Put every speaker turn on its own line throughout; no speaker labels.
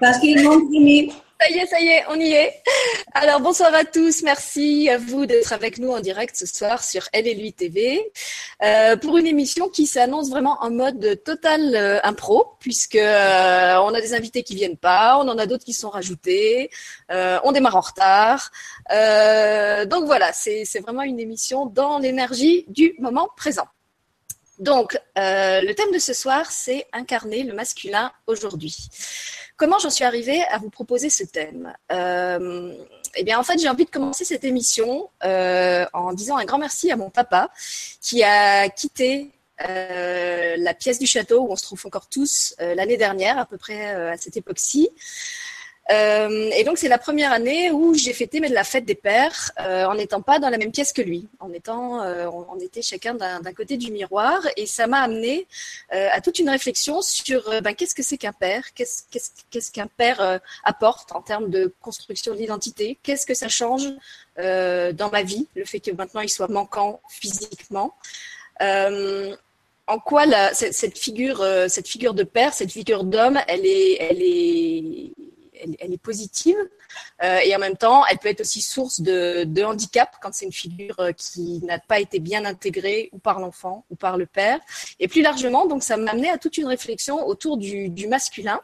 Parce qu'ils m'ont
ça y est, ça y est, on y est. Alors bonsoir à tous, merci à vous d'être avec nous en direct ce soir sur Elle et lui TV euh, pour une émission qui s'annonce vraiment en mode total euh, impro puisque euh, on a des invités qui viennent pas, on en a d'autres qui sont rajoutés, on démarre en retard. donc voilà, c'est vraiment une émission dans l'énergie du moment présent. Donc, le thème de ce soir, c'est incarner le masculin aujourd'hui. Comment j'en suis arrivée à vous proposer ce thème euh, Eh bien, en fait, j'ai envie de commencer cette émission euh, en disant un grand merci à mon papa qui a quitté euh, la pièce du château où on se trouve encore tous l'année dernière, à peu près à cette époque-ci. Euh, et donc c'est la première année où j'ai fêté mais de la fête des pères euh, en n'étant pas dans la même pièce que lui, en étant, euh, on, était chacun d'un côté du miroir. Et ça m'a amené à toute une réflexion sur ben, qu'est-ce que c'est qu'un père, qu'est-ce qu'un père apporte en termes de construction de l'identité, qu'est-ce que ça change dans ma vie, le fait que maintenant il soit manquant physiquement? en quoi cette, figure, cette figure de père, cette figure d'homme, elle est, elle est elle, est positive. Euh, et en même temps, elle peut être aussi source de, handicap quand c'est une figure euh, qui n'a pas été bien intégrée ou par l'enfant ou par le père. Et plus largement, donc ça m'a amené à toute une réflexion autour du, masculin.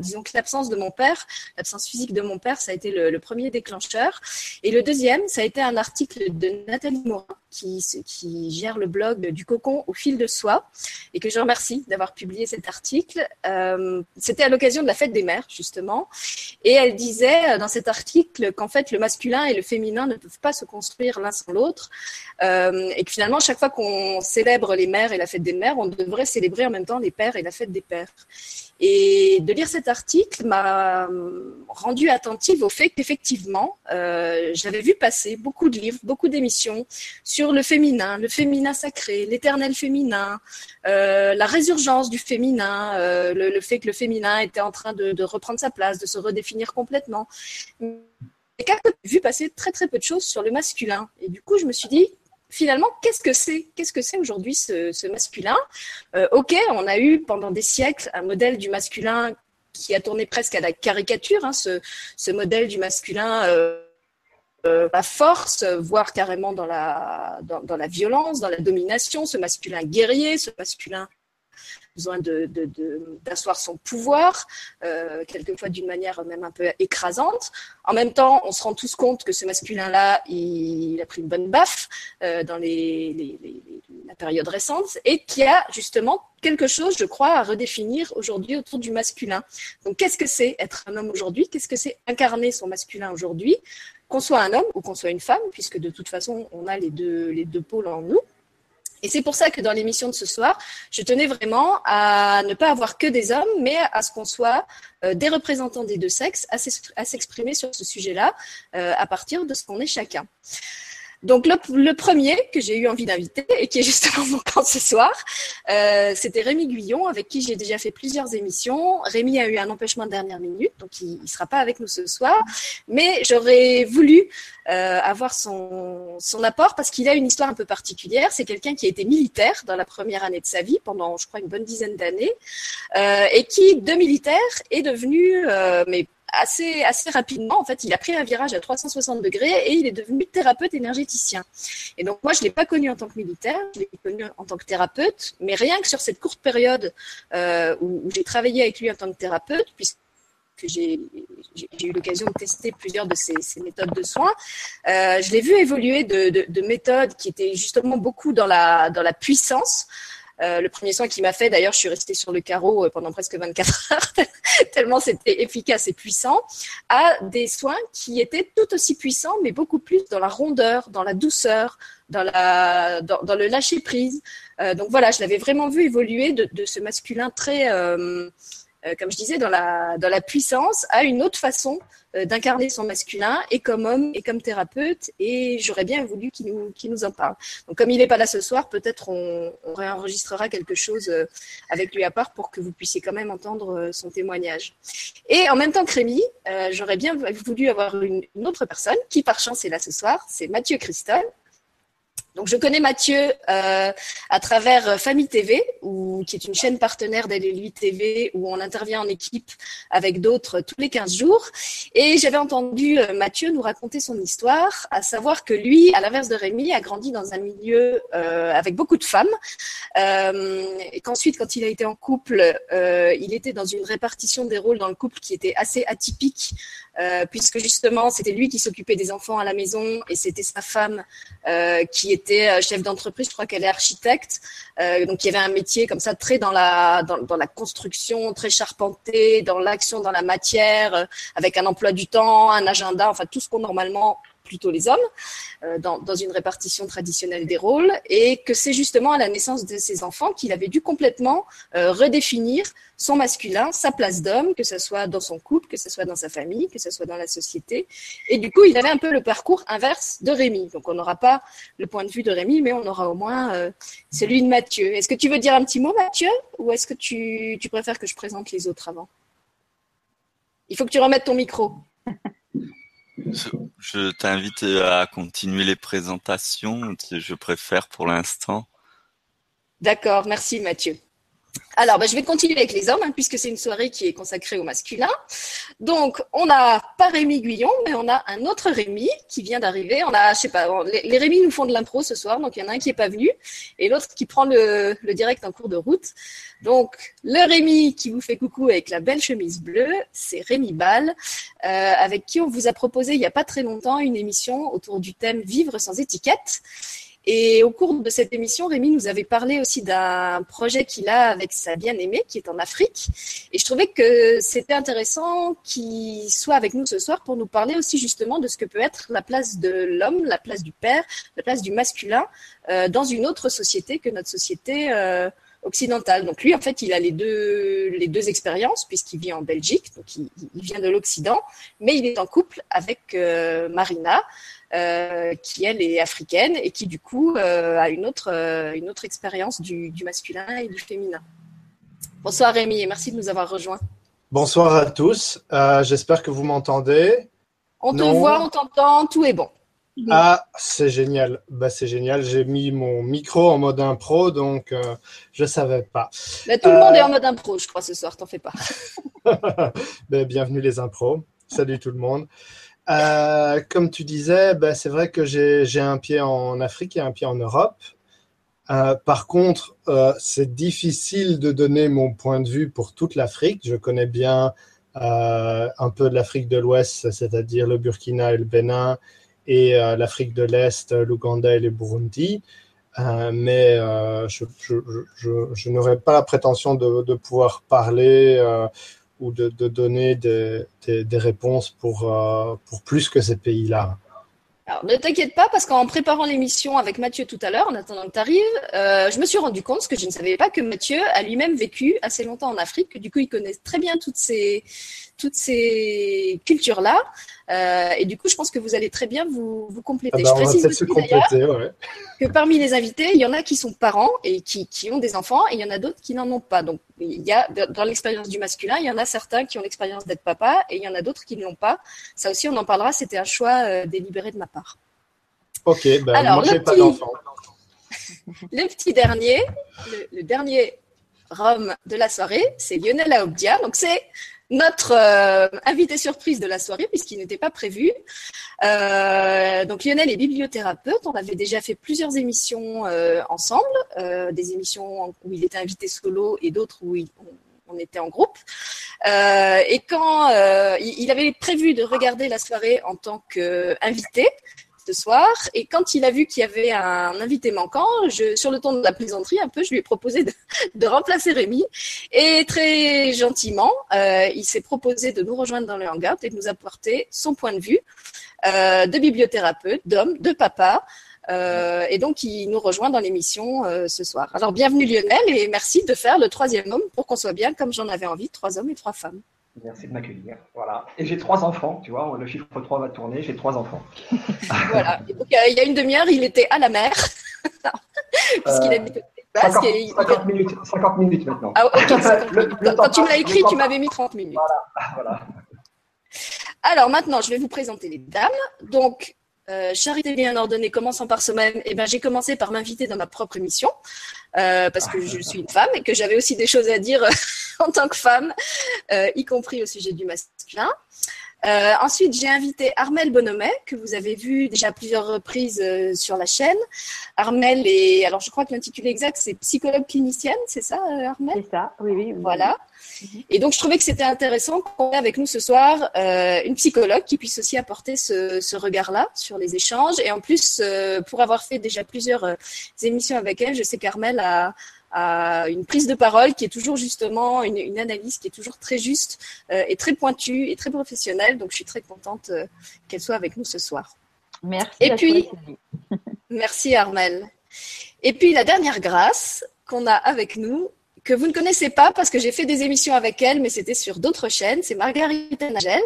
Disons que l'absence de mon père, l'absence physique de mon père, ça a été le, premier déclencheur. Et le deuxième, ça a été un article de Nathalie Morin qui, qui gère le blog du cocon au fil de soie et que je remercie d'avoir publié cet article. Euh, c'était à l'occasion de la fête des mères, justement. Et elle disait euh, dans cet article qu'en fait, le masculin et le féminin ne peuvent pas se construire l'un sans l'autre. Euh, et que finalement, chaque fois qu'on célèbre les mères et la fête des mères, on devrait célébrer en même temps les pères et la fête des pères. Et de lire cet article m'a rendu attentive au fait qu'effectivement, euh, j'avais vu passer beaucoup de livres, beaucoup d'émissions sur le féminin, le féminin sacré, l'éternel féminin, euh, la résurgence du féminin, euh, le, fait que le féminin était en train de, de, reprendre sa place, de se redéfinir complètement. J'ai vu passer très très peu de choses sur le masculin. Et du coup, je me suis dit, finalement, qu'est-ce que c'est Qu'est-ce que c'est aujourd'hui ce, masculin? Euh, Ok, on a eu pendant des siècles un modèle du masculin qui a tourné presque à la caricature, hein, ce, modèle du masculin euh, euh, à force, voire carrément dans la, dans la violence, dans la domination, ce masculin guerrier, ce masculin besoin d'asseoir de, son pouvoir, euh, quelquefois d'une manière même un peu écrasante. En même temps, on se rend tous compte que ce masculin-là, il, a pris une bonne baffe euh, dans les, la période récente et qu'il y a justement quelque chose, je crois, à redéfinir aujourd'hui autour du masculin. Donc, qu'est-ce que c'est être un homme aujourd'hui? Qu'est-ce que c'est incarner son masculin aujourd'hui? Qu'on soit un homme ou qu'on soit une femme, puisque de toute façon, on a les deux, les deux pôles en nous. Et c'est pour ça que dans l'émission de ce soir, je tenais vraiment à ne pas avoir que des hommes, mais à ce qu'on soit euh, des représentants des deux sexes, à s'exprimer sur ce sujet-là euh, à partir de ce qu'on est chacun. Donc le, premier que j'ai eu envie d'inviter et qui est justement mon camp ce soir, euh, c'était Rémi Guyon avec qui j'ai déjà fait plusieurs émissions. Rémi a eu un empêchement de dernière minute, donc il ne sera pas avec nous ce soir, mais j'aurais voulu euh, avoir son, son apport parce qu'il a une histoire un peu particulière. C'est quelqu'un qui a été militaire dans la première année de sa vie pendant, je crois, une bonne dizaine d'années euh, et qui, de militaire, est devenu, euh, mais assez, assez rapidement, en fait, il a pris un virage à 360 degrés et il est devenu thérapeute énergéticien. Et donc, moi, je ne l'ai pas connu en tant que militaire, je l'ai connu en tant que thérapeute, mais rien que sur cette courte période euh, où, j'ai travaillé avec lui en tant que thérapeute, puisque j'ai eu l'occasion de tester plusieurs de ces, méthodes de soins. Euh, je l'ai vu évoluer de, de, de, méthodes qui étaient justement beaucoup dans la, dans la puissance, euh, le premier soin qu'il m'a fait, d'ailleurs, je suis restée sur le carreau euh, pendant presque 24 heures, tellement c'était efficace et puissant, à des soins qui étaient tout aussi puissants, mais beaucoup plus dans la rondeur, dans la douceur, dans, la, dans, le lâcher prise. Euh, donc voilà, je l'avais vraiment vu évoluer de, de ce masculin très euh, comme je disais, dans la, dans la puissance, à une autre façon euh, d'incarner son masculin, et comme homme, et comme thérapeute, et j'aurais bien voulu qu'il nous, nous en parle. Donc comme il n'est pas là ce soir, peut-être on, on, réenregistrera quelque chose euh, avec lui à part pour que vous puissiez quand même entendre son témoignage. Et en même temps que Rémi, j'aurais bien voulu avoir une, une, autre personne qui par chance est là ce soir, c'est Mathieu Christol Donc je connais Mathieu euh, à travers euh, Famille TV, qui est une chaîne partenaire d'LLU TV, où on intervient en équipe avec d'autres tous les 15 jours. Et j'avais entendu euh, Mathieu nous raconter son histoire, à savoir que lui, à l'inverse de Rémi, a grandi dans un milieu avec beaucoup de femmes, et qu'ensuite, quand il a été en couple, il était dans une répartition des rôles dans le couple qui était assez atypique, puisque justement, c'était lui qui s'occupait des enfants à la maison, et c'était sa femme qui était euh, chef d'entreprise, je crois qu'elle est architecte. Euh, donc il y avait un métier comme ça très dans la dans, la construction, très charpenté, dans l'action, dans la matière, euh, avec un emploi du temps, un agenda, enfin tout ce qu'on normalement plutôt les hommes, euh, dans, une répartition traditionnelle des rôles, et que c'est justement à la naissance de ses enfants qu'il avait dû complètement euh, redéfinir son masculin, sa place d'homme, que ce soit dans son couple, que ce soit dans sa famille, que ce soit dans la société. Et du coup, il avait un peu le parcours inverse de Rémi. Donc on n'aura pas le point de vue de Rémi, mais on aura au moins euh, celui de Mathieu. Est-ce que tu veux dire un petit mot, Mathieu, ou est-ce que tu, tu préfères que je présente les autres avant? Il faut que tu remettes ton micro.
Je t'invite à continuer les présentations. Je préfère pour l'instant.
D'accord, merci Mathieu. Alors, ben, je vais continuer avec les hommes, hein, puisque c'est une soirée qui est consacrée au masculin. Donc, on n'a pas Rémi Guyon, mais on a un autre Rémi qui vient d'arriver. On a, je sais pas, les, Rémi nous font de l'impro ce soir, donc il y en a un qui est pas venu et l'autre qui prend le, direct en cours de route. Donc, le Rémi qui vous fait coucou avec la belle chemise bleue, c'est Rémi Ball, euh, avec qui on vous a proposé il y a pas très longtemps une émission autour du thème Vivre sans étiquette. Et au cours de cette émission, Rémi nous avait parlé aussi d'un projet qu'il a avec sa bien-aimée qui est en Afrique. Et je trouvais que c'était intéressant qu'il soit avec nous ce soir pour nous parler aussi justement de ce que peut être la place de l'homme, la place du père, la place du masculin euh, dans une autre société que notre société euh, occidentale. Donc lui, en fait, il a les deux, les deux expériences puisqu'il vit en Belgique, donc il, vient de l'Occident, mais il est en couple avec euh, Marina. Euh, qui elle est africaine et qui du coup euh, a une autre, euh, une autre expérience du, masculin et du féminin. Bonsoir Rémi et merci de nous avoir rejoints.
Bonsoir à tous, j'espère que vous m'entendez.
On te voit, on t'entend, tout est bon.
Ah, c'est génial. Bah, c'est génial. J'ai mis mon micro en mode impro, donc je ne savais pas.
Mais tout le monde est en mode impro, je crois, ce soir, t'en fais pas.
Ben, bienvenue les impros. Salut tout le monde. Euh, comme tu disais, ben, c'est vrai que j'ai un pied en Afrique et un pied en Europe. Euh, par contre, euh, c'est difficile de donner mon point de vue pour toute l'Afrique. Je connais bien un peu de l'Afrique de l'Ouest, c'est-à-dire le Burkina et le Bénin, et l'Afrique de l'Est, l'Ouganda et le Burundi. mais je, je, je, je n'aurais pas la prétention de, de pouvoir parler ou de, donner des, réponses pour, euh, pour plus que ces pays-là.
Alors, ne t'inquiète pas, parce qu'en préparant l'émission avec Mathieu tout à l'heure, en attendant que tu arrives, euh, je me suis rendu compte, que je ne savais pas, que Mathieu a lui-même vécu assez longtemps en Afrique, que du coup, il connaît très bien toutes ces, toutes ces cultures-là. Euh, et du coup, je pense que vous allez très bien vous, vous compléter.
Ah bah, je précise aussi ouais.
que parmi les invités, il y en a qui sont parents et qui, qui ont des enfants, et il y en a d'autres qui n'en ont pas. Donc, il y a dans l'expérience du masculin, il y en a certains qui ont l'expérience d'être papa, et il y en a d'autres qui ne l'ont pas. Ça aussi, on en parlera. C'était un choix euh, délibéré de ma part.
Ok, ben Alors, moi, j'ai pas d'enfant.
le petit dernier, le, le dernier Rome de la soirée, c'est Lionel Aobdia. Donc, c'est notre euh, invité surprise de la soirée, puisqu'il n'était pas prévu. Euh, donc Lionel est bibliothérapeute. On avait déjà fait plusieurs émissions euh, ensemble, des émissions où il était invité solo et d'autres où on, était en groupe. et quand il, avait prévu de regarder la soirée en tant qu'invité, ce soir. Et quand il a vu qu'il y avait un invité manquant, sur le ton de la plaisanterie un peu, je lui ai proposé de, remplacer Rémi. Et très gentiment, euh, il s'est proposé de nous rejoindre dans le hangout et de nous apporter son point de vue euh, de bibliothérapeute, d'homme, de papa. Euh, et donc, il nous rejoint dans l'émission ce soir. Alors, bienvenue Lionel et merci de faire le troisième homme pour qu'on soit bien comme j'en avais envie, trois hommes et trois femmes.
Merci de m'accueillir. Voilà. Et j'ai trois enfants, tu vois, le chiffre 3 va tourner, j'ai trois enfants.
voilà. donc, euh, il y a une demi-heure, il était à la mer.
Puisqu'il euh, habite 50, 50, minutes, 50 minutes maintenant.
Ah, Quand tu me l'as écrit, tu m'avais mis 30 minutes.
Voilà. voilà.
Alors maintenant, je vais vous présenter les dames. Donc, euh, Charité bien ordonnée commençant par soi-même, eh ben, j'ai commencé par m'inviter dans ma propre émission, euh, parce que je suis une femme et que j'avais aussi des choses à dire en tant que femme, euh, y compris au sujet du masculin. Euh, ensuite, j'ai invité Armel Bonomet, que vous avez vu déjà plusieurs reprises euh, sur la chaîne. Armel est, alors je crois que l'intitulé exact, c'est psychologue clinicienne, c'est ça, euh, Armel?
C'est ça, oui, oui. oui.
Voilà. Et donc, je trouvais que c'était intéressant qu'on ait avec nous ce soir euh, une psychologue qui puisse aussi apporter ce, ce regard-là sur les échanges. Et en plus, pour avoir fait déjà plusieurs émissions avec elle, je sais qu'Armel a, a une prise de parole qui est toujours justement une, une analyse qui est toujours très juste euh, et très pointue et très professionnelle. Donc, je suis très contente euh, qu'elle soit avec nous ce soir.
Merci.
Et
à
puis-. Merci Armel. Et puis la dernière grâce qu'on a avec nous, que vous ne connaissez pas parce que j'ai fait des émissions avec elle, mais c'était sur d'autres chaînes, c'est Margarita Nagel.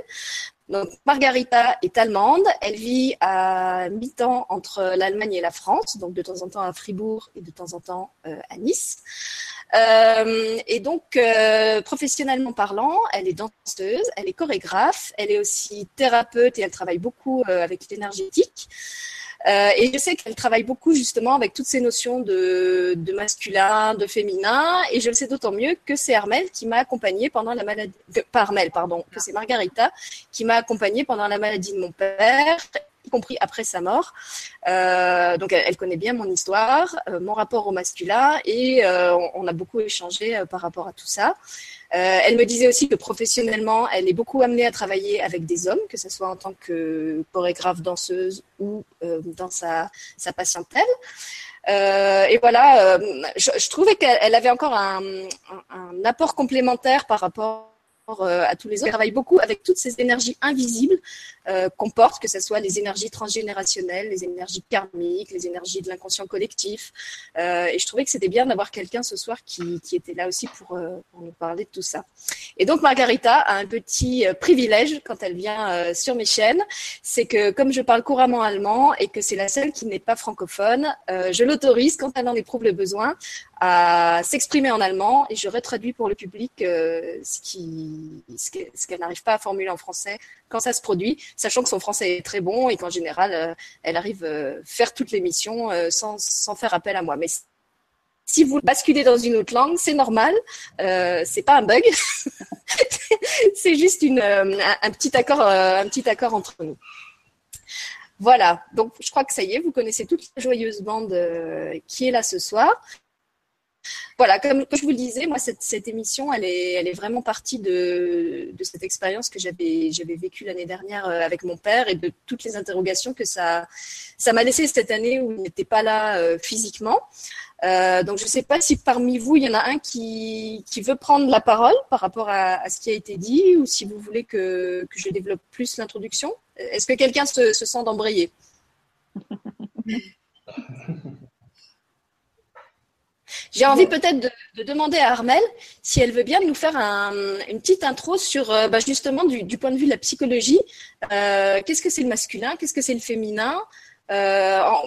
Donc Margarita est allemande, elle vit à mi-temps entre l'Allemagne et la France, donc de temps en temps à Fribourg et de temps en temps euh, à Nice. Euh, et donc, euh, professionnellement parlant, elle est danseuse, elle est chorégraphe, elle est aussi thérapeute et elle travaille beaucoup euh, avec l'énergétique. Euh, et je sais qu'elle travaille beaucoup justement avec toutes ces notions de, de masculin, de féminin, et je le sais d'autant mieux que c'est Armel qui m'a accompagnée pendant la maladie, pas Armel, pardon, que c'est Margarita qui m'a accompagnée pendant la maladie de mon père, y compris après sa mort. Euh, donc elle, connaît bien mon histoire, euh, mon rapport au masculin, et euh, on, on a beaucoup échangé euh, par rapport à tout ça. Euh, elle me disait aussi que professionnellement, elle est beaucoup amenée à travailler avec des hommes, que ce soit en tant que chorégraphe, danseuse ou euh, dans sa, sa patientèle. Euh, et voilà, je, trouvais qu'elle elle avait encore un, apport complémentaire par rapport à tous les autres. Elle travaille beaucoup avec toutes ces énergies invisibles euh, qu'on porte, que ce soit les énergies transgénérationnelles, les énergies karmiques, les énergies de l'inconscient collectif. Euh, et je trouvais que c'était bien d'avoir quelqu'un ce soir qui, qui était là aussi pour, euh, pour nous parler de tout ça. Et donc Margarita a un petit privilège quand elle vient sur mes chaînes, c'est que comme je parle couramment allemand et que c'est la seule qui n'est pas francophone, je l'autorise quand elle en éprouve le besoin à s'exprimer en allemand et je retraduis pour le public euh, ce qu'elle ce n'arrive pas à formuler en français quand ça se produit, sachant que son français est très bon et qu'en général euh, elle arrive euh, faire toute l'émission euh, sans sans faire appel à moi. Mais si vous basculez dans une autre langue, c'est normal, euh, c'est pas un bug, c'est juste une, un, petit accord, un petit accord entre nous. Voilà, donc je crois que ça y est, vous connaissez toute la joyeuse bande qui est là ce soir. Voilà, comme, je vous le disais, moi cette, émission, elle est, vraiment partie de, cette expérience que j'avais, vécue l'année dernière euh, avec mon père et de toutes les interrogations que ça, m'a laissé cette année où il n'était pas là euh, physiquement. Euh, donc je ne sais pas si parmi vous il y en a un qui, veut prendre la parole par rapport à, ce qui a été dit ou si vous voulez que, que je développe plus l'introduction. Est-ce que quelqu'un se, se sent d'embrayer? J'ai envie peut-être de, de demander à Armel si elle veut bien nous faire un, une petite intro sur euh, bah, justement du, du point de vue de la psychologie. Euh, Qu'est-ce que c'est le masculin? Qu'est-ce que c'est le féminin? Euh, en-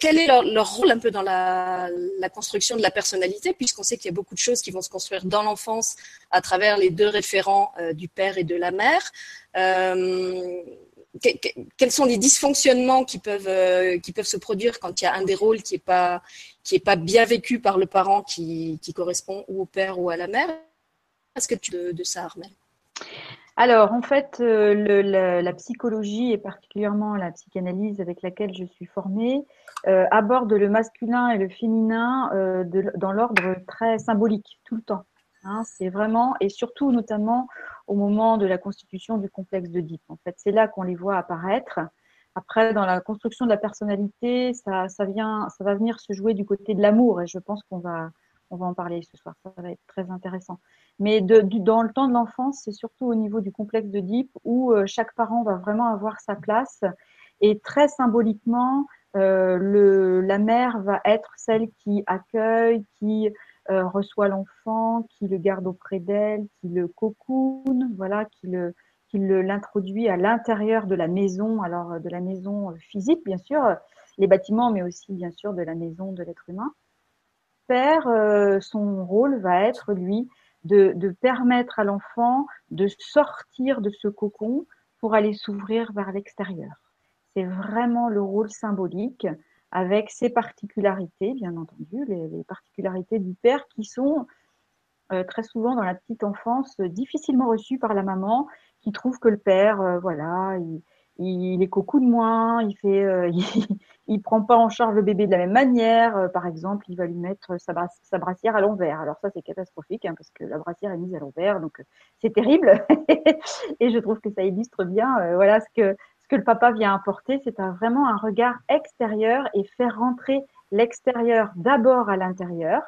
quel est leur, leur rôle un peu dans la, la construction de la personnalité, puisqu'on sait qu'il y a beaucoup de choses qui vont se construire dans l'enfance à travers les deux référents euh, du père et de la mère. Que- que- quels sont les dysfonctionnements qui peuvent euh, qui peuvent se produire quand il y a un des rôles qui est pas pas bien vécu par le parent qui, qui correspond ou au père ou à la mère? Est-ce que tu de, de ça, Armel
Alors, en fait, euh, la, psychologie et particulièrement la psychanalyse avec laquelle je suis formée euh, aborde le masculin et le féminin dans l'ordre très symbolique tout le temps. Hein, c'est vraiment et surtout notamment au moment de la constitution du complexe d'Oedipe. En fait, c'est là qu'on les voit apparaître. Après, dans la construction de la personnalité, ça, ça vient, ça va venir se jouer du côté de l'amour et je pense qu'on va, on va en parler ce soir. Ça va être très intéressant. Mais de, dans le temps de l'enfance, c'est surtout au niveau du complexe d'Oedipe où euh, chaque parent va vraiment avoir sa place et très symboliquement, euh, la mère va être celle qui accueille, qui euh, reçoit l'enfant, qui le garde auprès d'elle, qui le cocoon, voilà, qui le qui l'introduit à l'intérieur de la maison, alors euh, de la maison physique bien sûr, les bâtiments, mais aussi bien sûr de la maison de l'être humain. Père, euh, son rôle va être lui de, de permettre à l'enfant de sortir de ce cocon pour aller s'ouvrir vers l'extérieur. c'est vraiment le rôle symbolique avec ses particularités, bien entendu, les, particularités du père qui sont euh, très souvent dans la petite enfance difficilement reçues par la maman, qui trouve que le père, euh, voilà, il, est beaucoup de moins, il fait, euh, il, prend pas en charge le bébé de la même manière. par exemple, il va lui mettre sa, brassière à l'envers. Alors ça, c'est catastrophique hein, parce que la brassière est mise à l'envers, donc c'est terrible. et je trouve que ça illustre bien, voilà, ce que que le papa vient apporter, c'est vraiment un regard extérieur et faire rentrer l'extérieur d'abord à l'intérieur.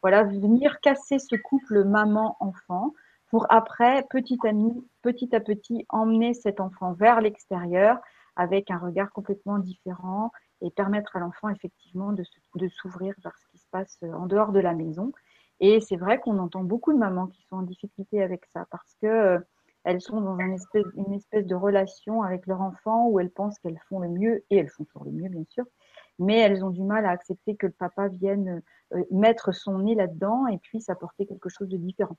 Voilà, venir casser ce couple maman-enfant pour après, petit à, petit à petit, emmener cet enfant vers l'extérieur avec un regard complètement différent et permettre à l'enfant effectivement de, de s'ouvrir vers ce qui se passe en dehors de la maison. Et c'est vrai qu'on entend beaucoup de mamans qui sont en difficulté avec ça parce que euh, elles sont dans une espèce, de relation avec leur enfant où elles pensent qu'elles font le mieux, et elles font toujours le mieux, bien sûr, mais elles ont du mal à accepter que le papa vienne euh, mettre son nez là-dedans et puisse apporter quelque chose de différent.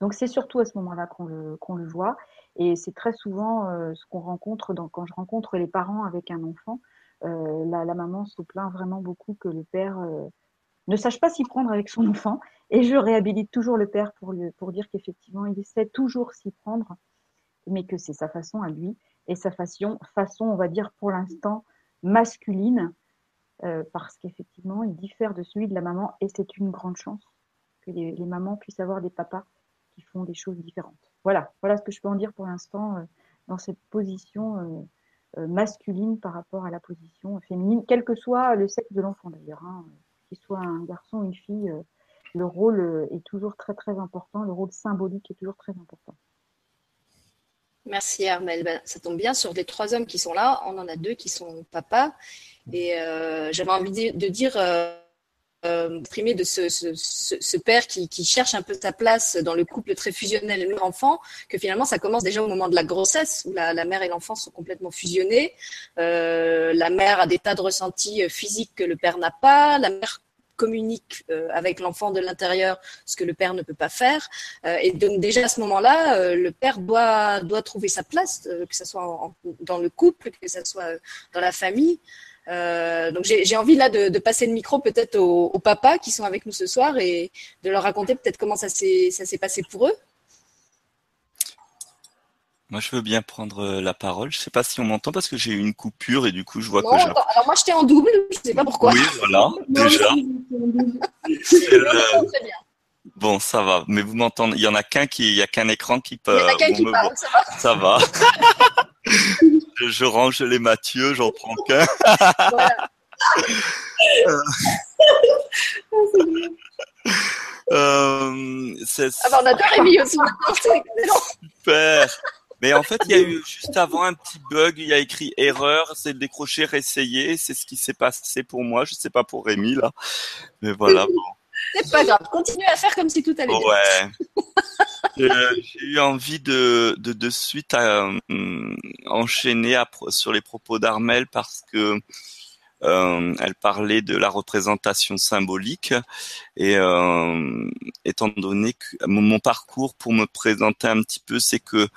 Donc c'est surtout à ce moment-là qu'on le, voit, et c'est très souvent euh, ce qu'on rencontre quand je rencontre les parents avec un enfant. Euh, la, maman se plaint vraiment beaucoup que le père ne sache pas s'y prendre avec son enfant. Et je réhabilite toujours le père pour, pour dire qu'effectivement, il essaie toujours s'y prendre, mais que c'est sa façon à lui et sa façon, façon on va dire pour l'instant, masculine, euh, parce qu'effectivement, il diffère de celui de la maman et c'est une grande chance que les, mamans puissent avoir des papas qui font des choses différentes. Voilà, voilà ce que je peux en dire pour l'instant euh, dans cette position euh, masculine par rapport à la position féminine, quel que soit le sexe de l'enfant d'ailleurs. Hein qu'il soit un garçon ou une fille, euh, le rôle euh, est toujours très très important, le rôle symbolique est toujours très important.
Merci Armel. Ben, ça tombe bien sur les trois hommes qui sont là. On en a deux qui sont papa. Et euh, j'avais envie de dire, de ce, père qui, cherche un peu sa place dans le couple très fusionnel et enfant, que finalement ça commence déjà au moment de la grossesse où la, mère et l'enfant sont complètement fusionnés. la mère a des tas de ressentis physiques que le père n'a pas. La mère communique euh, avec l'enfant de l'intérieur, ce que le père ne peut pas faire. Euh, et donc déjà à ce moment-là, euh, le père doit doit trouver sa place, que ce soit dans le couple, que ce soit dans la famille. Donc j'ai envie là de, passer le micro peut-être aux, aux, papas qui sont avec nous ce soir et de leur raconter peut-être comment ça s'est passé pour eux.
Moi, je veux bien prendre euh, la parole. Je sais pas si on m'entend parce que j'ai eu une coupure et du coup, je vois
que
je.
Alors moi, j'étais en double. Je sais pas pourquoi.
Oui, voilà, déjà. Bon, ça va. Mais vous m'entendez Il y en a qu'un qui, il y a qu'un écran qui peut.
Il y en a qu'un qui parle. Ça va.
Ça va. je, range les Mathieu, j'en prends qu'un. voilà.
euh, ah bah on a deux Rémi aussi
Super. Mais en fait, il y a eu juste avant un petit bug, il y a écrit erreur, c'est décrocher, réessayer, c'est ce qui s'est passé pour moi, je sais pas pour Rémi là. Mais voilà, bon.
C'est pas grave, continue à faire comme si tout allait
bien. Ouais. J'ai eu envie de de, suite à, euh, enchaîner sur les propos d'Armel parce que euh, elle parlait de la représentation symbolique et euh, étant donné que mon, parcours pour me présenter un petit peu, c'est que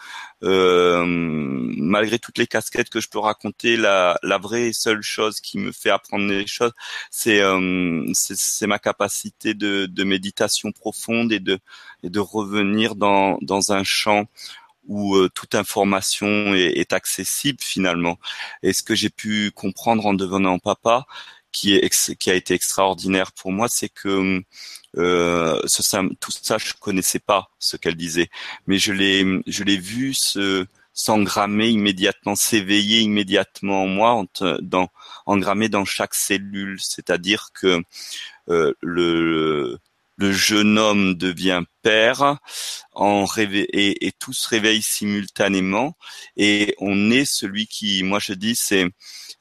euh, malgré toutes les casquettes que je peux raconter, la, la vraie seule chose qui me fait apprendre les choses, c'est c'est ma capacité de, de méditation profonde et de et de revenir dans dans un champ où euh, toute information est, accessible finalement. Et ce que j'ai pu comprendre en devenant papa, qui est qui a été extraordinaire pour moi, c'est que euh, ce, tout ça je connaissais pas ce qu'elle disait, mais je l'ai je l'ai vu se s'engrammer immédiatement, s'éveiller immédiatement en moi, dans, engrammer dans chaque cellule. C'est-à-dire que euh, le, le jeune homme devient père en et, et tout se simultanément. Et on est celui qui moi je dis c'est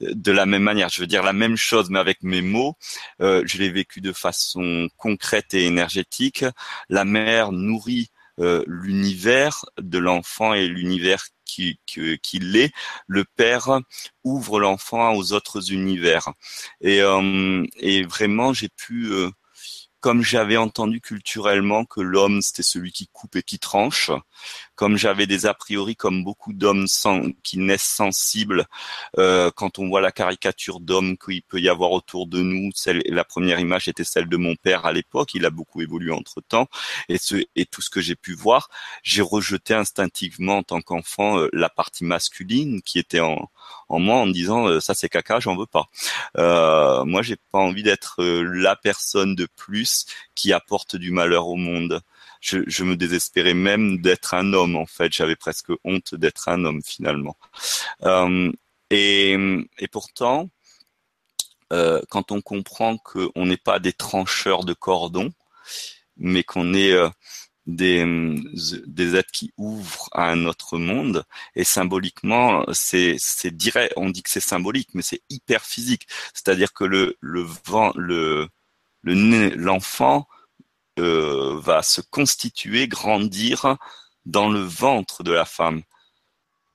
de la même manière. Je veux dire la même chose mais avec mes mots. Euh, je l'ai vécu de façon concrète et énergétique. La mère nourrit euh, l'univers de l'enfant et l'univers qui, qui, l'est, le père ouvre l'enfant aux autres univers. Et, euh, et vraiment, j'ai pu comme j'avais entendu culturellement que l'homme c'était celui qui coupe et qui tranche, comme j'avais des a priori, comme beaucoup d'hommes qui naissent sensibles, euh, quand on voit la caricature d'homme qu'il peut y avoir autour de nous, celle, la première image était celle de mon père à l'époque, il a beaucoup évolué entre temps, et, ce, et tout ce que j'ai pu voir, j'ai rejeté instinctivement en tant qu'enfant euh, la partie masculine qui était en, en moi en me disant euh, ça c'est caca, j'en veux pas. Euh, moi j'ai pas envie d'être la personne de plus qui apporte du malheur au monde. Je, je me désespérais même d'être un homme en fait. J'avais presque honte d'être un homme finalement. Euh, et, et, pourtant, euh, quand on comprend qu'on n'est pas des trancheurs de cordons, mais qu'on est euh, des, des êtres qui ouvrent à un autre monde. Et symboliquement, c'est, c'est direct. On dit que c'est symbolique, mais c'est hyper physique. C'est-à-dire que le, le vent, le, le, l'enfant euh, va se constituer, grandir dans le ventre de la femme.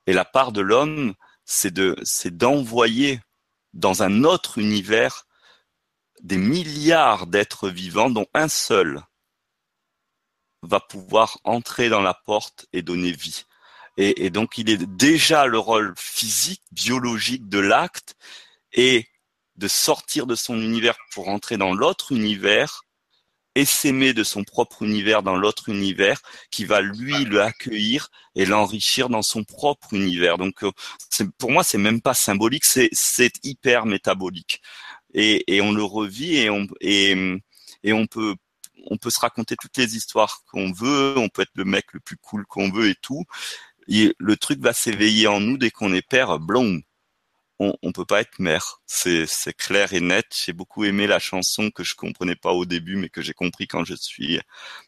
Et la part de l'homme, c'est de, c'est d'envoyer dans un autre univers des milliards d'êtres vivants dont un seul va pouvoir entrer dans la porte et donner vie. Et, donc il est déjà le rôle physique, biologique de l'acte et de sortir de son univers pour entrer dans l'autre univers et s'aimer de son propre univers dans l'autre univers qui va lui le accueillir et l'enrichir dans son propre univers. Donc pour moi c'est même pas symbolique, c'est c'est hyper métabolique et, et on le revit et on et, et on peut on peut se raconter toutes les histoires qu'on veut, on peut être le mec le plus cool qu'on veut et tout. Et le truc va s'éveiller en nous dès qu'on est père, blond. On, on peut pas être mère. C'est, c'est clair et net. J'ai beaucoup aimé la chanson que je comprenais pas au début, mais que j'ai compris quand je suis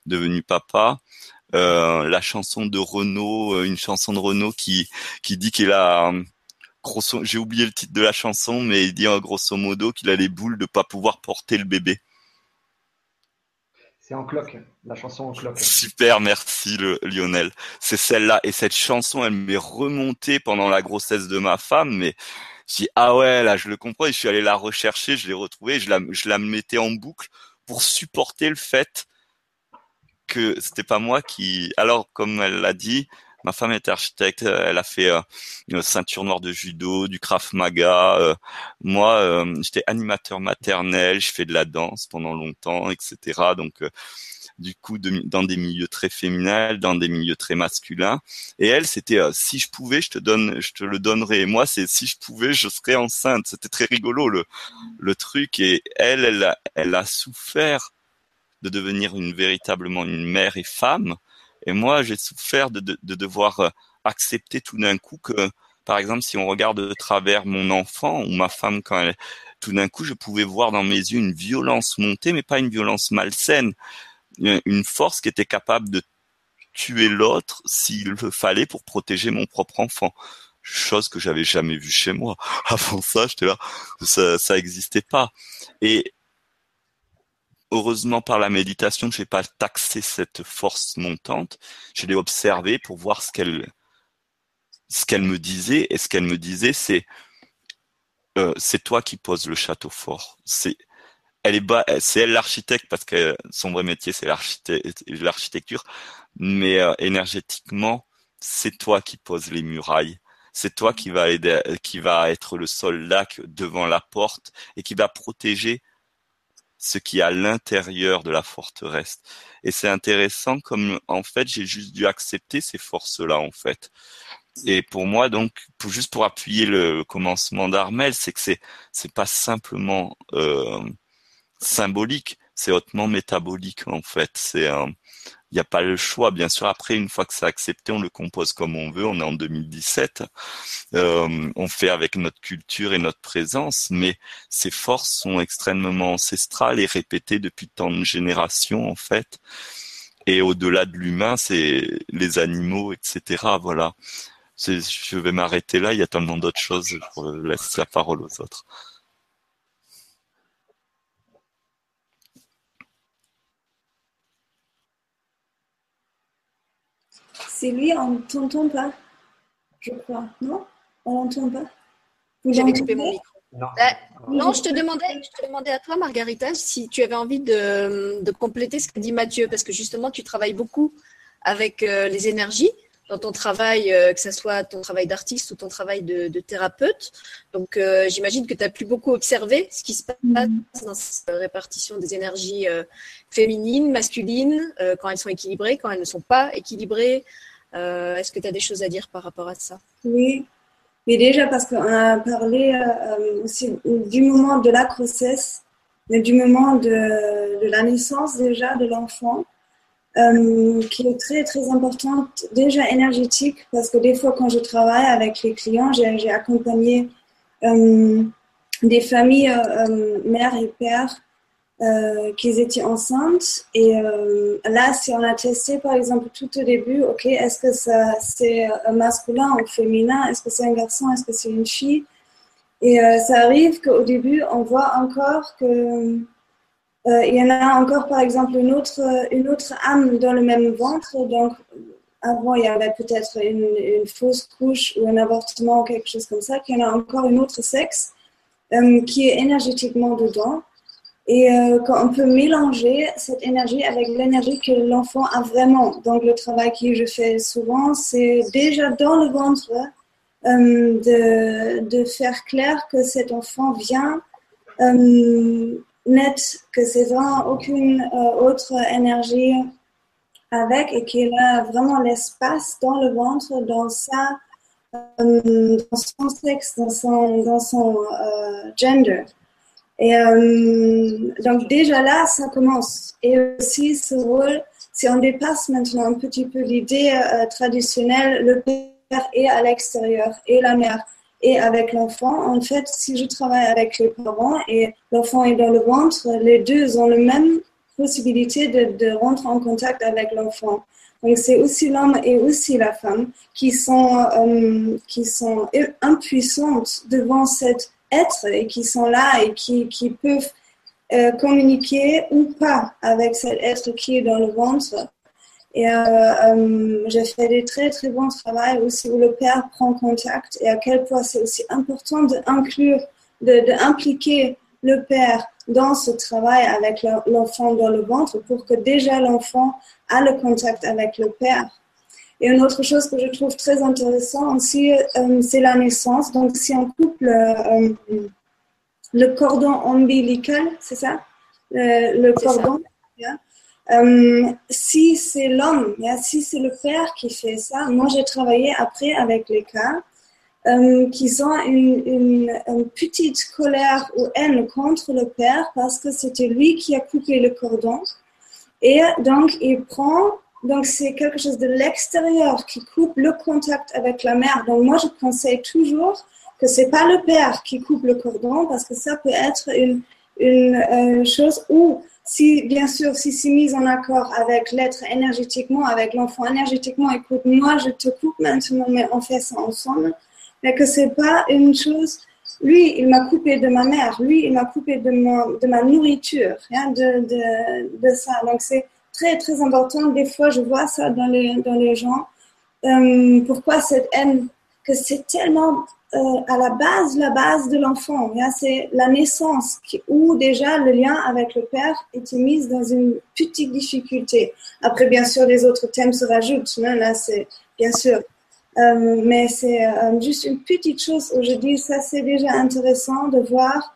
devenu papa. Euh, la chanson de Renaud, euh, une chanson de Renaud qui qui dit qu'il a grosso, j'ai oublié le titre de la chanson, mais il dit grosso modo qu'il a les boules de pas pouvoir porter le bébé.
C'est en cloque, la chanson en cloque.
Super, merci le, Lionel. C'est celle-là. Et cette chanson, elle m'est remontée pendant la grossesse de ma femme, mais dis, ah ouais, là, je le comprends. Et je suis allé la rechercher, je l'ai retrouvée, je la, je la mettais en boucle pour supporter le fait que c'était pas moi qui, alors, comme elle l'a dit, Ma femme est architecte, elle a fait euh, une ceinture noire de judo, du krav maga. Euh, moi, euh, j'étais animateur maternel, je fais de la danse pendant longtemps, etc. Donc du coup dans des milieux très féminins, dans des milieux très masculins. Et elle, c'était si je pouvais, je te donne, je te le donnerais. Moi, c'est si je pouvais, je serais enceinte. C'était très rigolo le le truc. Et elle, elle a, elle a souffert de devenir une véritablement une mère et femme. Et moi, j'ai souffert de, de, de, devoir euh, accepter tout d'un coup que, par exemple, si on regarde de travers mon enfant ou ma femme quand elle, tout d'un coup, je pouvais voir dans mes yeux une violence monter, mais pas une violence malsaine, une force qui était capable de tuer l'autre s'il le fallait pour protéger mon propre enfant. Chose que j'avais jamais vue chez moi. Avant ça, j'étais là, ça, ça existait pas. Et heureusement par la méditation, je n'ai pas taxé cette force montante. Je l'ai observée pour voir ce qu'elle ce qu'elle me disait. Et ce qu'elle me disait, c'est euh, c'est toi qui poses le château fort. C'est elle est bas, c'est elle l'architecte parce que son vrai métier c'est l'architecture, mais euh, énergétiquement c'est toi qui poses les murailles. C'est toi qui va aider, qui va être le soldat devant la porte et qui va protéger ce qui est à l'intérieur de la forteresse. Et c'est intéressant comme en fait j'ai juste dû accepter ces forces-là en fait. Et pour moi donc, pour, juste pour appuyer le commencement d'Armel, c'est que c'est c'est pas simplement euh, symbolique, c'est hautement métabolique en fait. C'est un n'y a pas le choix. Bien sûr, après, une fois que c'est accepté, on le compose comme on veut. On est en 2017. Euh, on fait avec notre culture et notre présence, mais ces forces sont extrêmement ancestrales et répétées depuis tant de générations, en fait. Et au-delà de l'humain, c'est les animaux, etc. Voilà. Je vais m'arrêter là. Il y a tellement d'autres choses. Je laisse la parole aux autres.
C'est lui, on ne t'entend pas, je crois. Non? On n'entend pas?
J'avais coupé mon micro. Non. Euh, non, je te, demandais, je te demandais à toi, Margarita, si tu avais envie de, de compléter ce que dit Mathieu, parce que justement, tu travailles beaucoup avec euh, les énergies. Dans ton travail, euh, que ce soit ton travail d'artiste ou ton travail de, de thérapeute. Donc, euh, j'imagine que tu as plus beaucoup observé ce qui se passe
Mhm.
dans cette répartition des énergies euh, féminines, masculines, euh, quand elles sont équilibrées, quand elles ne sont pas équilibrées. Euh, Est-ce que tu as des choses à dire par rapport à ça?
Oui, mais déjà parce qu'on a parlé euh, aussi du moment de la grossesse, mais du moment de, de la naissance déjà de l'enfant, euh, qui est très très importante déjà énergétique parce que des fois quand je travaille avec les clients, j'ai accompagné euh, des familles euh, euh, mères et pères euh, qui étaient enceintes. Et là si on a testé par exemple tout au début, ok, est-ce que c'est masculin ou féminin, est-ce que c'est un garçon, est-ce que c'est une fille? Et ça arrive qu'au début on voit encore que euh, il y en a encore, par exemple, une autre, une autre âme dans le même ventre. Donc, avant, il y avait peut-être une, fausse couche ou un avortement ou quelque chose comme ça. Qu'il y en a encore une autre sexe euh, qui est énergétiquement dedans. Et euh, on peut mélanger cette énergie avec l'énergie que l'enfant a vraiment. Donc, le travail que je fais souvent, c'est déjà dans le ventre euh, de, de faire clair que cet enfant vient euh, net, que c'est vraiment aucune euh, autre énergie avec et qu'il a vraiment l'espace dans le ventre, dans sa, euh, dans son sexe, dans son, dans son euh, gender. Et donc déjà là, ça commence. Et aussi ce rôle, si on dépasse maintenant un petit peu l'idée traditionnelle, le père est à l'extérieur et la mère et avec l'enfant. En fait, si je travaille avec les parents et l'enfant est dans le ventre, les deux ont la même possibilité de, rentrer en contact avec l'enfant. Donc, c'est aussi l'homme et aussi la femme qui sont, euh, qui sont impuissantes devant cet être et qui sont là et qui, qui peuvent euh, communiquer ou pas avec cet être qui est dans le ventre. Et euh, euh, j'ai fait des très très bons travaux aussi où le père prend contact et à quel point c'est aussi important d'inclure, de, de impliquer le père dans ce travail avec l'enfant dans le ventre pour que déjà l'enfant a le contact avec le père. Et une autre chose que je trouve très intéressant aussi, euh, c'est la naissance. Donc si on coupe le, euh, le cordon ombilical, c'est ça? Le, le cordon. Yeah. Euh, si c'est l'homme, si c'est le père qui fait ça, moi j'ai travaillé après avec les cas euh, qui ont une, petite colère ou haine contre le père parce que c'était lui qui a coupé le cordon. Et donc il prend, donc c'est quelque chose de l'extérieur qui coupe le contact avec la mère. Donc moi je conseille toujours que c'est pas le père qui coupe le cordon parce que ça peut être une, une euh, chose où si, bien sûr, si c'est mis en accord avec l'être énergétiquement, avec l'enfant énergétiquement, écoute, moi, je te coupe maintenant, mais on fait ça ensemble, mais que c'est pas une chose, lui, il m'a coupé de ma mère, lui, il m'a coupé de, mon, de ma nourriture, hein, de, de, ça. Donc, c'est très, très important. Des fois, je vois ça dans les, dans les gens. Euh, pourquoi cette haine? Que c'est tellement euh, à la base, la base de l'enfant. C'est la naissance où déjà le lien avec le père était mis dans une petite difficulté. Après, bien sûr, les autres thèmes se rajoutent. Hein, là, c'est bien sûr. Euh, mais c'est euh, juste une petite chose où je dis ça, c'est déjà intéressant de voir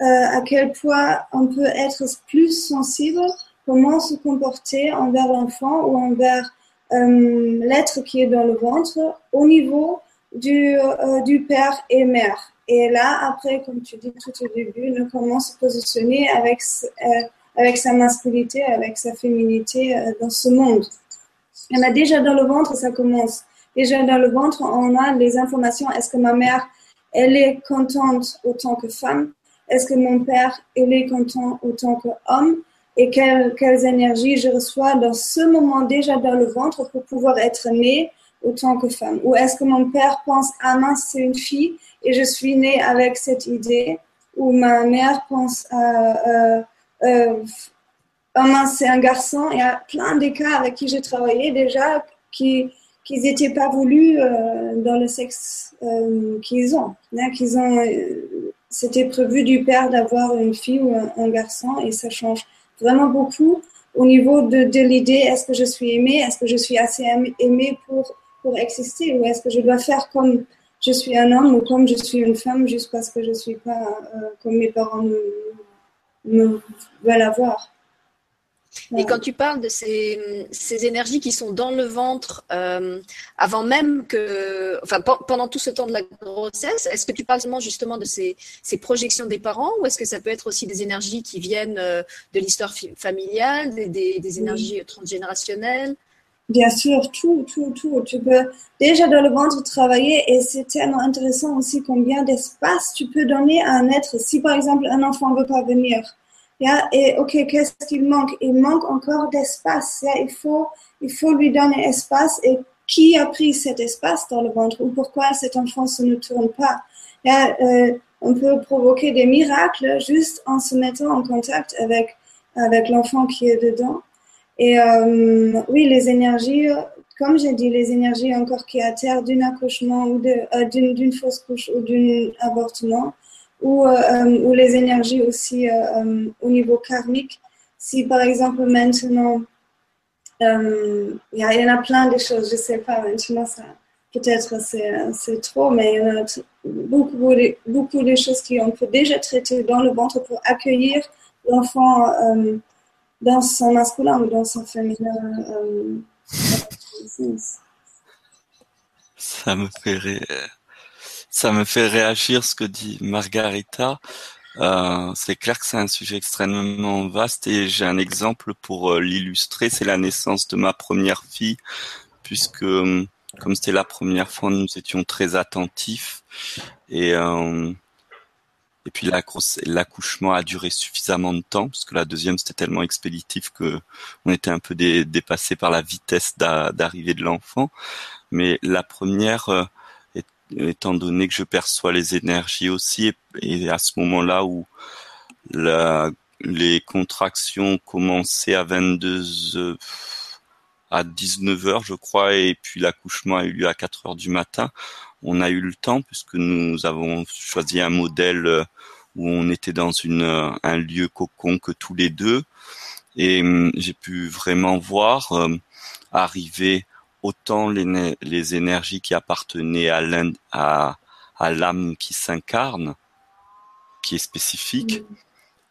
à quel point on peut être plus sensible, comment se comporter envers l'enfant ou envers l'être qui est dans le ventre au niveau du, euh, du père et mère. Et là, après, comme tu dis tout au début, nous commence à se positionner avec, euh, avec sa masculinité, avec sa féminité euh, dans ce monde. On a déjà dans le ventre, ça commence. Déjà dans le ventre, on a les informations. Est-ce que ma mère, elle est contente autant que femme? Est-ce que mon père, il est content autant qu'homme? Et quelles, quelles énergies je reçois dans ce moment déjà dans le ventre pour pouvoir être né autant que femme Ou est-ce que mon père pense, ah mince, c'est une fille et je suis née avec cette idée Ou ma mère pense, euh, euh, oh mince, c'est un garçon. Il y a plein de cas avec qui j'ai travaillé déjà qui qu'ils n'étaient pas voulus euh, dans le sexe euh, qu'ils ont. Hein, qu'ils ont euh, C'était prévu du père d'avoir une fille ou un, un, garçon et ça change vraiment beaucoup au niveau de, de l'idée est-ce que je suis aimée, est-ce que je suis assez aimée pour pour exister ou est-ce que je dois faire comme je suis un homme ou comme je suis une femme juste parce que je ne suis pas euh, comme mes parents me, me veulent avoir.
Et quand tu parles de ces, ces, énergies qui sont dans le ventre euh, avant même que, enfin pendant tout ce temps de la grossesse, est-ce que tu parles seulement justement de ces, ces projections des parents ou est-ce que ça peut être aussi des énergies qui viennent euh, de l'histoire familiale, des, des, des énergies transgénérationnelles?
Bien sûr, tout, tout, tout. Tu peux déjà dans le ventre travailler et c'est tellement intéressant aussi combien d'espace tu peux donner à un être. Si par exemple un enfant veut pas venir, et ok, qu'est-ce qu'il manque? Il manque encore d'espace. il, faut, il faut lui donner espace. Et qui a pris cet espace dans le ventre ou pourquoi cet enfant ne tourne pas? Euh, On peut provoquer des miracles juste en se mettant en contact avec, avec l'enfant qui est dedans. Et euh, oui, les énergies, comme j'ai dit, les énergies encore qui à terre d'un accouchement ou euh, d'une fausse couche ou d'un avortement, ou, euh, les énergies aussi euh, euh, au niveau karmique. Si par exemple maintenant, il y, en a plein de choses, je ne sais pas, maintenant ça peut-être c'est trop, mais il y en a beaucoup, beaucoup de choses qu'on peut déjà traiter dans le ventre pour accueillir l'enfant dans son masculin ou dans son féminin.
ça me fait rire ça me fait réagir ce que dit Margarita. Euh, c'est clair que c'est un sujet extrêmement vaste et j'ai un exemple pour euh, l'illustrer. C'est la naissance de ma première fille, puisque euh, comme c'était la première fois, nous étions très attentifs et et puis l'accouchement a duré suffisamment de temps, parce que la deuxième c'était tellement expéditif que on était un peu dépassé par la vitesse d'arrivée de l'enfant. Mais la première étant donné que je perçois les énergies aussi, et, à ce moment-là où la, les contractions commençaient à 22 à 19 heures, je crois, et puis l'accouchement a eu lieu à 4 heures du matin. On a eu le temps puisque nous avons choisi un modèle euh, où on était dans une, euh, un lieu cocon que tous les deux, et hum, j'ai pu vraiment voir euh, arriver autant les, les énergies qui appartenaient à l'âme à, à qui s'incarne, qui est spécifique,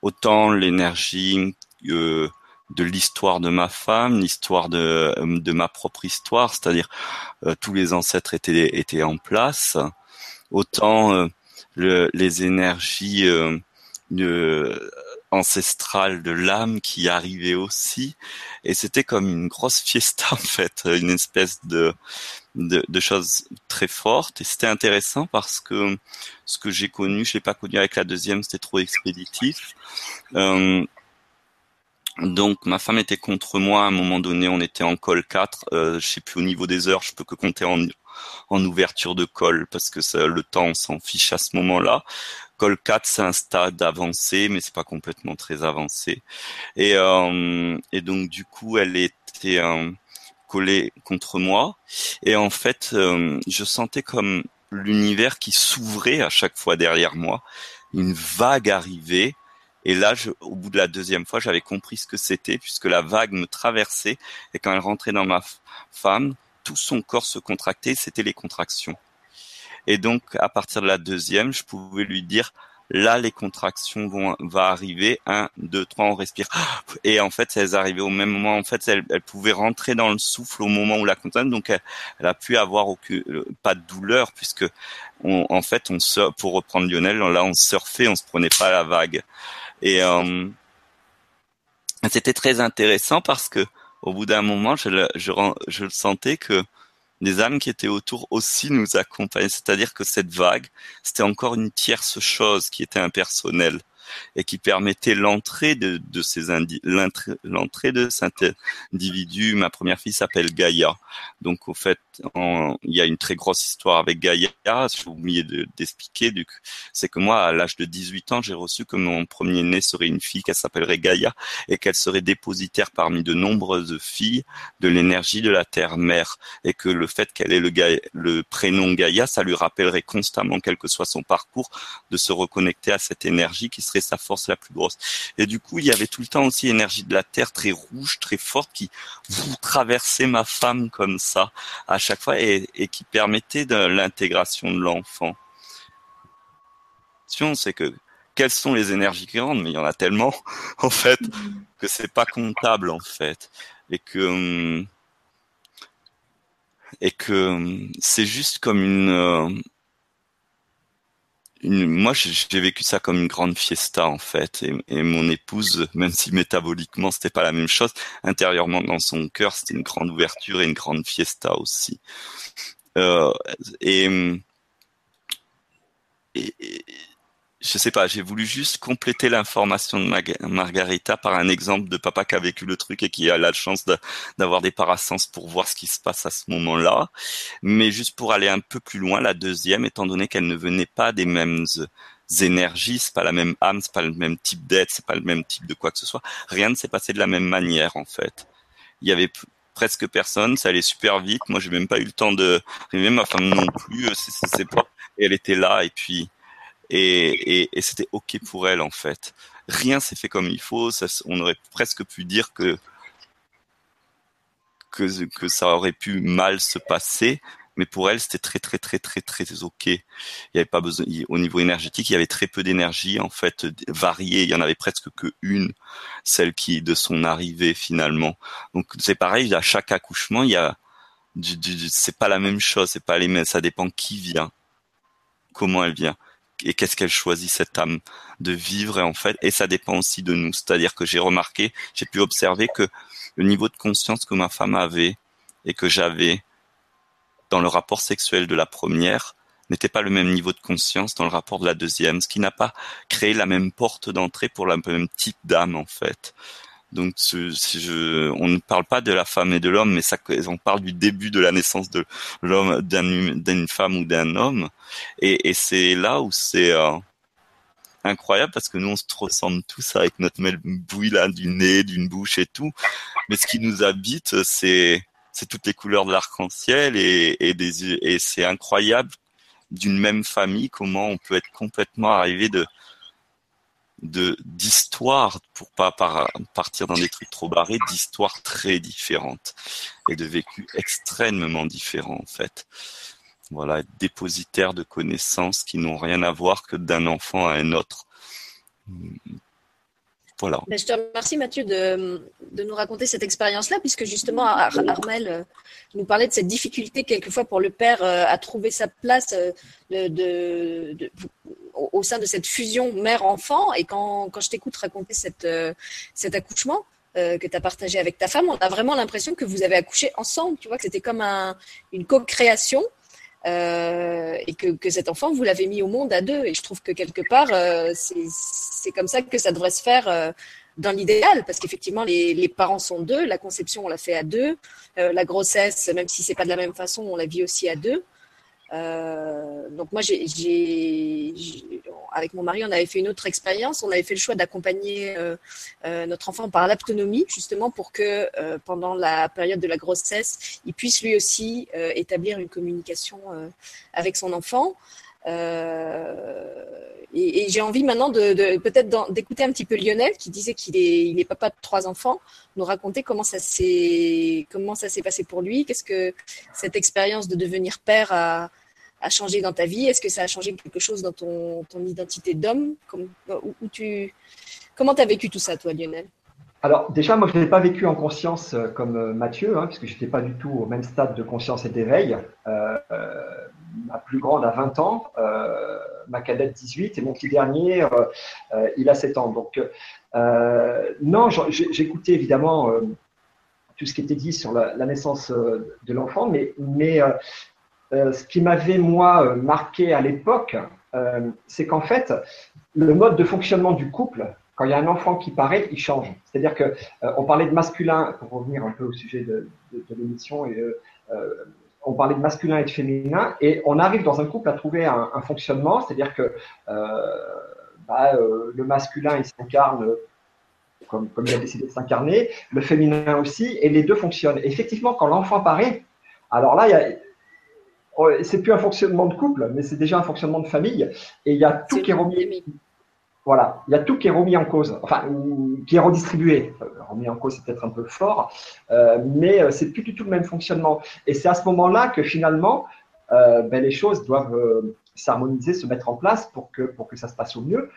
autant l'énergie euh, de l'histoire de ma femme, l'histoire de, de ma propre histoire, c'est-à-dire euh, tous les ancêtres étaient, étaient en place, autant euh, le, les énergies de ancestrale de l'âme qui arrivait aussi. Et c'était comme une grosse fiesta en fait une espèce de de, de choses très fortes et c'était intéressant parce que ce que j'ai connu je l'ai pas connu avec la deuxième c'était trop expéditif. Euh, donc ma femme était contre moi à un moment donné on était en col 4 euh, je sais plus au niveau des heures je peux que compter en en ouverture de col parce que ça, le temps on s'en fiche à ce moment-là Col 4, c'est un stade avancé, mais c'est pas complètement très avancé. Et, euh, et donc du coup, elle était euh, collée contre moi. Et en fait, euh, je sentais comme l'univers qui s'ouvrait à chaque fois derrière moi, une vague arrivait. Et là, je, au bout de la deuxième fois, j'avais compris ce que c'était, puisque la vague me traversait. Et quand elle rentrait dans ma femme, tout son corps se contractait. C'était les contractions. Et donc, à partir de la deuxième, je pouvais lui dire, là, les contractions vont va arriver. Un, deux, trois, on respire. Et en fait, elles arrivaient au même moment. En fait, elles, elles pouvaient rentrer dans le souffle au moment où la contrainte. Donc, elle, a pu avoir aucune, euh, pas de douleur puisque, on, en fait, on pour reprendre Lionel, là, on surfait, on se prenait pas la vague. Et euh, c'était très intéressant parce que, au bout d'un moment, je, je, je sentais que les âmes qui étaient autour aussi nous accompagnaient. C'est-à-dire que cette vague, c'était encore une tierce chose qui était impersonnelle et qui permettait l'entrée de, de ces l'entrée de cet individu. Ma première fille s'appelle Gaïa. Donc au fait, il y a une très grosse histoire avec Gaïa. J'ai oublié d'expliquer. c'est que moi, à l'âge de 18 ans, j'ai reçu que mon premier né serait une fille qu'elle s'appellerait Gaïa et qu'elle serait dépositaire parmi de nombreuses filles de l'énergie de la terre-mère et que le fait qu'elle ait le, le prénom Gaïa, ça lui rappellerait constamment, quel que soit son parcours, de se reconnecter à cette énergie qui serait sa force la plus grosse. Et du coup, il y avait tout le temps aussi l'énergie de la terre très rouge, très forte, qui vous traversait ma femme comme ça à chaque fois et, qui permettait de l'intégration de l'enfant. C'est que quelles sont les énergies qui rentrent, mais il y en a tellement en fait que c'est pas comptable en fait et que hum, et que hum, c'est juste comme une, euh, une moi j'ai vécu ça comme une grande fiesta en fait. Et, et mon épouse même si métaboliquement c'était pas la même chose intérieurement dans son cœur c'était une grande ouverture et une grande fiesta aussi. Euh, et, et je sais pas, j'ai voulu juste compléter l'information de Margarita par un exemple de papa qui a vécu le truc et qui a la chance d'avoir des parasens pour voir ce qui se passe à ce moment-là. Mais juste pour aller un peu plus loin, la deuxième, étant donné qu'elle ne venait pas des mêmes énergies, c'est pas la même âme, c'est pas le même type d'être, c'est pas le même type de quoi que ce soit. Rien ne s'est passé de la même manière, en fait. Il y avait presque personne, ça allait super vite. Moi, j'ai même pas eu le temps de, même ma femme non plus, c'est pas, et elle était là, et puis, et, c'était ok pour elle en fait. Rien s'est fait comme il faut. On aurait presque pu dire que, que ça aurait pu mal se passer, mais pour elle c'était très très très très très ok. Il y avait pas besoin. Au niveau énergétique, il y avait très peu d'énergie en fait variée. Il y en avait presque que une, celle qui de son arrivée finalement. Donc c'est pareil. À chaque accouchement, il y a c'est pas la même chose. C'est pas les mêmes. Ça dépend qui vient, comment elle vient et qu'est-ce qu'elle choisit cette âme de vivre et en fait et ça dépend aussi de nous. C'est-à-dire que j'ai remarqué j'ai pu observer que le niveau de conscience que ma femme avait et que j'avais dans le rapport sexuel de la première n'était pas le même niveau de conscience dans le rapport de la deuxième ce qui n'a pas créé la même porte d'entrée pour la même type d'âme en fait donc, on ne parle pas de la femme et de l'homme, mais ça, on parle du début de la naissance de l'homme, d'une femme ou d'un homme. Et, c'est là où c'est euh, incroyable parce que nous, on se ressemble tous avec notre bouille là, du nez, d'une bouche et tout. Mais ce qui nous habite, c'est toutes les couleurs de l'arc-en-ciel et c'est incroyable d'une même famille comment on peut être complètement arrivé de de d'histoires pour pas partir dans des trucs trop barrés, d'histoires très différentes et de vécus extrêmement différents en fait. Voilà, dépositaires de connaissances qui n'ont rien à voir que d'un enfant à un autre.
Ben, je te remercie Mathieu de, nous raconter cette expérience-là, puisque justement Armel euh, nous parlait de cette difficulté quelquefois pour le père euh, à trouver sa place euh, au, sein de cette fusion mère-enfant. Et quand, quand je t'écoute raconter cette, cet accouchement, que tu as partagé avec ta femme, on a vraiment l'impression que vous avez accouché ensemble, tu vois, que c'était comme un, une co-création euh, et que, que, cet enfant, vous l'avez mis au monde à deux. Et je trouve que quelque part, euh, c'est comme ça que ça devrait se faire euh, dans l'idéal, parce qu'effectivement, les, les, parents sont deux, la conception, on l'a fait à deux, euh, la grossesse, même si c'est pas de la même façon, on la vit aussi à deux. Euh, donc moi, j'ai, avec mon mari, on avait fait une autre expérience. On avait fait le choix d'accompagner euh, euh, notre enfant par l'autonomie, justement pour que pendant la période de la grossesse, il puisse lui aussi établir une communication avec son enfant. et, j'ai envie maintenant de, peut-être d'écouter un petit peu Lionel qui disait qu'il est, il est papa de trois enfants, nous raconter comment ça s'est comment ça s'est passé pour lui, qu'est-ce que cette expérience de devenir père a, a changé dans ta vie? Est-ce que ça a changé quelque chose dans ton, ton identité d'homme? Tu... Comment tu as vécu tout ça, toi, Lionel?
Alors déjà, moi, je ne l'ai pas vécu en conscience euh, comme euh, Mathieu, hein, puisque je n'étais pas du tout au même stade de conscience et d'éveil. Euh, ma plus grande a 20 ans, ma cadette 18, et mon petit dernier, il a 7 ans. Donc non, j'écoutais évidemment tout ce qui était dit sur la, la naissance de l'enfant, mais, mais ce qui m'avait, moi, euh, marqué à l'époque, euh, c'est qu'en fait, le mode de fonctionnement du couple, quand il y a un enfant qui paraît, il change. C'est-à-dire que on parlait de masculin, pour revenir un peu au sujet de, l'émission, on parlait de masculin et de féminin, et on arrive dans un couple à trouver un, fonctionnement, c'est-à-dire que bah, le masculin, il s'incarne comme, comme, il a décidé de s'incarner, le féminin aussi, et les deux fonctionnent. effectivement, quand l'enfant paraît, alors là, il y a, c'est plus un fonctionnement de couple, mais c'est déjà un fonctionnement de famille. Et il y a tout qui est remis. Voilà, il y a tout qui est remis en cause, enfin, qui est redistribué. remis en cause, c'est peut-être un peu fort, euh, mais euh, c'est plus du tout le même fonctionnement. Et c'est à ce moment-là que finalement, euh, ben, les choses doivent s'harmoniser, se mettre en place pour que, pour que ça se passe au mieux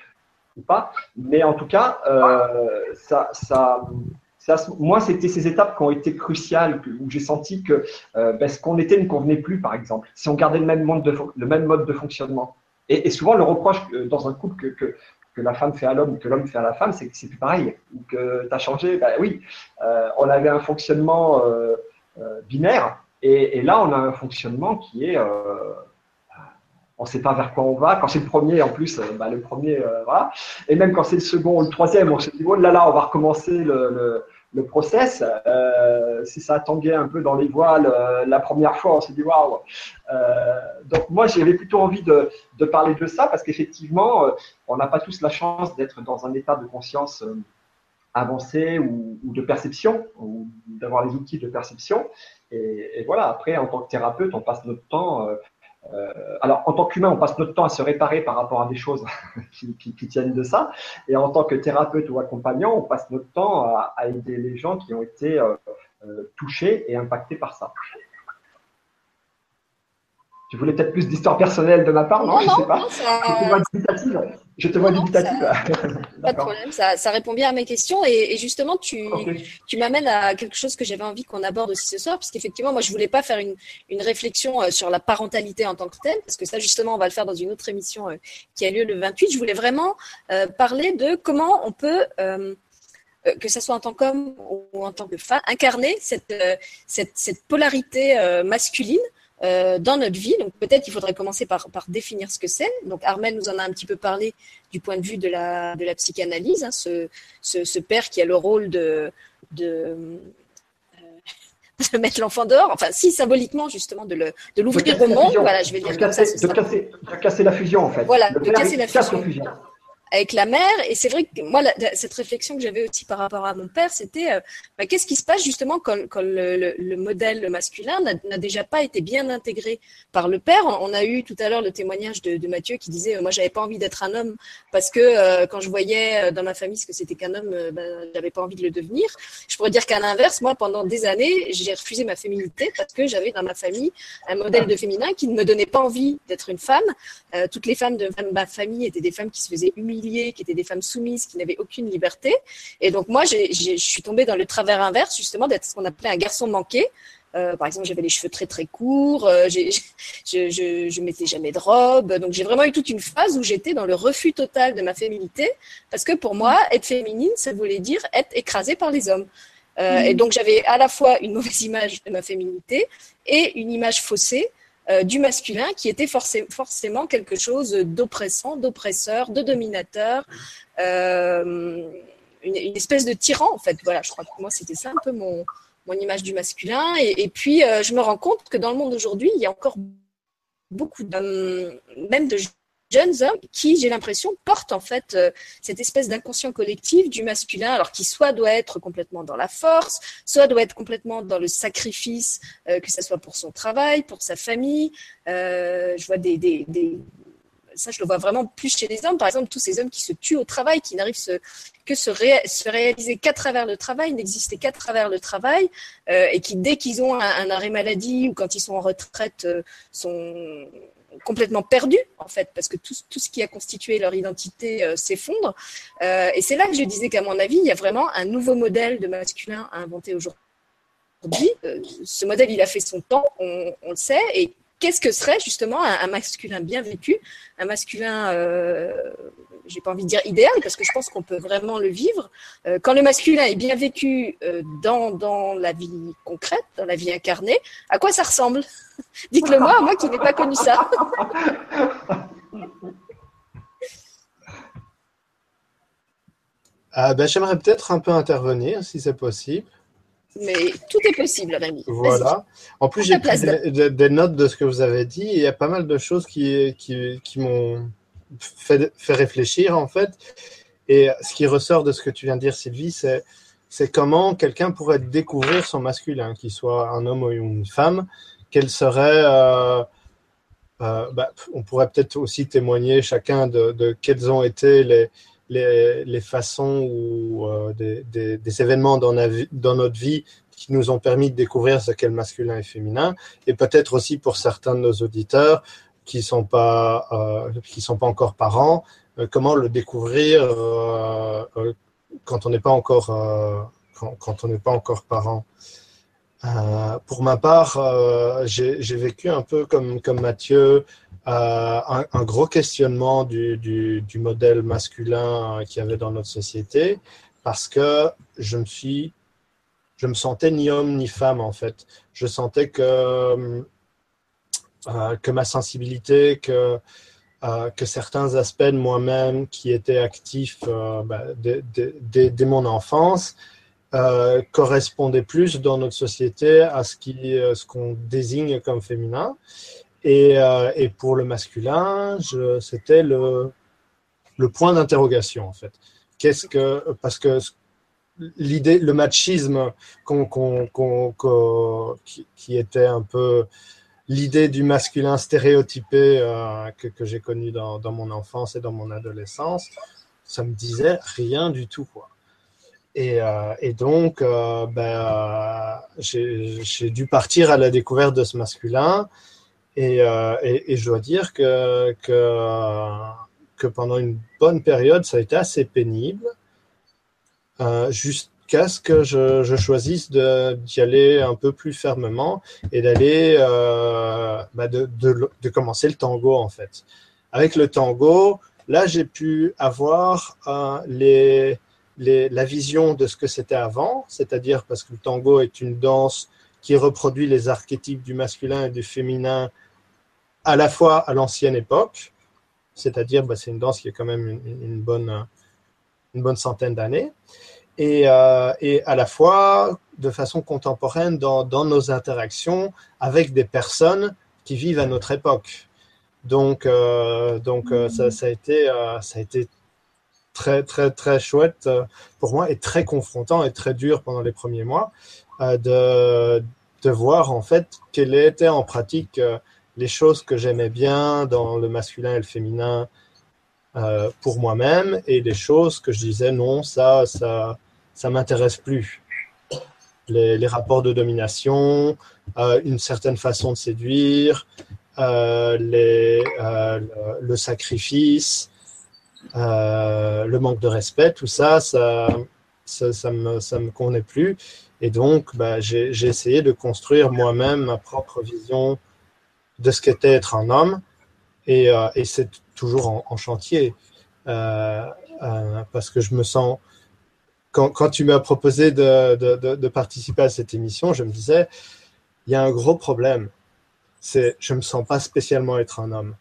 ou pas. Mais en tout cas, ça, ça, moi, c'était ces étapes qui ont été cruciales, où j'ai senti que ben, ce qu'on était ne convenait plus, par exemple, si on gardait le même mode de, fonctionnement. Et, souvent, le reproche dans un couple que, la femme fait à l'homme ou que l'homme fait à la femme, c'est que c'est plus pareil. Ou que tu as changé, ben oui, euh, on avait un fonctionnement euh, euh, binaire et, là on a un fonctionnement qui est, on ne sait pas vers quoi on va. Quand c'est le premier, en plus, ben, le premier, voilà. Et même quand c'est le second ou le troisième, on se dit, oh là là, on va recommencer le process. Euh, si ça tanguait un peu dans les voiles euh, la première fois, on s'est dit waouh. Euh, donc moi, j'avais plutôt envie de, parler de ça parce qu'effectivement, on n'a pas tous la chance d'être dans un état de conscience avancé ou, de perception, ou d'avoir les outils de perception. Et, et, voilà, après, en tant que thérapeute, on passe notre temps euh, alors, en tant qu'humain, on passe notre temps à se réparer par rapport à des choses qui, tiennent de ça. Et en tant que thérapeute ou accompagnant, on passe notre temps à, aider les gens qui ont été euh, euh, touchés et impactés par ça. Tu voulais peut-être plus d'histoire personnelle de ma part, non, Je ne sais pas. Je te vois dubitative.
Pas de problème, ça, répond bien à mes questions. Et, justement, tu, tu m'amènes à quelque chose que j'avais envie qu'on aborde aussi ce soir, parce qu'effectivement, moi, je voulais pas faire une, une, réflexion euh, sur la parentalité en tant que telle, parce que ça, justement, on va le faire dans une autre émission euh, qui a lieu le 28. Je voulais vraiment euh, parler de comment on peut que ce soit en tant qu'homme ou en tant que femme, incarner cette, cette, cette polarité masculine euh, dans notre vie. Donc peut-être qu'il faudrait commencer par, par définir ce que c'est. Donc Armel nous en a un petit peu parlé du point de vue de la, de la psychanalyse, hein, ce, ce, ce, père qui a le rôle de, de, euh, de mettre l'enfant dehors, enfin si symboliquement justement de le de l'ouvrir au monde, voilà, je vais dire
de casser, ça, de, casser, de casser la fusion en fait.
Voilà, de, casser la fusion avec la mère. Et c'est vrai que moi, cette réflexion que j'avais aussi par rapport à mon père, c'était euh, bah, qu'est-ce qui se passe justement quand, quand le, le, modèle masculin n'a déjà pas été bien intégré par le père? On, a eu tout à l'heure le témoignage de, Mathieu qui disait, moi, j'avais pas envie d'être un homme parce que euh, quand je voyais euh, dans ma famille ce que c'était qu'un homme, bah, j'avais pas envie de le devenir. Je pourrais dire qu'à l'inverse, moi, pendant des années, j'ai refusé ma féminité parce que j'avais dans ma famille un modèle de féminin qui ne me donnait pas envie d'être une femme. toutes les femmes de ma famille étaient des femmes qui se faisaient humilier qui étaient des femmes soumises, qui n'avaient aucune liberté. Et donc moi, je suis tombée dans le travers inverse, justement, d'être ce qu'on appelait un garçon manqué. Euh, par exemple, j'avais les cheveux très très courts, euh, je, je, je, mettais jamais de robe. Donc j'ai vraiment eu toute une phase où j'étais dans le refus total de ma féminité, parce que pour moi, être féminine, ça voulait dire être écrasée par les hommes. Euh, Et donc j'avais à la fois une mauvaise image de ma féminité et une image faussée euh, du masculin qui était forcément quelque chose d'oppressant, d'oppresseur, de dominateur, euh, une, espèce de tyran en fait. Voilà, je crois que moi c'était ça un peu mon, mon image du masculin. Et, puis euh, je me rends compte que dans le monde d'aujourd'hui, il y a encore beaucoup d'hommes, même de jeunes hommes qui, j'ai l'impression, portent en fait euh, cette espèce d'inconscient collectif du masculin, alors qui soit doit être complètement dans la force, soit doit être complètement dans le sacrifice, euh, que ce soit pour son travail, pour sa famille. Euh, je vois des, des, ça, je le vois vraiment plus chez les hommes. Par exemple, tous ces hommes qui se tuent au travail, qui n'arrivent que se, se, réaliser qu'à travers le travail, n'exister qu'à travers le travail, et qui, dès qu'ils ont un, arrêt maladie ou quand ils sont en retraite, sont complètement perdus en fait parce que tout, tout ce qui a constitué leur identité euh, s'effondre. Euh, et c'est là que je disais qu'à mon avis il y a vraiment un nouveau modèle de masculin à inventer aujourd'hui. Euh, ce modèle il a fait son temps on, le sait. Et qu'est-ce que serait justement un, masculin bien vécu, un masculin, j'ai pas envie de dire idéal, parce que je pense qu'on peut vraiment le vivre. Euh, quand le masculin est bien vécu euh, dans, dans la vie concrète, dans la vie incarnée, à quoi ça ressemble? Dites-le moi, moi qui n'ai pas connu ça.
Ah, ben, J'aimerais peut-être un peu intervenir, si c'est possible
mais tout est possible, Rémi.
Voilà. En plus, j'ai pris des, notes de ce que vous avez dit. il y a pas mal de choses qui, qui, qui m'ont fait, réfléchir, en fait. Et ce qui ressort de ce que tu viens de dire, Sylvie, c'est, comment quelqu'un pourrait découvrir son masculin, qu'il soit un homme ou une femme. Quel serait. Euh, euh, bah, on pourrait peut-être aussi témoigner chacun de, de, quels ont été les, les, façons ou des, des, événements dans, dans notre vie qui nous ont permis de découvrir ce qu'est le masculin et féminin, et peut-être aussi pour certains de nos auditeurs qui sont pas euh, qui sont pas encore parents, euh, comment le découvrir euh, quand on n'est pas encore quand, on n'est pas encore parent. pour ma part, j'ai vécu un peu comme comme Mathieu. Un, gros questionnement du, du, modèle masculin qu'il y avait dans notre société parce que je me suis je me sentais ni homme ni femme en fait. Je sentais que, que ma sensibilité, que, euh, que certains aspects de moi-même qui étaient actifs euh, bah, dès, dès, dès, mon enfance euh, correspondaient plus dans notre société à ce qui ce qu'on désigne comme féminin. Et, euh, et pour le masculin, c'était le, le point d'interrogation en fait. Qu'est-ce que parce que l'idée, le machisme qui, était un peu l'idée du masculin stéréotypé euh, que, j'ai connu dans, mon enfance et dans mon adolescence, ça me disait rien du tout. Et, euh, donc, euh, ben, j'ai dû partir à la découverte de ce masculin. Et, et je dois dire que, que, que pendant une bonne période, ça a été assez pénible. Euh, jusqu'à ce que je, choisisse d'y aller un peu plus fermement et d'aller euh, bah de, commencer le tango en fait. Avec le tango, là j'ai pu avoir euh, la vision de ce que c'était avant, c'est-à-dire parce que le tango est une danse qui reproduit les archétypes du masculin et du féminin à la fois à l'ancienne époque, c'est-à-dire bah, c'est une danse qui est quand même une bonne une bonne centaine d'années, et, euh, et, à la fois de façon contemporaine dans, dans, nos interactions avec des personnes qui vivent à notre époque. Donc, euh, donc euh, ça, ça, a été, ça a été très, très, très chouette pour moi et très confrontant et très dur pendant les premiers mois de, de voir en fait quelles étaient en pratique les choses que j'aimais bien dans le masculin et le féminin pour moi-même et des choses que je disais non, ça, ça, ça m'intéresse plus. Les, rapports de domination, euh, une certaine façon de séduire, euh, euh, le, sacrifice, le manque de respect, tout ça, ça, ça, ça me, ça me convenait plus. Et donc, bah, j'ai essayé de construire moi-même ma propre vision de ce qu'était être un homme. Et, et c'est toujours en, chantier parce que je me sens quand, tu m'as proposé de, participer à cette émission, je me disais, il y a un gros problème. Je me sens pas spécialement être un homme,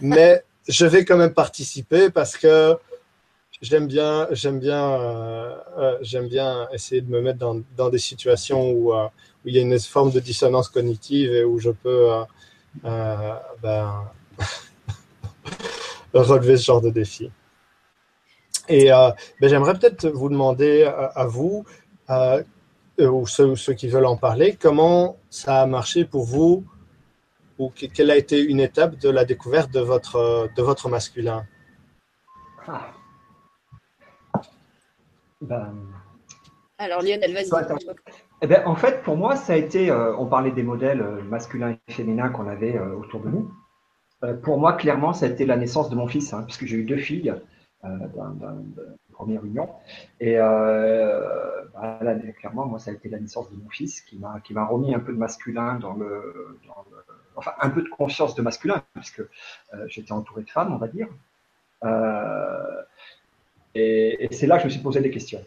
mais je vais quand même participer parce que j'aime bien, euh, euh, essayer de me mettre dans, des situations où, euh, où, il y a une forme de dissonance cognitive et où je peux ben, relever ce genre de défi. Et euh, ben, j'aimerais peut-être vous demander à, à vous, euh, ou ceux, ceux, qui veulent en parler, comment ça a marché pour vous, ou quelle a été une étape de la découverte de votre, de votre masculin? Ah.
ben... Alors Lionel, vas-y.
Eh ben, en fait, pour moi, ça a été, euh, on parlait des modèles euh, masculins et féminins qu'on avait euh, autour de nous. Euh, pour moi, clairement, ça a été la naissance de mon fils, hein, puisque j'ai eu deux filles euh, d'une première union. Et euh, bah, là, clairement, moi, ça a été la naissance de mon fils qui m'a remis un peu de masculin dans le, enfin un peu de conscience de masculin, puisque j'étais entouré de femmes, on va dire. et, et c'est là que je me suis posé des questions.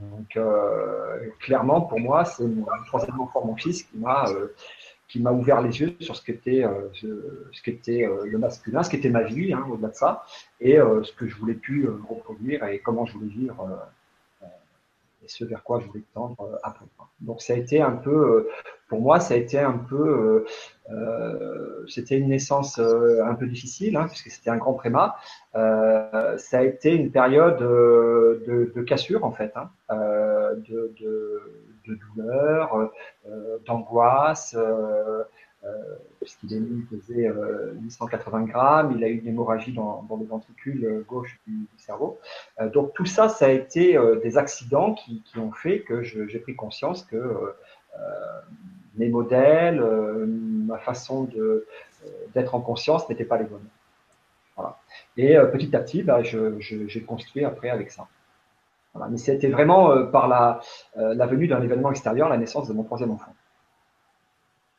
Donc, euh, clairement, pour moi, c'est mon troisième enfant, mon fils, qui m'a euh, qui m'a ouvert les yeux sur ce qu'était euh, ce qu'était euh, le masculin, ce qu'était ma vie, hein, au-delà de ça, et euh, ce que je voulais plus reproduire et comment je voulais vivre et ce vers quoi je voulais tendre après. Donc ça a été un peu, pour moi, ça a été un peu, c'était une naissance un peu difficile, hein, puisque c'était un grand prémat. Euh, ça a été une période de, cassure en fait, hein, de de douleur, euh, d'angoisse, euh, puisqu'il est né, il pesait 880 grammes, il a eu une hémorragie dans, le ventricule gauche du, cerveau. donc tout ça, ça a été des accidents qui, qui, ont fait que j'ai pris conscience que mes modèles, ma façon d'être en conscience n'étaient pas les bonnes. Et petit à petit, bah, j'ai construit après avec ça. Mais c'était vraiment euh, par la, euh, la venue d'un événement extérieur, la naissance de mon troisième enfant.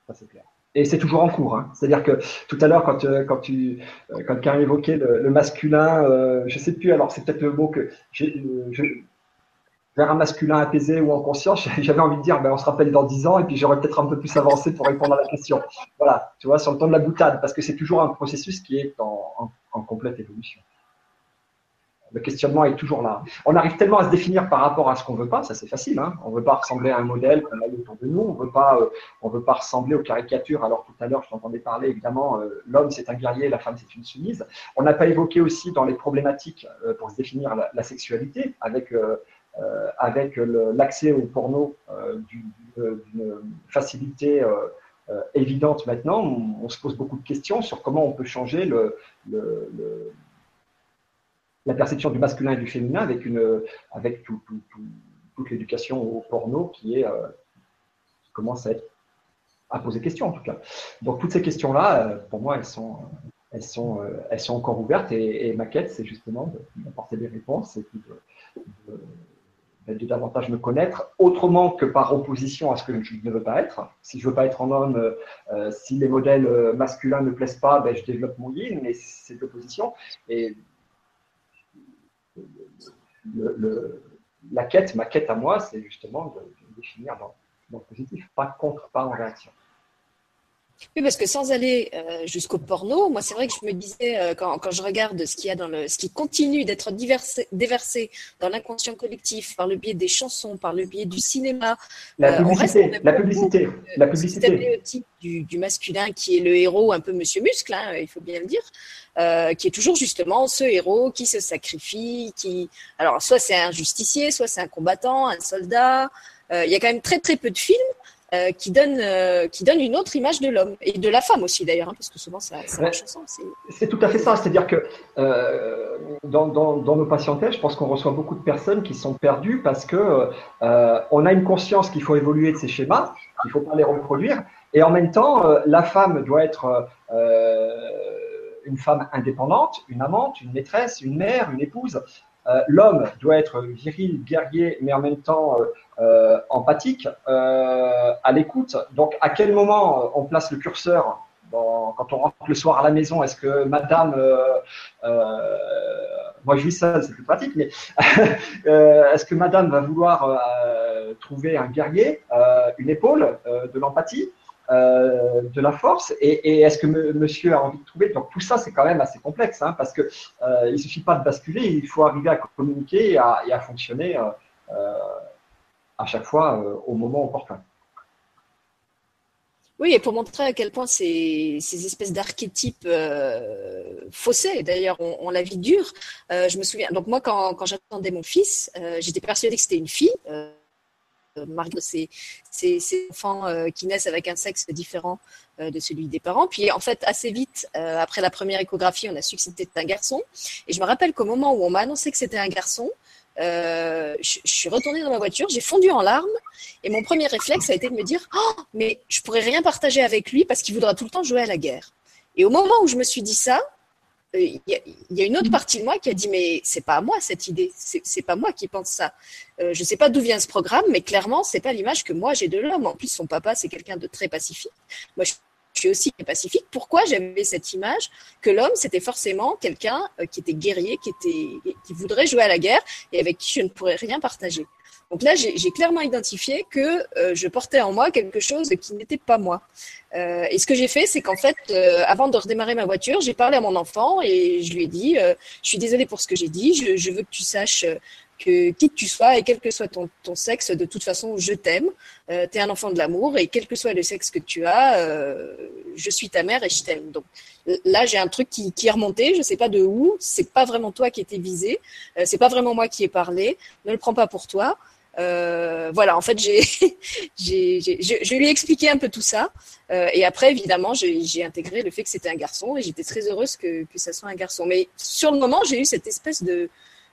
Ça, c'est clair. Et c'est toujours en cours. Hein. C'est-à-dire que tout à l'heure, quand, euh, quand, tu, quand quelqu'un évoquait le, masculin, je ne sais plus, alors c'est peut-être le mot que j'ai, vers un masculin apaisé ou en conscience, j'avais envie de dire, ben, on se rappelle dans dix ans et puis j'aurais peut-être un peu plus avancé pour répondre à la question. Voilà, tu vois, sur le temps de la boutade, parce que c'est toujours un processus qui est en complète évolution le questionnement est toujours là. On arrive tellement à se définir par rapport à ce qu'on veut pas, ça c'est facile. Hein on veut pas ressembler à un modèle qu'on a autour de nous. On veut pas, euh, on veut pas ressembler aux caricatures. Alors tout à l'heure, je t'entendais parler évidemment, euh, l'homme c'est un guerrier, la femme c'est une soumise. On n'a pas évoqué aussi dans les problématiques euh, pour se définir la, sexualité avec avec l'accès au porno d'une facilité évidente maintenant. On, se pose beaucoup de questions sur comment on peut changer le, le la perception du masculin et du féminin avec, une, avec toute l'éducation au porno qui, est, euh, qui commence à, poser question en tout cas. Donc toutes ces questions-là, euh, pour moi, elles sont, elles sont, euh, elles sont encore ouvertes et, ma quête, c'est justement d'apporter des réponses et de, davantage me connaître autrement que par opposition à ce que je ne veux pas être. Si je ne veux pas être un homme, si les modèles masculins ne plaisent pas, ben, je développe mon yin, mais c'est l'opposition. Et la quête, ma quête à moi, c'est justement de, définir dans, le positif, pas contre, pas en réaction.
Oui, parce que sans aller euh, jusqu'au porno, moi c'est vrai que je me disais euh, quand, je regarde ce qu'il y a dans le, ce qui continue d'être déversé dans l'inconscient collectif par le biais des chansons, par le biais du cinéma,
la euh, publicité, la publicité, la publicité,
du, du, masculin qui est le héros, un peu Monsieur Muscle, hein, il faut bien le dire, euh, qui est toujours justement ce héros qui se sacrifie, qui alors soit c'est un justicier, soit c'est un combattant, un soldat. Il y a quand même très très peu de films euh, qui donnent qui donnent une autre image de l'homme et de la femme aussi d'ailleurs, hein, parce que souvent ça, ça marche ensemble.
C'est tout à fait ça, c'est-à-dire que dans, dans, dans, nos patientèles, je pense qu'on reçoit beaucoup de personnes qui sont perdues parce que on a une conscience qu'il faut évoluer de ces schémas, qu'il faut pas les reproduire, et en même temps, la femme doit être une femme indépendante, une amante, une maîtresse, une mère, une épouse. Euh, l'homme doit être viril, guerrier, mais en même temps euh, euh, empathique, à l'écoute. Donc, à quel moment on place le curseur quand on rentre le soir à la maison? Est-ce que madame, moi je vis seul, c'est plus pratique, mais est-ce que madame va vouloir trouver un guerrier, une épaule, de l'empathie? Euh, de la force et, est-ce que monsieur a envie de trouver? Donc tout ça, c'est quand même assez complexe hein, parce que euh, il suffit pas de basculer, il faut arriver à communiquer et à, fonctionner euh, euh, à chaque fois au moment opportun.
Oui, et pour montrer à quel point ces, ces espèces d'archétypes faussés, d'ailleurs, on, la vie dure. je me souviens, donc moi, quand j'attendais mon fils, j'étais persuadée que c'était une fille malgré ces, ces, enfants euh, qui naissent avec un sexe différent euh, de celui des parents. Puis en fait, assez vite, euh, après la première échographie, on a su que c'était un garçon. Et je me rappelle qu'au moment où on m'a annoncé que c'était un garçon, je, suis retournée dans ma voiture, j'ai fondu en larmes et mon premier réflexe a été de me dire oh, mais je pourrais rien partager avec lui parce qu'il voudra tout le temps jouer à la guerre. Et au moment où je me suis dit ça, euh, il y, a une autre partie de moi qui a dit mais c'est pas à moi cette idée, c'est pas moi qui pense ça. Euh, je sais pas d'où vient ce programme, mais clairement c'est pas l'image que moi j'ai de l'homme. En plus son papa c'est quelqu'un de très pacifique. Moi je suis aussi pacifique. Pourquoi j'avais cette image que l'homme c'était forcément quelqu'un euh, qui était guerrier, qui était qui voudrait jouer à la guerre et avec qui je ne pourrais rien partager? Donc là, j'ai clairement identifié que euh, je portais en moi quelque chose qui n'était pas moi. Euh, et ce que j'ai fait, c'est qu'en fait, euh, avant de redémarrer ma voiture, j'ai parlé à mon enfant et je lui ai dit, je suis désolée pour ce que j'ai dit, je, veux que tu saches que qui que tu sois et quel que soit ton, sexe, de toute façon, je t'aime. Euh, tu es un enfant de l'amour et quel que soit le sexe que tu as, je suis ta mère et je t'aime. Donc là, j'ai un truc qui, qui est remonté, je sais pas de où, c'est pas vraiment toi qui étais visé, c'est pas vraiment moi qui ai parlé, ne le prends pas pour toi. Euh, voilà, en fait, j'ai, j'ai, je lui ai expliqué un peu tout ça. Euh, et après, évidemment, j'ai intégré le fait que c'était un garçon et j'étais très heureuse que, que ça soit un garçon. Mais sur le moment, j'ai eu cette espèce de,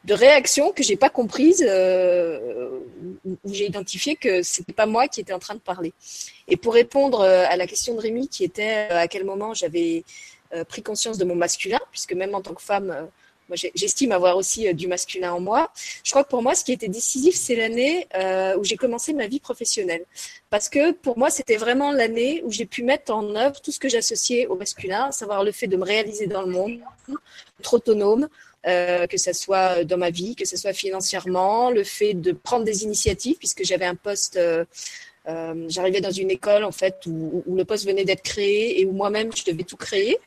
réaction que j'ai pas comprise, euh, où j'ai identifié que c'était pas moi qui étais en train de parler. Et pour répondre à la question de Rémi, qui était à quel moment j'avais pris conscience de mon masculin, puisque même en tant que femme, moi, j'estime avoir aussi euh, du masculin en moi. Je crois que pour moi, ce qui était décisif, c'est l'année euh, où j'ai commencé ma vie professionnelle. Parce que pour moi, c'était vraiment l'année où j'ai pu mettre en œuvre tout ce que j'associais au masculin, à savoir le fait de me réaliser dans le monde, être autonome, euh, que ce soit dans ma vie, que ce soit financièrement, le fait de prendre des initiatives, puisque j'avais un poste. J'arrivais dans une école en fait où le poste venait d'être créé et où moi-même je devais tout créer.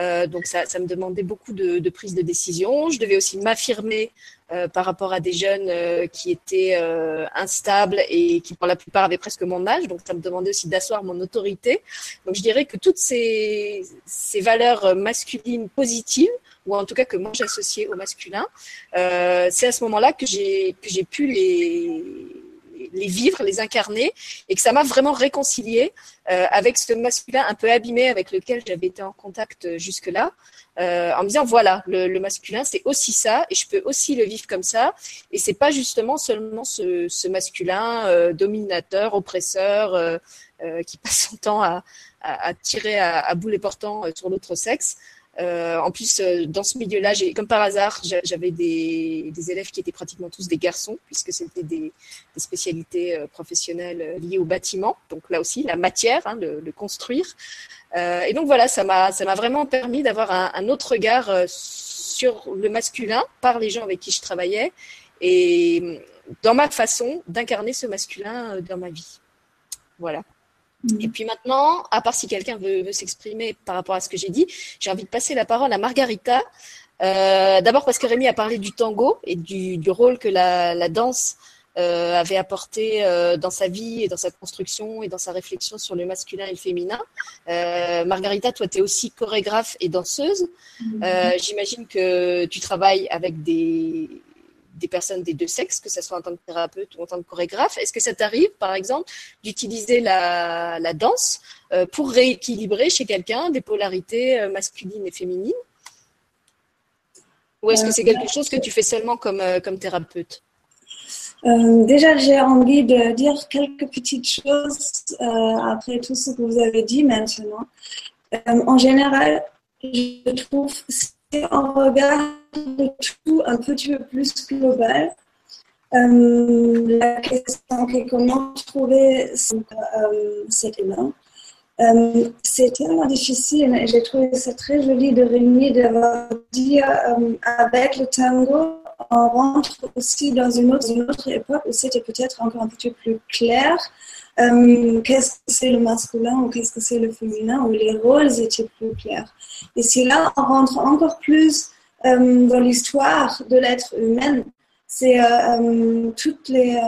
Euh, donc ça, ça, me demandait beaucoup de, de, prise de décision. Je devais aussi m'affirmer euh, par rapport à des jeunes euh, qui étaient euh, instables et qui pour la plupart avaient presque mon âge. Donc ça me demandait aussi d'asseoir mon autorité. Donc je dirais que toutes ces, ces valeurs masculines positives ou en tout cas que moi j'associais au masculin, c'est à ce moment-là que j'ai pu les les vivre, les incarner, et que ça m'a vraiment réconcilié euh, avec ce masculin un peu abîmé avec lequel j'avais été en contact euh, jusque-là, euh, en me disant voilà, le, masculin c'est aussi ça, et je peux aussi le vivre comme ça, et c'est pas justement seulement ce, masculin dominateur, oppresseur, qui passe son temps à, tirer à, à boulet portant sur l'autre sexe. Euh, en plus, euh, dans ce milieu-là, comme par hasard, j'avais des, élèves qui étaient pratiquement tous des garçons, puisque c'était des, spécialités euh, professionnelles liées au bâtiment. Donc là aussi, la matière, hein, le, construire. et donc voilà, ça m'a ça m'a vraiment permis d'avoir un, autre regard sur le masculin par les gens avec qui je travaillais et dans ma façon d'incarner ce masculin dans ma vie. Voilà. Et puis maintenant, à part si quelqu'un veut, veut s'exprimer par rapport à ce que j'ai dit, j'ai envie de passer la parole à Margarita. Euh, D'abord parce que Rémi a parlé du tango et du, du rôle que la, la danse euh, avait apporté euh, dans sa vie et dans sa construction et dans sa réflexion sur le masculin et le féminin. Euh, Margarita, toi, tu es aussi chorégraphe et danseuse. Mm-hmm. Euh, j'imagine que tu travailles avec des, des personnes des deux sexes, que ce soit en tant que thérapeute ou en tant que chorégraphe. Est-ce que ça t'arrive, par exemple, d'utiliser la, danse euh, pour rééquilibrer chez quelqu'un des polarités euh, masculines et féminines? Ou est-ce que c'est quelque chose que tu fais seulement comme, euh, comme thérapeute?
Déjà, j'ai envie de dire quelques petites choses après tout ce que vous avez dit maintenant. en général, je trouve un regard tout un petit peu plus global. Euh, la question est comment trouver euh, cet élan. Euh, c'est tellement difficile et j'ai trouvé ça très joli de Rémi d'avoir dit avec le tango, on rentre aussi dans une autre, une autre époque où c'était peut-être encore un petit peu plus clair. Qu'est-ce que c'est le masculin ou qu'est-ce que c'est le féminin, où les rôles étaient plus clairs. Et si là, on rentre encore plus euh, dans l'histoire de l'être humain, c'est euh, euh, toutes, les,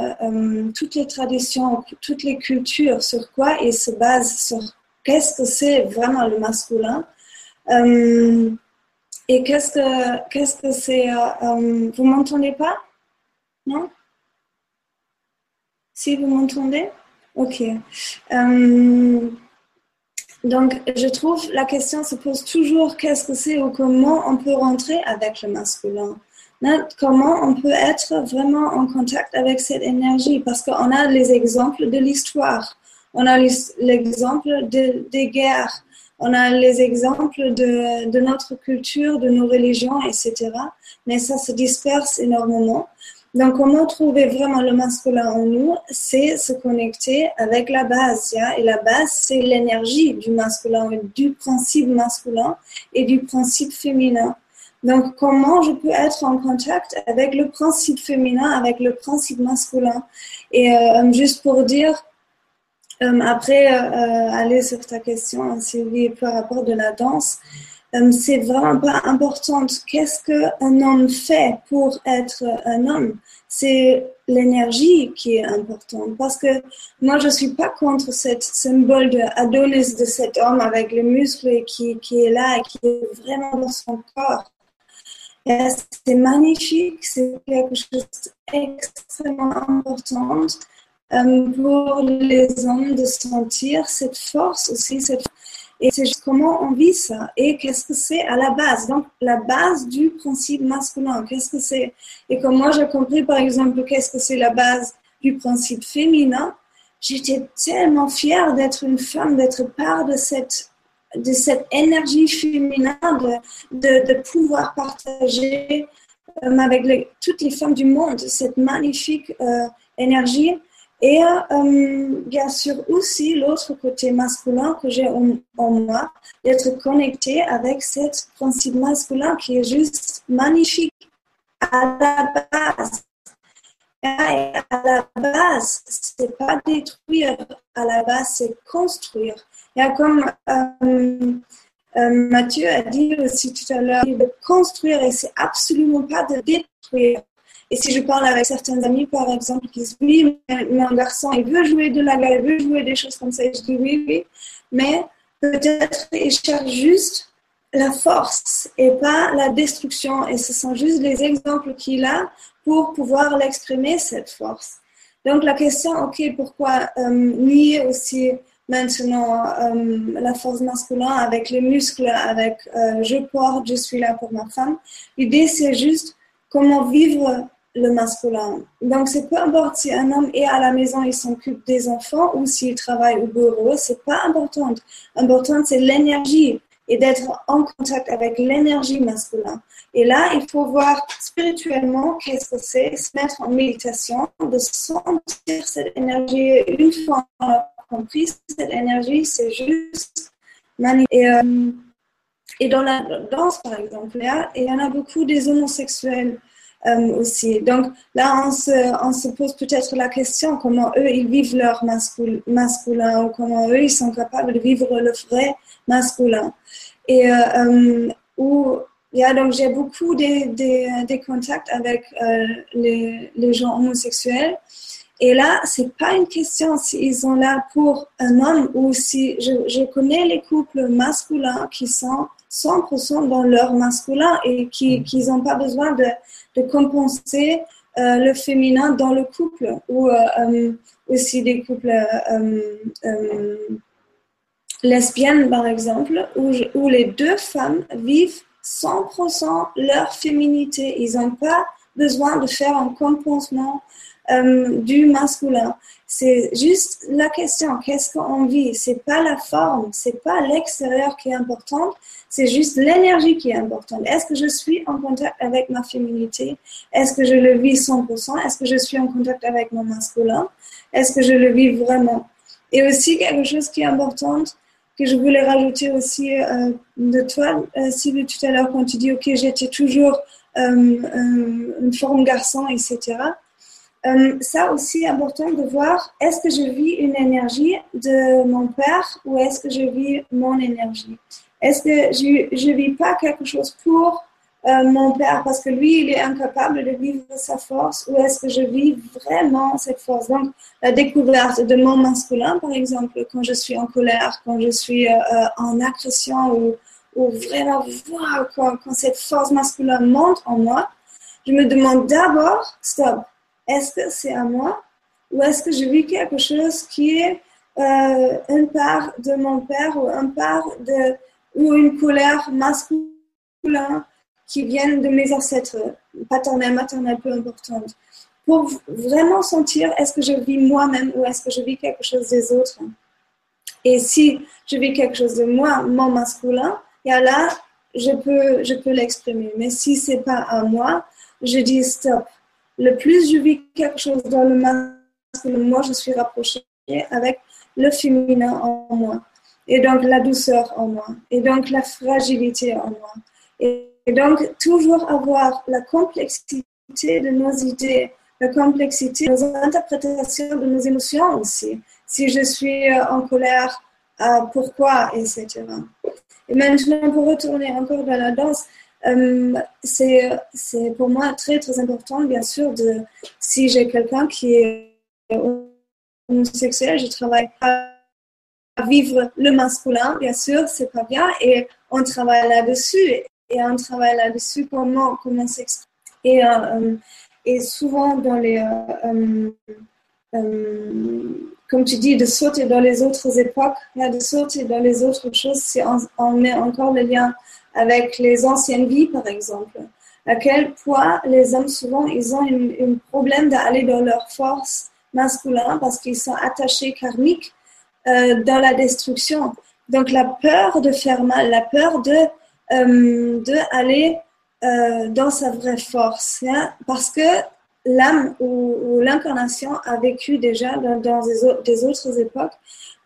toutes les traditions, toutes les cultures, sur quoi ils se basent, sur qu'est-ce que c'est vraiment le masculin. et qu'est-ce que qu'est-ce que c'est Vous m'entendez pas? Non? Si vous m'entendez? Ok. Donc, je trouve la question se pose toujours qu'est-ce que c'est ou comment on peut rentrer avec le masculin? Comment on peut être vraiment en contact avec cette énergie? Parce qu'on a les exemples de l'histoire, on a l'exemple des guerres, on a les exemples de notre culture, de nos religions, etc. Mais ça se disperse énormément. Donc, comment trouver vraiment le masculin en nous C'est se connecter avec la base. Et la base, c'est l'énergie du masculin, du principe masculin et du principe féminin. Donc, comment je peux être en contact avec le principe féminin, avec le principe masculin? Et euh, juste pour dire, euh, après euh, aller sur ta question, hein, Sylvie, par rapport de la danse, euh, c'est vraiment pas important. Qu'est-ce qu'un homme fait pour être un homme? C'est l'énergie qui est importante. Parce que moi, je suis pas contre ce symbole de de cet homme avec les muscles qui, est là et qui est vraiment dans son corps. C'est magnifique, c'est quelque chose extrêmement importante euh, pour les hommes de sentir cette force aussi, et c'est comment on vit ça. Et qu'est-ce que c'est à la base? Donc, la base du principe masculin, qu'est-ce que c'est? Et comme moi, j'ai compris, par exemple, qu'est-ce que c'est la base du principe féminin, j'étais tellement fière d'être une femme, d'être part de cette, de cette énergie féminine, de, de, pouvoir partager euh, avec toutes les femmes du monde cette magnifique euh, énergie et euh, bien sûr aussi l'autre côté masculin que j'ai en, moi, d'être connecté avec cet principe masculin qui est juste magnifique à la base. Et à la base, c'est pas détruire, à la base, c'est construire. Et comme euh, euh, Mathieu a dit aussi tout à l'heure, de construire et c'est absolument pas de détruire. Et si je parle avec certains amis, par exemple, qui disent oui, mais un garçon, il veut jouer de la gueule, il veut jouer des choses comme ça, je dis oui, oui, mais peut-être il cherche juste la force et pas la destruction. Et ce sont juste les exemples qu'il a pour pouvoir l'exprimer, cette force. Donc la question, ok, pourquoi euh, nier aussi maintenant euh, la force masculine avec les muscles, avec euh, je porte, je suis là pour ma femme? L'idée, c'est juste comment vivre le masculin. Donc, c'est peu importe si un homme est à la maison, il s'occupe des enfants ou s'il travaille au bureau, c'est pas important. Important, c'est l'énergie et d'être en contact avec l'énergie masculine. Et là, il faut voir spirituellement qu'est-ce que c'est, se mettre en méditation, de sentir cette énergie. Une fois compris, cette énergie, c'est juste et, euh, et dans la danse, par exemple, il y en a beaucoup des homosexuels aussi. Donc là, on se, on se pose peut-être la question comment eux, ils vivent leur masculin ou comment eux, ils sont capables de vivre le vrai masculin. Et euh, euh où, yeah, donc j'ai beaucoup des, des, des, contacts avec euh, les, les, gens homosexuels. Et là, c'est pas une question s'ils sont là pour un homme ou si je, je connais les couples masculins qui sont 100% dans leur masculin et qui n'ont pas besoin de, de compenser euh, le féminin dans le couple ou euh, euh, aussi des couples lesbiennes par exemple où, où, les deux femmes vivent 100% leur féminité. Ils n'ont pas besoin de faire un compensement du masculin. C'est juste la question, qu'est-ce qu'on vit? C'est pas la forme, c'est pas l'extérieur qui est important, c'est juste l'énergie qui est importante. Est-ce que je suis en contact avec ma féminité? Est-ce que je le vis 100% Est-ce que je suis en contact avec mon masculin? Est-ce que je le vis vraiment? Et aussi quelque chose qui est important que je voulais rajouter aussi euh, de toi, euh, Sylvie, tout à l'heure, quand tu dis, OK, j'étais toujours euh, euh une forme garçon, etc. Euh, ça aussi important de voir, est-ce que je vis une énergie de mon père ou est-ce que je vis mon énergie? Est-ce que je ne vis pas quelque chose pour euh, mon père parce que lui, il est incapable de vivre sa force ou est-ce que je vis vraiment cette force? Donc, la découverte de mon masculin, par exemple, quand je suis en colère, quand je suis euh, en agression ou, vraiment, quand, quand, cette force masculine monte en moi, je me demande d'abord, stop, est-ce que c'est à moi ou est-ce que je vis quelque chose qui est une part de mon père ou une part de ou une colère masculine qui viennent de mes ancêtres paternels, maternels, peu importante, pour vraiment sentir est-ce que je vis moi-même ou est-ce que je vis quelque chose des autres? Et si je vis quelque chose de moi, mon masculin, et là, je peux, je peux l'exprimer. Mais si c'est pas à moi, je dis stop. Le plus je vis quelque chose dans le masculin, moi, je suis rapprochée avec le féminin en moi et donc la douceur en moi, et donc la fragilité en moi. Et, donc toujours avoir la complexité de nos idées, la complexité de nos interprétations de nos émotions aussi. Si je suis euh, en colère, euh, pourquoi, etc. Et maintenant, pour retourner encore dans la danse, euh, c'est pour moi très très important, bien sûr, de si j'ai quelqu'un qui est homosexuel, je travaille pas vivre le masculin, bien sûr, c'est pas bien, et on travaille là-dessus, et on travaille là-dessus comment, comment s'exprimer. Et, euh, et souvent dans les, comme tu dis, de sauter dans les autres époques, de sauter dans les autres choses, si on, met encore le lien avec les anciennes vies, par exemple. À quel point les hommes, souvent, ils ont un problème d'aller dans leur force masculine parce qu'ils sont attachés karmiques euh, dans la destruction. Donc, la peur de faire mal, la peur de, euh, de euh, dans sa vraie force, hein, parce que l'âme ou, l'incarnation a vécu déjà dans, des, autres époques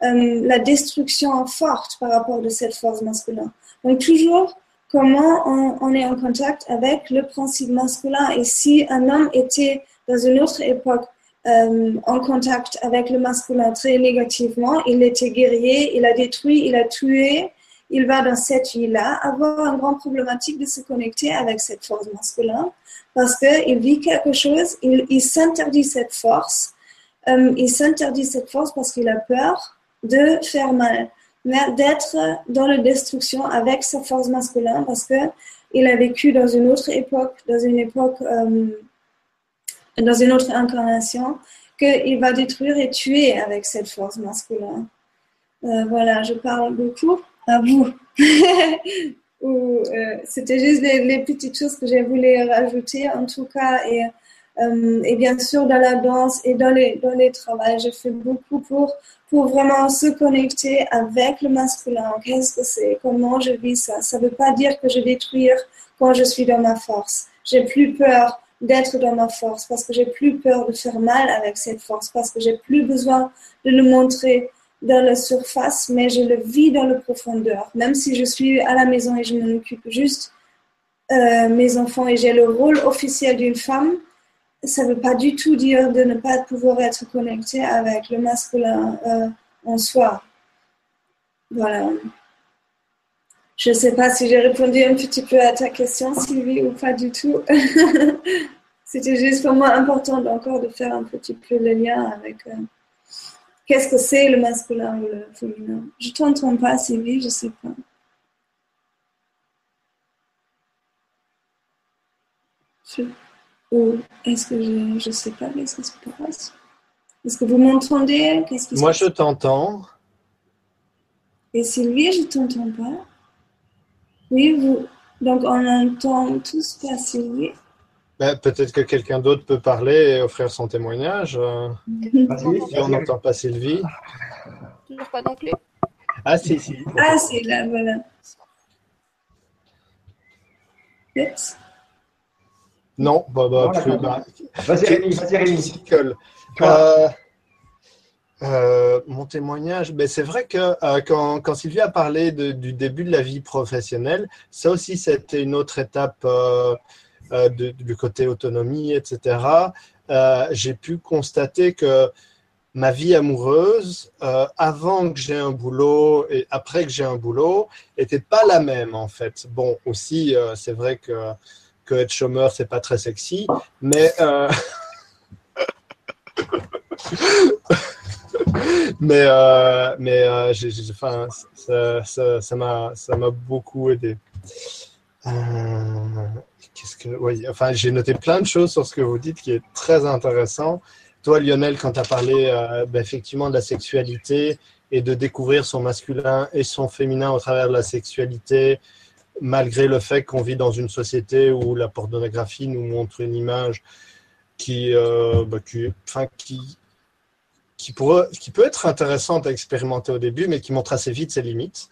la destruction forte par rapport de cette force masculine. Donc toujours comment on, est en contact avec le principe masculin? Et si un homme était dans une autre époque euh, en contact avec le masculin très négativement, il était guerrier, il a détruit, il a tué, il va dans cette vie-là avoir une grande problématique de se connecter avec cette force masculine parce qu'il vit quelque chose, il, s'interdit cette force, euh, il s'interdit cette force parce qu'il a peur de faire mal, d'être dans la destruction avec sa force masculine parce qu'il a vécu dans une autre époque, dans une époque, euh, dans une autre incarnation, qu'il va détruire et tuer avec cette force masculine. Euh, voilà, je parle beaucoup à vous. ou euh, c'était juste les, petites choses que j'ai voulu rajouter en tout cas euh, et bien sûr dans la danse et dans les, dans les travaux j'ai fait beaucoup pour, pour vraiment se connecter avec le masculin. Qu'est-ce que c'est? Comment je vis ça? Ça veut pas dire que je détruire quand je suis dans ma force. J'ai plus peur d'être dans ma force parce que j'ai plus peur de faire mal avec cette force parce que j'ai plus besoin de le montrer dans la surface, mais je le vis dans la profondeur. Même si je suis à la maison et je m'en occupe juste euh, mes enfants et j'ai le rôle officiel d'une femme, ça ne veut pas du tout dire de ne pas pouvoir être connecté avec le masculin euh, en soi. Voilà. Je ne sais pas si j'ai répondu un petit peu à ta question, Sylvie, ou pas du tout. C'était juste pour moi important encore de faire un petit peu le lien avec. Euh, Qu'est-ce que c'est le masculin ou le féminin Je t'entends pas, Sylvie, je sais pas. Ou est-ce que je ne sais pas qu'est-ce qui se passe? Est-ce que vous m'entendez?
Moi, je t'entends.
Et Sylvie, je t'entends pas. Oui, vous. Donc, on entend tous pas Sylvie?
Ben, peut-être que quelqu'un d'autre peut parler et offrir son témoignage. Euh, si on n'entend pas Sylvie.
Toujours pas non plus.
Ah, si, si.
Ah, c'est là, voilà.
Non, bah, bah,
bah vas-y, vas-y,
euh, euh, mon témoignage, ben c'est vrai que euh, quand, quand, Sylvie a parlé de, du début de la vie professionnelle, ça aussi c'était une autre étape du côté autonomie, etc., j'ai pu constater que ma vie amoureuse, euh, avant que j'ai un boulot et après que j'ai un boulot, était pas la même en fait. Bon, aussi, c'est vrai que, que être chômeur, c'est pas très sexy, mais mais mais j'ai, enfin, ça m'a ça m'a beaucoup aidé. Qu'est-ce que, oui, enfin, j'ai noté plein de choses sur ce que vous dites qui est très intéressant. Toi, Lionel, quand tu as parlé euh, ben, effectivement de la sexualité et de découvrir son masculin et son féminin au travers de la sexualité, malgré le fait qu'on vit dans une société où la pornographie nous montre une image qui, euh, ben, qui, qui, qui, pourrait, qui peut être intéressante à expérimenter au début, mais qui montre assez vite ses limites.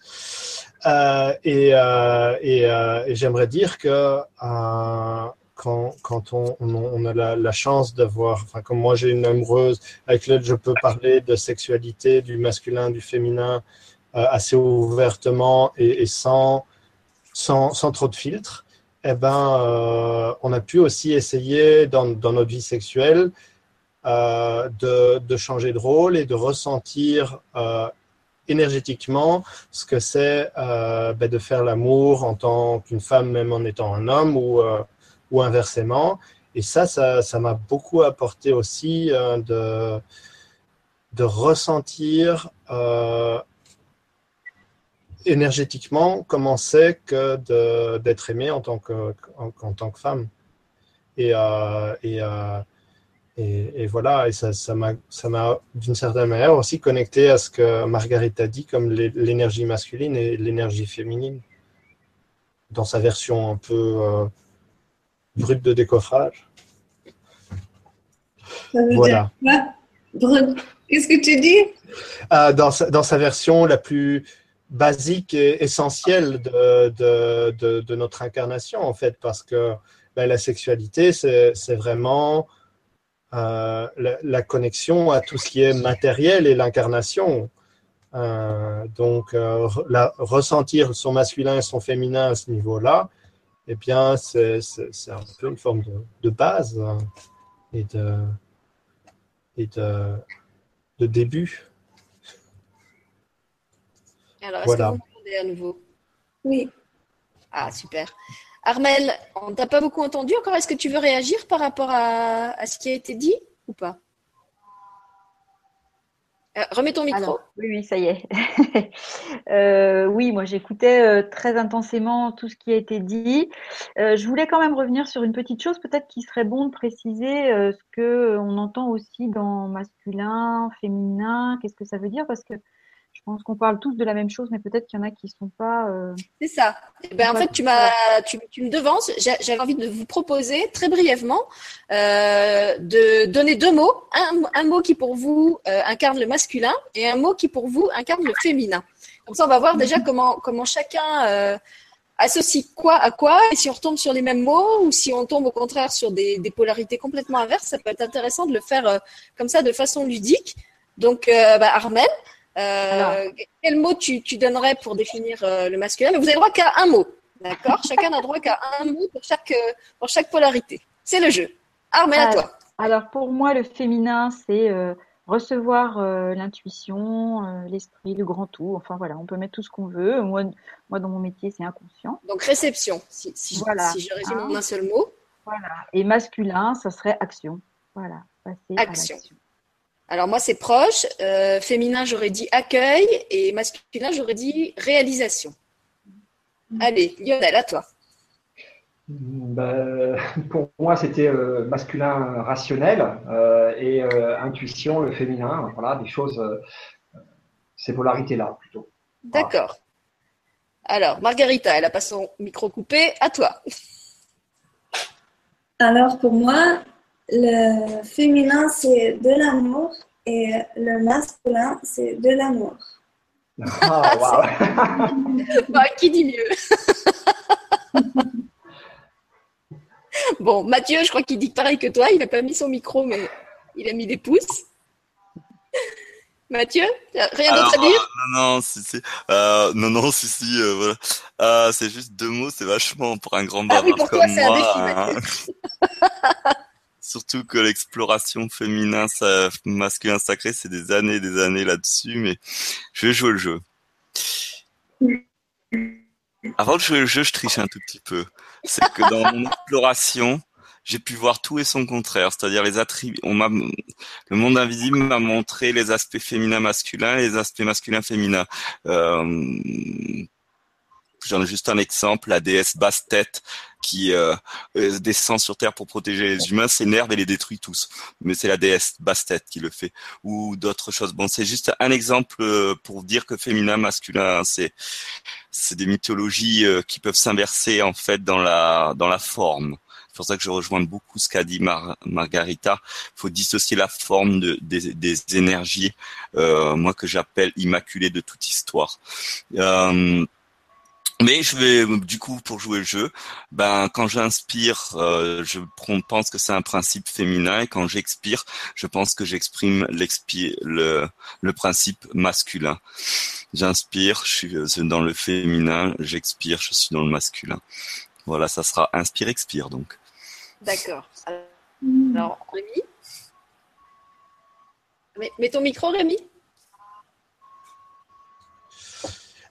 Euh, et, euh, et, j'aimerais dire que quand, quand on, on, a la, chance d'avoir, enfin comme moi j'ai une amoureuse avec laquelle je peux parler de sexualité, du masculin, du féminin assez ouvertement et sans, sans, trop de filtres, eh ben, on a pu aussi essayer dans, notre vie sexuelle de, de, changer de rôle et de ressentir énergétiquement ce que c'est euh, ben, de faire l'amour en tant qu'une femme, même en étant un homme ou, euh, ou inversement. Et ça, ça m'a beaucoup apporté aussi euh, de, de ressentir énergétiquement comment c'est que d'être aimé en tant que, en, tant que femme. Et, euh, et, euh, et, et, voilà, et ça m'a ça m'a d'une certaine manière aussi connecté à ce que Margarita dit comme l'énergie masculine et l'énergie féminine dans sa version un peu euh, brute de décoffrage.
Voilà. Qu'est-ce que tu dis?
Euh, dans, sa, dans, sa, version la plus basique et essentielle de, de, de, notre incarnation, en fait, parce que ben, la sexualité, c'est vraiment euh, la, connexion à tout ce qui est matériel et l'incarnation. Euh, donc, euh, la, ressentir son masculin et son féminin à ce niveau-là, eh bien, c'est un peu une forme de, base hein, et de, et de début.
Alors, est-ce voilà. que vous m'entendez à nouveau?
Oui.
Ah, super. Armel, on t'a pas beaucoup entendu encore. Est-ce que tu veux réagir par rapport à, à ce qui a été dit ou pas? Euh, remets ton micro.
Alors, oui, oui, ça y est. euh, oui, moi j'écoutais euh, très intensément tout ce qui a été dit. Euh, je voulais quand même revenir sur une petite chose, peut-être qu'il serait bon de préciser euh, ce que on entend aussi dans masculin, féminin. Qu'est-ce que ça veut dire? Parce que pense qu'on parle tous de la même chose, mais peut-être qu'il y en a qui ne sont pas. Euh...
C'est ça. Eh ben, en fait, tu, m'as, tu, tu, me devances. J'avais envie de vous proposer très brièvement euh, de donner deux mots. Un, un mot qui pour vous euh, incarne le masculin et un mot qui pour vous incarne le féminin. Comme ça, on va voir déjà comment, comment chacun associe quoi à quoi et si on retombe sur les mêmes mots ou si on tombe au contraire sur des, des polarités complètement inverses. Ça peut être intéressant de le faire comme ça de façon ludique. Donc, bah, Armel. Euh, quel mot tu, tu, donnerais pour définir euh, le masculin? Mais vous avez droit qu'à un mot, d'accord? Chacun n'a droit qu'à un mot pour chaque, euh, pour chaque polarité. C'est le jeu. Armel, à toi.
Alors pour moi, le féminin, c'est euh, recevoir euh, l'intuition, euh, l'esprit, le grand tout. Enfin voilà, on peut mettre tout ce qu'on veut. Moi, moi dans mon métier, c'est inconscient.
Donc réception, si, si, voilà. je, si je résume en un seul mot.
Voilà. Et masculin, ça serait action. Voilà.
Passer action. Alors moi c'est proche. Euh, féminin j'aurais dit accueil et masculin j'aurais dit réalisation. Allez Lionel à toi.
Bah, pour moi c'était euh, masculin rationnel euh, et euh, intuition le féminin. Voilà des choses euh, ces polarités là plutôt.
D'accord. Alors Margarita elle a pas son micro coupé. À toi.
Alors pour moi le féminin, c'est de l'amour et le masculin, c'est de l'amour.
Oh,
bah, qui dit mieux? Bon, Mathieu, je crois qu'il dit pareil que toi. Il n'a pas mis son micro, mais il a mis des pouces. Mathieu, rien d'autre à dire?
Non, non, si, si. Euh, non, non, si, si. Euh, voilà. euh, c'est juste deux mots, c'est vachement pour un grand bavard
ah oui, pour
comme
toi, c'est un
moi.
défi,
hein. Surtout que l'exploration féminin, ça, masculin sacré, c'est des années et des années là-dessus, mais je vais jouer le jeu. Avant de jouer le jeu, je triche un tout petit peu. C'est que dans mon exploration, j'ai pu voir tout et son contraire, c'est-à-dire les attributs. On m'a, le monde invisible m'a montré les aspects féminins masculins et les aspects masculins féminins. Euh, J'en ai juste un exemple, la déesse basse-tête qui euh, euh, descend sur Terre pour protéger les humains, s'énerve et les détruit tous. Mais c'est la déesse basse-tête qui le fait. Ou d'autres choses. Bon, c'est juste un exemple euh, pour dire que féminin, masculin, c'est c'est des mythologies qui peuvent s'inverser en fait dans la dans la forme. C'est pour ça que je rejoins beaucoup ce qu'a dit Mar Margarita. Il faut dissocier la forme de, des, des énergies, euh, moi que j'appelle immaculées de toute histoire. Euh, mais je vais du coup pour jouer le jeu, ben quand j'inspire, euh, je pense que c'est un principe féminin et quand j'expire, je pense que j'exprime le, le principe masculin. J'inspire, je suis euh, dans le féminin, j'expire, je suis dans le masculin. Voilà, ça sera inspire expire donc.
D'accord. Alors Rémi, mets ton micro Rémi?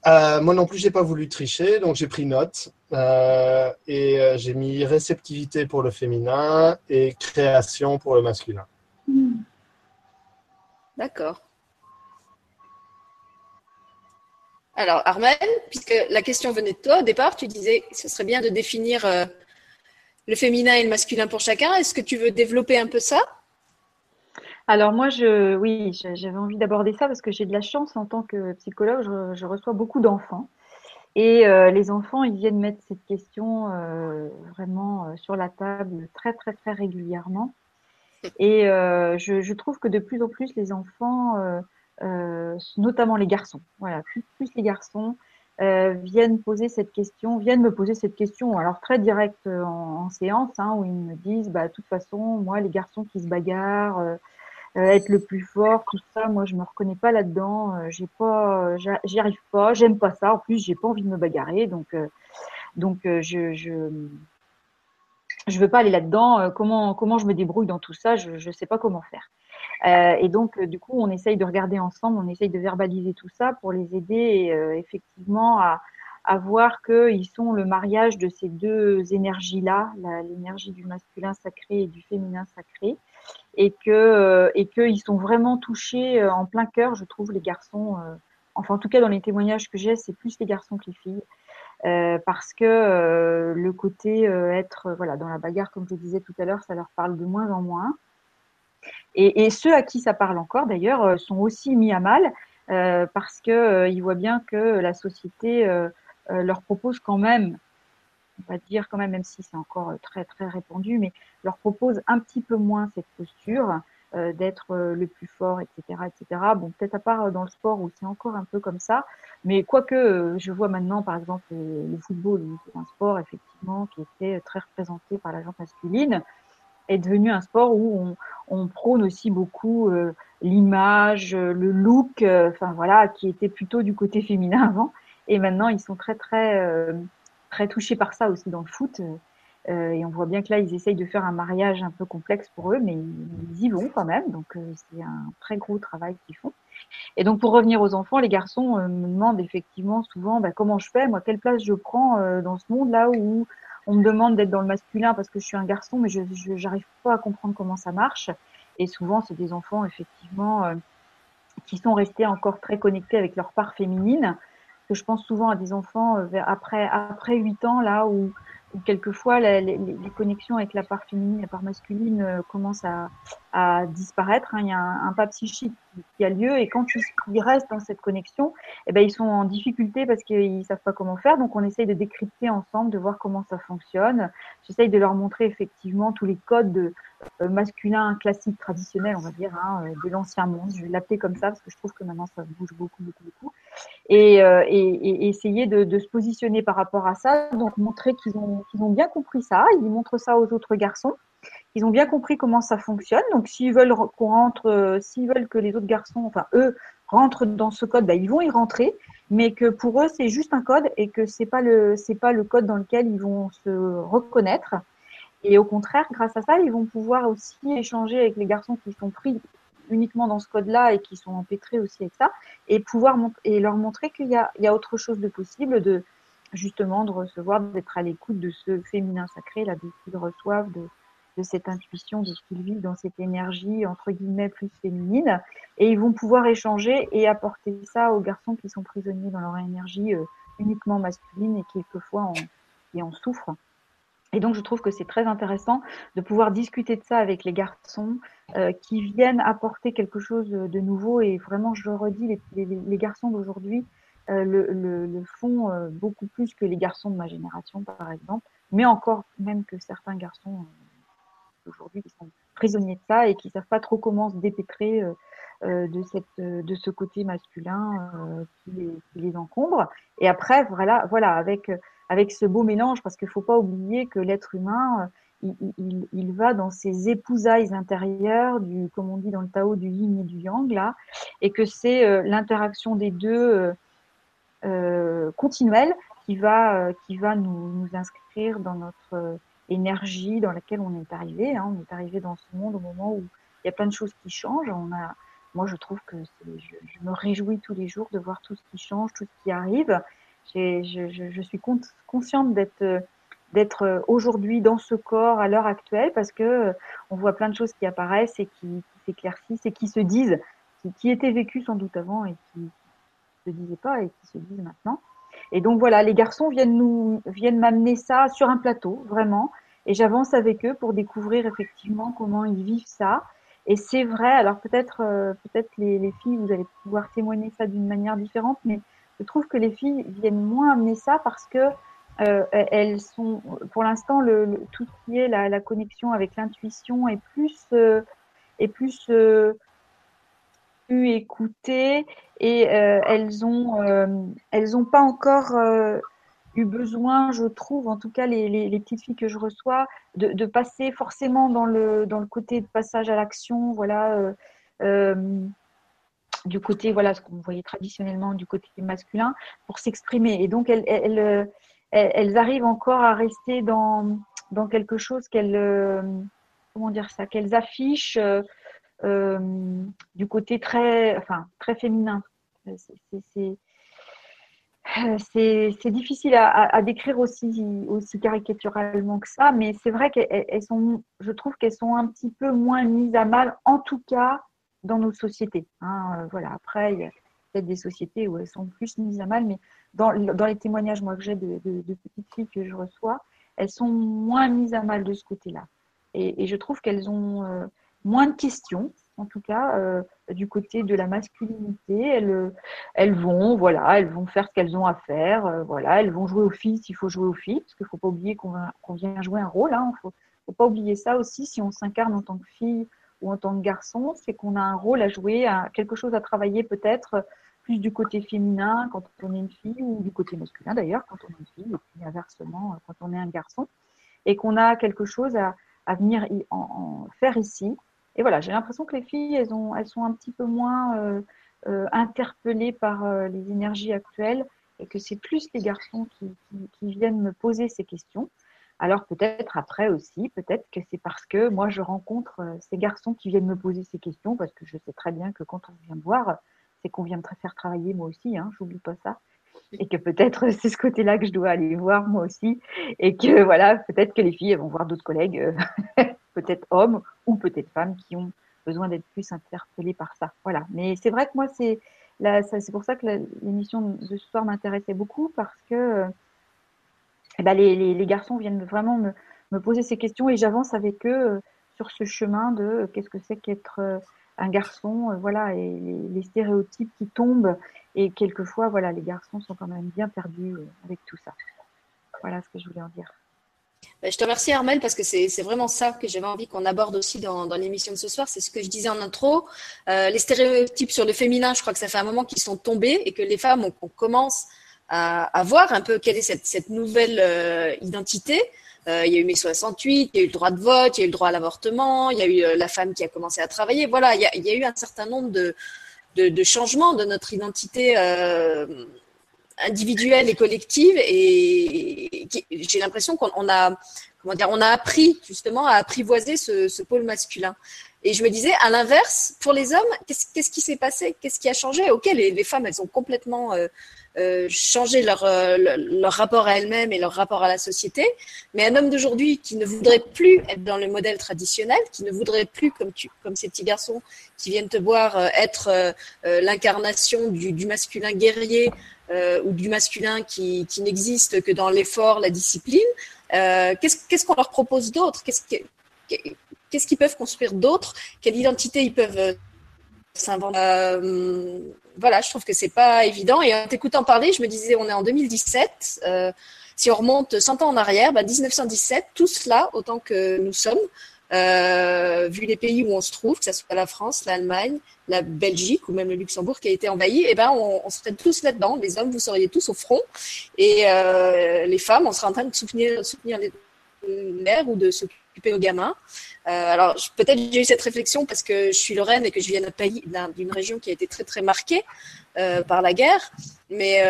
Euh, moi non plus, j'ai pas voulu tricher, donc j'ai pris note euh, et euh, j'ai mis réceptivité pour le féminin et création pour le masculin.
Hmm. D'accord. Alors Armel, puisque la question venait de toi au départ, tu disais que ce serait bien de définir le féminin et le masculin pour chacun. Est-ce que tu veux développer un peu ça?
Alors moi, je, oui, j'avais envie d'aborder ça parce que j'ai de la chance en tant que psychologue, je, reçois beaucoup d'enfants. Et euh, les enfants, ils viennent mettre cette question euh, vraiment euh, sur la table très, très, très régulièrement. Et je, trouve que de plus en plus, les enfants, notamment les garçons, voilà, plus, plus les garçons, viennent poser cette question, viennent me poser cette question, alors très direct en, séance, hein, où ils me disent, bah, de toute façon, moi, les garçons qui se bagarrent, être le plus fort, tout ça. Moi, je me reconnais pas là-dedans. Euh, j'ai pas, j'y arrive pas. J'aime pas ça. En plus, j'ai pas envie de me bagarrer. Donc, euh, donc, je, je, je veux pas aller là-dedans. Comment, comment je me débrouille dans tout ça Je, je sais pas comment faire. Euh, et donc, du coup, on essaye de regarder ensemble, on essaye de verbaliser tout ça pour les aider effectivement à, à voir qu'ils sont le mariage de ces deux énergies-là, l'énergie du masculin sacré et du féminin sacré, et que euh, et qu'ils sont vraiment touchés euh, en plein cœur, je trouve, les garçons. Euh, enfin, en tout cas, dans les témoignages que j'ai, c'est plus les garçons que les filles. Parce que le côté être voilà dans la bagarre comme je disais tout à l'heure ça leur parle de moins en moins et, et ceux à qui ça parle encore d'ailleurs sont aussi mis à mal parce que ils voient bien que la société leur propose quand même on va dire quand même, même si c'est encore euh, très très répandu, mais leur propose un petit peu moins cette posture euh, d'être euh, le plus fort, etc., etc. Bon, peut-être à part dans le sport où c'est encore un peu comme ça, mais quoique je vois maintenant, par exemple, le football, un sport effectivement qui était très représenté par la gente masculine, est devenu un sport où on, on prône aussi beaucoup l'image, le look, enfin voilà, qui était plutôt du côté féminin avant, et maintenant ils sont très très très touchés par ça aussi dans le foot. Euh, et on voit bien que là, ils essayent de faire un mariage un peu complexe pour eux, mais ils y vont quand même. Donc, euh, c'est un très gros travail qu'ils font. Et donc, pour revenir aux enfants, les garçons euh, me demandent effectivement souvent bah, comment je fais, moi, quelle place je prends dans ce monde-là où on me demande d'être dans le masculin parce que je suis un garçon, mais je n'arrive pas à comprendre comment ça marche. Et souvent, c'est des enfants, effectivement, qui sont restés encore très connectés avec leur part féminine que je pense souvent à des enfants euh, après après 8 ans là où quelquefois les, connexions avec la part féminine, la part masculine euh, commencent à, disparaître. Hein. Il y a un, pas psychique qui, a lieu et quand ils, restent dans cette connexion, eh ben, ils sont en difficulté parce qu'ils savent pas comment faire. Donc on essaye de décrypter ensemble, de voir comment ça fonctionne. J'essaye de leur montrer effectivement tous les codes de, euh, masculins classiques, traditionnels, on va dire, hein, euh, de l'ancien monde. Je vais l'appeler comme ça parce que je trouve que maintenant ça bouge beaucoup, beaucoup, beaucoup. Et essayer de, de, se positionner par rapport à ça. Donc montrer qu'ils ont qu'ils ont bien compris ça. Ils montrent ça aux autres garçons. Ils ont bien compris comment ça fonctionne. Donc, s'ils veulent qu'on rentre, euh, veulent que les autres garçons, enfin eux, rentrent dans ce code, bah, ils vont y rentrer. Mais que pour eux, c'est juste un code et que c'est pas le, c'est pas le code dans lequel ils vont se reconnaître. Et au contraire, grâce à ça, ils vont pouvoir aussi échanger avec les garçons qui sont pris uniquement dans ce code-là et qui sont empêtrés aussi avec ça, et pouvoir et leur montrer qu'il y a, il y a autre chose de possible, de, justement de recevoir, d'être à l'écoute de ce féminin sacré, là, de ce qu'ils reçoivent, de, cette intuition, de ce qu'ils vivent dans cette énergie, entre guillemets, plus féminine. Et ils vont pouvoir échanger et apporter ça aux garçons qui sont prisonniers dans leur énergie euh, uniquement masculine et quelquefois en, et en souffrent. Et donc, je trouve que c'est très intéressant de pouvoir discuter de ça avec les garçons euh, qui viennent apporter quelque chose de nouveau. Et vraiment, je redis, les, garçons d'aujourd'hui le, le, le, font euh, beaucoup plus que les garçons de ma génération, par exemple, mais encore même que certains garçons euh, aujourd'hui qui sont prisonniers de ça et qui savent pas trop comment se dépêtrer de, cette, de ce côté masculin qui les, qui, les, encombre. Et après, voilà, voilà avec, avec ce beau mélange, parce qu'il faut pas oublier que l'être humain, il, il, il, va dans ses épousailles intérieures, du, comme on dit dans le Tao, du yin et du yang, là, et que c'est l'interaction des deux euh, continuelle qui va, euh, qui va nous, nous, inscrire dans notre euh, énergie dans laquelle on est arrivé. Hein. On est arrivé dans ce monde au moment où il y a plein de choses qui changent. On a, moi, je trouve que je, je, me réjouis tous les jours de voir tout ce qui change, tout ce qui arrive. Je, je, je, suis consciente d'être d'être aujourd'hui dans ce corps à l'heure actuelle parce que on voit plein de choses qui apparaissent et qui, qui s'éclaircissent et qui se disent, qui, qui étaient vécues sans doute avant et qui, se disaient pas et qui se disent maintenant. Et donc voilà, les garçons viennent nous viennent m'amener ça sur un plateau, vraiment. et j'avance avec eux pour découvrir effectivement comment ils vivent ça. Et c'est vrai, alors peut-être euh, peut-être les, les, filles, vous allez pouvoir témoigner ça d'une manière différente, mais je trouve que les filles viennent moins amener ça parce que euh, elles sont, pour l'instant, le, tout ce qui est la, la connexion avec l'intuition est plus euh, est plus euh, écoutée et euh, elles ont euh, elles ont pas encore eu besoin, je trouve, en tout cas les, les, les petites filles que je reçois, de, de, passer forcément dans le, dans le côté de passage à l'action, voilà, euh, euh, du côté, voilà, ce qu'on voyait traditionnellement du côté masculin, pour s'exprimer. Et donc, elles, elles, elles, arrivent encore à rester dans, dans quelque chose qu'elles, euh, comment dire ça, qu'elles affichent euh, du côté très, enfin, très féminin. C'est euh, c'est difficile à, décrire aussi, aussi caricaturalement que ça, mais c'est vrai qu'elles sont, je trouve qu'elles sont un petit peu moins mises à mal, en tout cas dans nos sociétés. Hein. Euh, voilà. Après, il y a peut-être des sociétés où elles sont plus mises à mal, mais dans, dans les témoignages moi, que j'ai de, de, petites filles que je reçois, elles sont moins mises à mal de ce côté-là. Et, je trouve qu'elles ont euh, moins de questions, en tout cas, euh, du côté de la masculinité. Elles, elles vont, voilà, elles vont faire ce qu'elles ont à faire. Euh, voilà, elles vont jouer aux filles s'il faut jouer aux filles, parce qu'il ne faut pas oublier qu'on qu vient jouer un rôle. Il hein. ne faut, pas oublier ça aussi. Si on s'incarne en tant que fille ou en tant que garçon, c'est qu'on a un rôle à jouer, quelque chose à travailler peut-être plus du côté féminin quand on est une fille ou du côté masculin d'ailleurs quand on est une fille, et puis inversement quand on est un garçon, et qu'on a quelque chose à, venir en faire ici et voilà, j'ai l'impression que les filles, elles, ont, elles sont un petit peu moins euh, euh, interpellées par euh, les énergies actuelles et que c'est plus les garçons qui, viennent me poser ces questions. Alors peut-être après aussi, peut-être que c'est parce que moi je rencontre ces garçons qui viennent me poser ces questions, parce que je sais très bien que quand on vient me voir, c'est qu'on vient me faire travailler moi aussi, hein, j'oublie pas ça et que peut-être c'est ce côté-là que je dois aller voir moi aussi, et que voilà, peut-être que les filles elles vont voir d'autres collègues, peut-être hommes ou peut-être femmes qui ont besoin d'être plus interpellées par ça. Voilà. Mais c'est vrai que moi c'est pour ça que l'émission de ce soir m'intéressait beaucoup parce que eh ben, les, garçons viennent vraiment me, poser ces questions et j'avance avec eux euh, sur ce chemin de euh, qu'est-ce que c'est qu'être un garçon, voilà, et les, les, stéréotypes qui tombent et quelquefois, voilà, les garçons sont quand même bien perdus euh, avec tout ça. Voilà ce que je voulais en dire.
Ben, je te remercie Armel parce que c'est vraiment ça que j'avais envie qu'on aborde aussi dans, l'émission de ce soir. C'est ce que je disais en intro. Euh, les stéréotypes sur le féminin, je crois que ça fait un moment qu'ils sont tombés et que les femmes, on, commence à, voir un peu quelle est cette, nouvelle euh, identité. Euh, il y a eu mai 68, il y a eu le droit de vote, il y a eu le droit à l'avortement, il y a eu la femme qui a commencé à travailler. Voilà, il y a, eu un certain nombre de, de, de notre identité individuelle et collective. Et, j'ai l'impression qu'on a, comment dire, on a appris justement à apprivoiser ce, ce pôle masculin. Et je me disais, à l'inverse, pour les hommes, qu'est-ce qu'est-ce qui s'est passé? Qu'est-ce qui a changé? Ok, les, les, femmes, elles ont complètement euh, euh, changé leur, euh, leur rapport à elles-mêmes et leur rapport à la société. Mais un homme d'aujourd'hui qui ne voudrait plus être dans le modèle traditionnel, qui ne voudrait plus, comme, tu, comme ces petits garçons qui viennent te voir, euh, être euh, l'incarnation du, du, masculin guerrier ou du masculin qui, n'existe que dans l'effort, la discipline, qu'est-ce qu'est-ce qu'on leur propose d'autre? Qu'est-ce que qu'est-ce qu'ils peuvent construire d'autre? Quelle identité ils peuvent euh, s'inventer? Euh, Voilà, je trouve que c'est pas évident. Et en t'écoutant parler, je me disais, on est en 2017. Euh, si on remonte 100 ans en arrière, bah 1917, tout cela, autant que nous sommes, euh, vu les pays où on se trouve, que ce soit la France, l'Allemagne, la Belgique ou même le Luxembourg qui a été envahi, eh ben on, serait tous là-dedans. Les hommes, vous seriez tous au front, et euh, les femmes, on serait en train de soutenir, soutenir l'air ou de s'occuper aux gamins. Euh, alors peut-être j'ai eu cette réflexion parce que je suis lorraine et que je viens d'un pays, d'une région qui a été très très marquée par la guerre, mais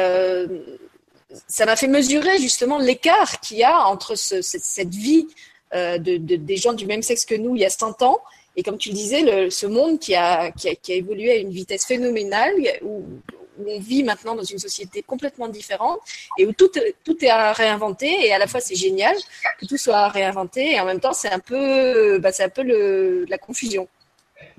ça m'a fait mesurer justement l'écart qu'il y a entre ce, cette, cette, vie euh, de, de, des gens du même sexe que nous il y a 100 ans et comme tu le disais, ce monde qui a, qui a, qui, a, évolué à une vitesse phénoménale, où, on vit maintenant dans une société complètement différente et où tout, tout est à réinventer et à la fois c'est génial que tout soit réinventé et en même temps c'est un peu, bah, un peu le, la confusion.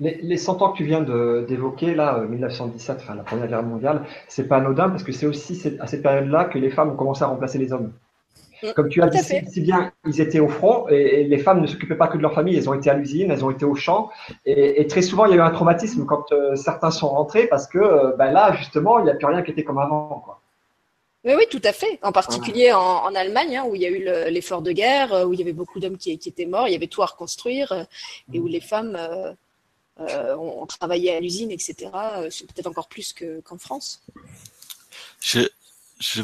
Les, les 100 ans que tu viens d'évoquer, là, 1917, enfin la Première Guerre mondiale, c'est pas anodin parce que c'est aussi à cette période-là que les femmes ont commencé à remplacer les hommes. Mm. Comme tu as dit si, bien, ils étaient au front et, les femmes ne s'occupaient pas que de leur famille, elles ont été à l'usine, elles ont été au champ. Et, très souvent, il y a eu un traumatisme quand euh, certains sont rentrés parce que euh, ben là, justement, il n'y a plus rien qui était comme avant. Quoi.
Oui, oui, tout à fait. En particulier en, Allemagne, hein, où il y a eu l'effort de guerre, euh, où il y avait beaucoup d'hommes qui, étaient morts, il y avait tout à reconstruire, et où les femmes ont, travaillé à l'usine, etc. C'est peut-être encore plus qu'en France.
Je, je,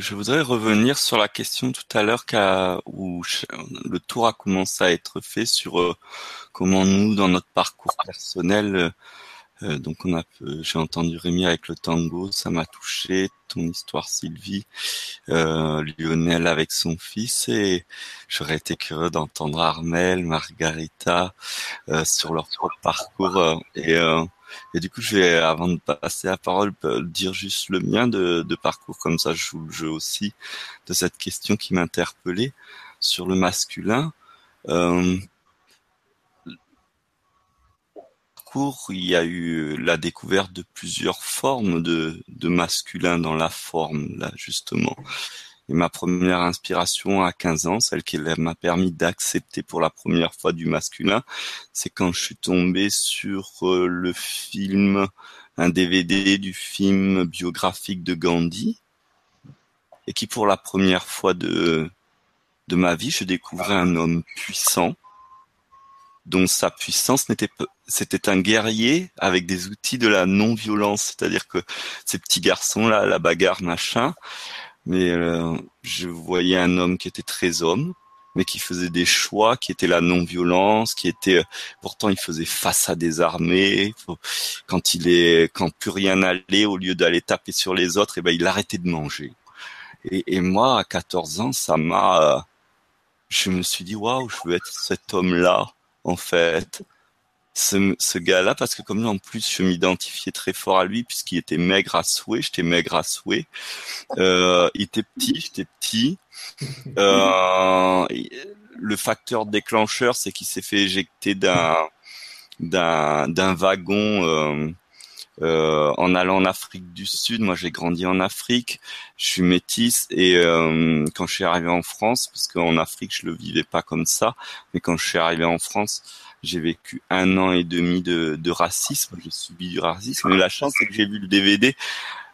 je, voudrais revenir sur la question tout à l'heure où le tour a commencé à être fait sur euh, comment nous, dans notre parcours personnel, euh, euh, donc on a, j'ai entendu Rémi avec le tango, ça m'a touché. Ton histoire, Sylvie, Lionel avec son fils, et j'aurais été curieux d'entendre Armel, Margarita sur leur propre parcours et et du coup, je vais, avant de passer la parole, euh, dire juste le mien de, de parcours, comme ça je joue le jeu aussi de cette question qui m'interpellait sur le masculin. Euh, parcours, il y a eu la découverte de plusieurs formes de, de masculin dans la forme, là, justement. Et ma première inspiration à 15 ans, celle qui m'a permis d'accepter pour la première fois du masculin, c'est quand je suis tombé sur euh, le film, un DVD du film biographique de Gandhi, et qui pour la première fois de, de ma vie, je découvrais un homme puissant, dont sa puissance n'était c'était un guerrier avec des outils de la non-violence, c'est-à-dire que ces petits garçons là, la bagarre machin, mais euh, je voyais un homme qui était très homme, mais qui faisait des choix, qui étaient la non-violence, qui était pourtant il faisait face à des armées. Quand il est, quand plus rien n'allait, au lieu d'aller taper sur les autres, et eh ben il arrêtait de manger. Et, et moi, à 14 ans, ça m'a, je me suis dit waouh, je veux être cet homme-là en fait ce, ce gars-là parce que comme en plus je m'identifiais très fort à lui puisqu'il était maigre à souhait, j'étais maigre à souhait. Euh, il était petit, j'étais petit. Euh, le facteur déclencheur, c'est qu'il s'est fait éjecter d'un d'un d'un wagon euh, euh, en allant en Afrique du Sud. Moi, j'ai grandi en Afrique. Je suis métisse et euh, quand je suis arrivé en France, parce qu'en Afrique, je le vivais pas comme ça, mais quand je suis arrivé en France, j'ai vécu un an et demi de, de racisme. J'ai subi du racisme. Mais la chance, c'est que j'ai vu le DVD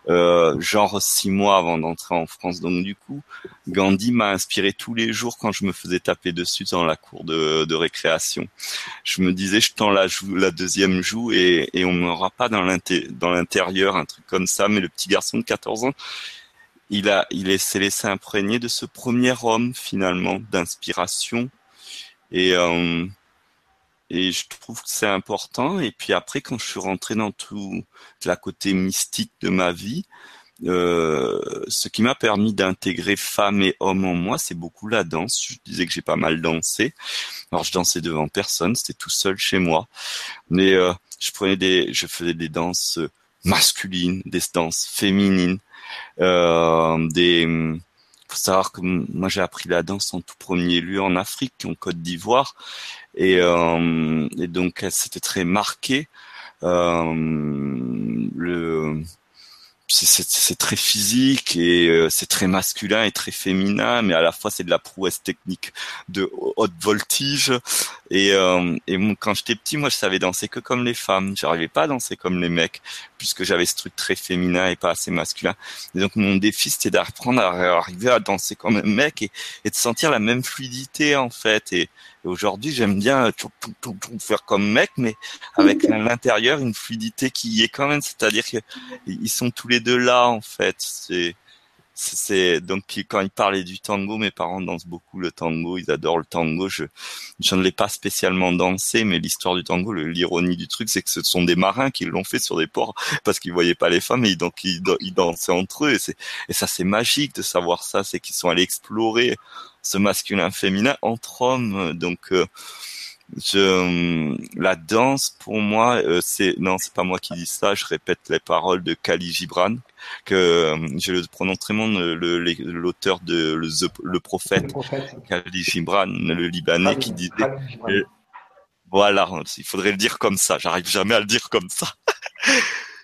euh, genre six mois avant d'entrer en France. Donc du coup, Gandhi m'a inspiré tous les jours quand je me faisais taper dessus dans la cour de, de récréation. Je me disais, je tends la, joue, la deuxième joue et, et on m'aura pas dans l'intérieur un truc comme ça. Mais le petit garçon de 14 ans, il a, il s'est laissé imprégner de ce premier homme finalement d'inspiration et euh, et je trouve que c'est important. Et puis après, quand je suis rentré dans tout la côté mystique de ma vie, euh, ce qui m'a permis d'intégrer femmes et hommes en moi, c'est beaucoup la danse. Je disais que j'ai pas mal dansé. Alors je dansais devant personne, c'était tout seul chez moi. Mais euh, je prenais des, je faisais des danses masculines, des danses féminines, euh, des faut savoir que moi j'ai appris la danse en tout premier lieu en Afrique, en Côte d'Ivoire, et, euh, et donc c'était très marqué. Euh, le c'est très physique et euh, c'est très masculin et très féminin, mais à la fois c'est de la prouesse technique de haute voltige. Et, euh, et quand j'étais petit, moi je savais danser que comme les femmes. J'arrivais pas à danser comme les mecs, puisque j'avais ce truc très féminin et pas assez masculin. Et donc mon défi c'était d'apprendre à arriver à danser comme un mec et, et de sentir la même fluidité en fait. Et, et aujourd'hui, j'aime bien tout, tout, tout, faire comme mec, mais avec à l'intérieur une fluidité qui y est quand même. C'est-à-dire qu'ils sont tous les deux là, en fait. C'est c'est donc quand ils parlaient du tango, mes parents dansent beaucoup le tango, ils adorent le tango. Je je ne l'ai pas spécialement dansé, mais l'histoire du tango, l'ironie du truc, c'est que ce sont des marins qui l'ont fait sur des ports parce qu'ils voyaient pas les femmes et donc ils, ils dansaient entre eux. Et ça c'est magique de savoir ça, c'est qu'ils sont allés explorer ce masculin féminin entre hommes. Donc euh, je, euh, la danse pour moi, euh, c'est non, c'est pas moi qui dis ça. Je répète les paroles de Kali Gibran, que je le prononce très l'auteur de le, le, prophète, Kali Gibran, le Libanais, qui disait. voilà, il faudrait le dire comme ça. J'arrive jamais à le dire comme ça.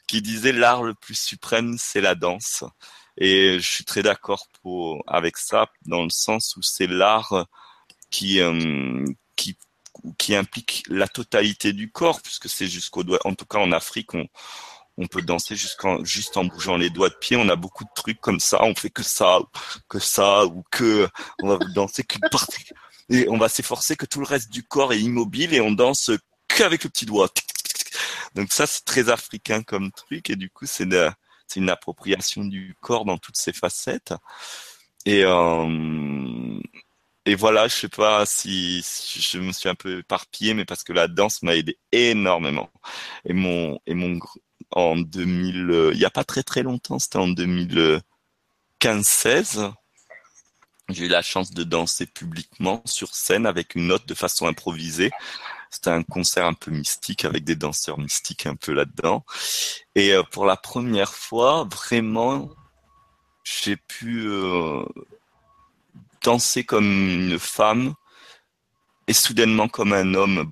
qui disait l'art le plus suprême, c'est la danse. Et je suis très d'accord pour avec ça dans le sens où c'est l'art qui euh, qui qui implique la totalité du corps puisque c'est jusqu'au doigt. En tout cas en Afrique, on on peut danser jusqu'en juste en bougeant les doigts de pied. On a beaucoup de trucs comme ça. On fait que ça, que ça ou que on va danser qu'une partie et on va s'efforcer que tout le reste du corps est immobile et on danse qu'avec le petit doigt. Donc ça c'est très africain comme truc et du coup c'est c'est une appropriation du corps dans toutes ses facettes. Et euh, voilà, je sais pas si, je me suis un peu éparpillé, mais parce que la danse m'a aidé énormément. Et mon en 2000, euh, il y a pas très très longtemps, c'était en 2015-16. J'ai eu la chance de danser publiquement sur scène avec une note de façon improvisée. C'était un concert un peu mystique avec des danseurs mystiques un peu là-dedans. Et euh, pour la première fois, vraiment, j'ai pu euh, danser comme une femme et soudainement comme un homme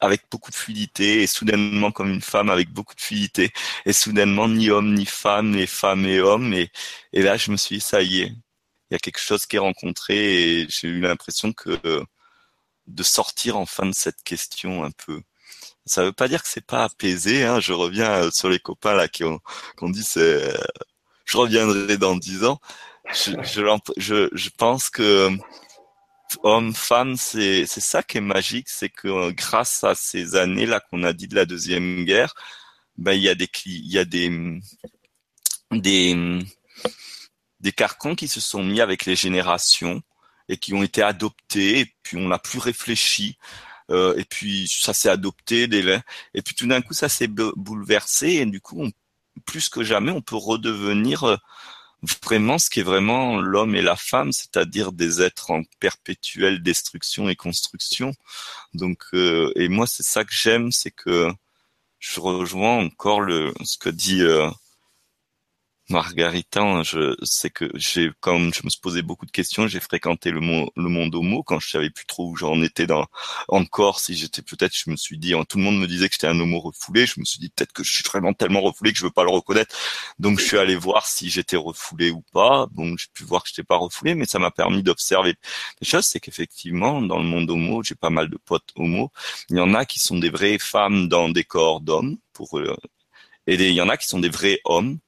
avec beaucoup de fluidité et soudainement comme une femme avec beaucoup de fluidité et soudainement ni homme ni femme ni femme et homme et, et là je me suis dit ça y est il y a quelque chose qui est rencontré et j'ai eu l'impression que de sortir enfin de cette question un peu. Ça veut pas dire que c'est pas apaisé hein. je reviens sur les copains là qui ont, qui ont dit c'est je reviendrai dans dix ans. Je, je, je pense que homme, femme, c'est c'est ça qui est magique, c'est que euh, grâce à ces années-là qu'on a dit de la deuxième guerre, ben il y a des il y a des des des carcans qui se sont mis avec les générations et qui ont été adoptés et puis on n'a plus réfléchi euh, et puis ça s'est adopté et puis tout d'un coup ça s'est bouleversé et du coup plus que jamais on peut redevenir euh, vraiment ce qui est vraiment l'homme et la femme, c'est-à-dire des êtres en perpétuelle destruction et construction. Donc, euh, et moi, c'est ça que j'aime, c'est que je rejoins encore le ce que dit euh, Margarita, hein, je sais que j'ai, comme je me posé beaucoup de questions, j'ai fréquenté le, monde, le monde homo quand je savais plus trop où j'en étais dans encore. Si j'étais peut-être, je me suis dit, hein, tout le monde me disait que j'étais un homo refoulé. Je me suis dit peut-être que je suis vraiment tellement refoulé que je veux pas le reconnaître. Donc je suis allé voir si j'étais refoulé ou pas. Donc j'ai pu voir que j'étais pas refoulé, mais ça m'a permis d'observer des choses. C'est qu'effectivement, dans le monde homo, j'ai pas mal de potes homo. Il y en a qui sont des vraies femmes dans des corps d'hommes pour euh, et il y en a qui sont des vrais hommes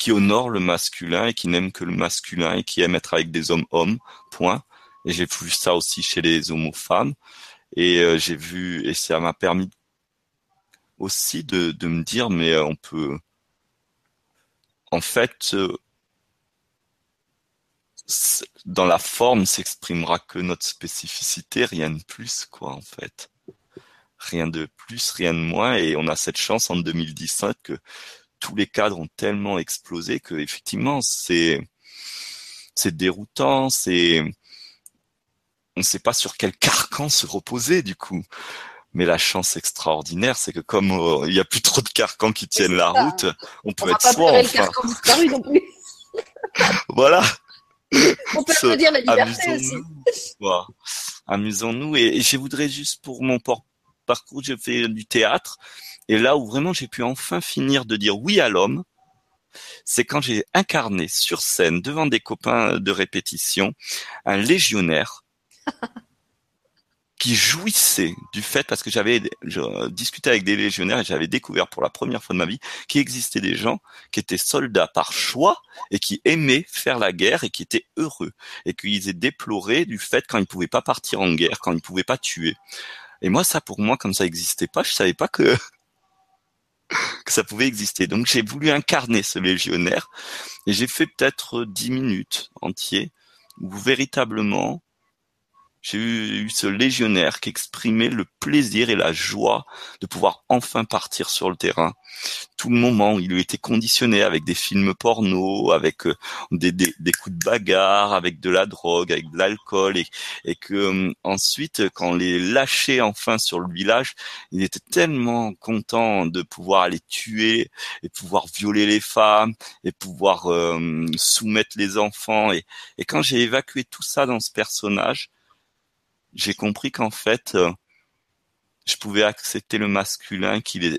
qui honore le masculin et qui n'aime que le masculin et qui aime être avec des hommes hommes. Point. Et j'ai vu ça aussi chez les homos femmes. Et euh, j'ai vu et ça m'a permis aussi de, de me dire mais euh, on peut en fait euh, dans la forme s'exprimera que notre spécificité, rien de plus quoi en fait. Rien de plus, rien de moins et on a cette chance en 2017 que tous les cadres ont tellement explosé que effectivement c'est c'est déroutant, c'est on ne sait pas sur quel carcan se reposer du coup. Mais la chance extraordinaire, c'est que comme euh, il y a plus trop de carcans qui tiennent la route, on peut être soi. Enfin. non plus. voilà.
On peut dire la liberté aussi.
Amusons-nous et, et, je voudrais juste pour mon parcours, j'ai fait du théâtre et là où vraiment j'ai pu enfin finir de dire oui à l'homme, c'est quand j'ai incarné sur scène devant des copains de répétition un légionnaire qui jouissait du fait parce que j'avais discuté avec des légionnaires et j'avais découvert pour la première fois de ma vie qu'il existait des gens qui étaient soldats par choix et qui aimaient faire la guerre et qui étaient heureux et qu'ils aient déploré du fait quand ils pouvaient pas partir en guerre, quand ils pouvaient pas tuer. Et moi, ça pour moi, comme ça existait pas, je savais pas que que ça pouvait exister. Donc j'ai voulu incarner ce légionnaire et j'ai fait peut-être dix minutes entiers où véritablement j'ai eu, ce légionnaire qui exprimait le plaisir et la joie de pouvoir enfin partir sur le terrain. Tout le moment, il lui était conditionné avec des films porno, avec euh, des, des, des, coups de bagarre, avec de la drogue, avec de l'alcool, et, et que euh, ensuite, quand on les lâchait enfin sur le village, il était tellement content de pouvoir aller tuer et pouvoir violer les femmes et pouvoir euh, soumettre les enfants. Et, et quand j'ai évacué tout ça dans ce personnage, j'ai compris qu'en fait, euh, je pouvais accepter le masculin, qu'il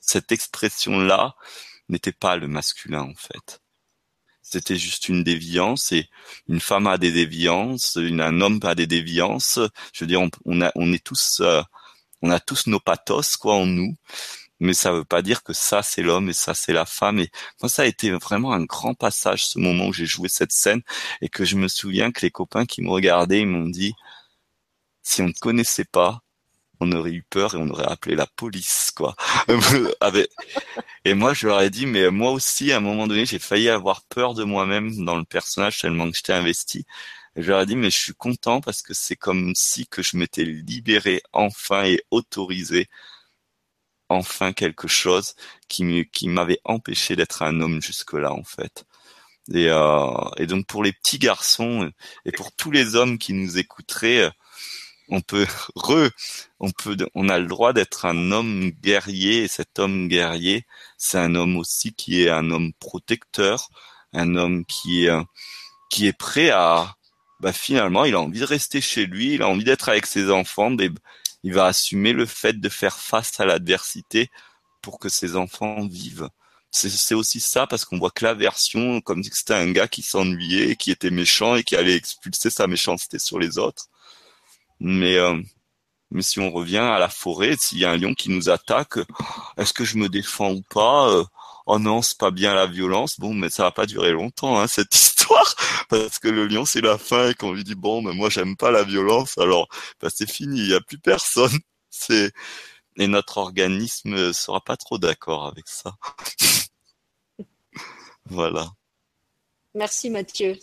cette expression-là n'était pas le masculin en fait. C'était juste une déviance et une femme a des déviances, un homme a des déviances. Je veux dire, on, a, on est tous, euh, on a tous nos pathos quoi en nous, mais ça veut pas dire que ça c'est l'homme et ça c'est la femme. Et moi, ça a été vraiment un grand passage ce moment où j'ai joué cette scène et que je me souviens que les copains qui me regardaient, ils m'ont dit, si on ne connaissait pas, on aurait eu peur et on aurait appelé la police, quoi. et moi, je leur ai dit, mais moi aussi, à un moment donné, j'ai failli avoir peur de moi-même dans le personnage tellement que j'étais investi. Je leur ai dit, mais je suis content parce que c'est comme si que je m'étais libéré enfin et autorisé enfin quelque chose qui m'avait empêché d'être un homme jusque-là, en fait. Euh, et donc pour les petits garçons et pour tous les hommes qui nous écouteraient, on peut re, on peut, on a le droit d'être un homme guerrier et cet homme guerrier, c'est un homme aussi qui est un homme protecteur, un homme qui est, qui est prêt à, bah finalement, il a envie de rester chez lui, il a envie d'être avec ses enfants, mais il va assumer le fait de faire face à l'adversité pour que ses enfants vivent. C'est aussi ça parce qu'on voit que la version, comme si c'était un gars qui s'ennuyait, qui était méchant et qui allait expulser sa méchanceté sur les autres. Mais euh, mais si on revient à la forêt, s'il y a un lion qui nous attaque, est-ce que je me défends ou pas euh, Oh non, c'est pas bien la violence. Bon, mais ça va pas durer longtemps hein, cette histoire, parce que le lion c'est la fin et qu'on lui dit bon, mais moi j'aime pas la violence, alors bah, c'est fini, il y a plus personne. C'est et notre organisme sera pas trop d'accord avec ça. voilà.
Merci Mathieu.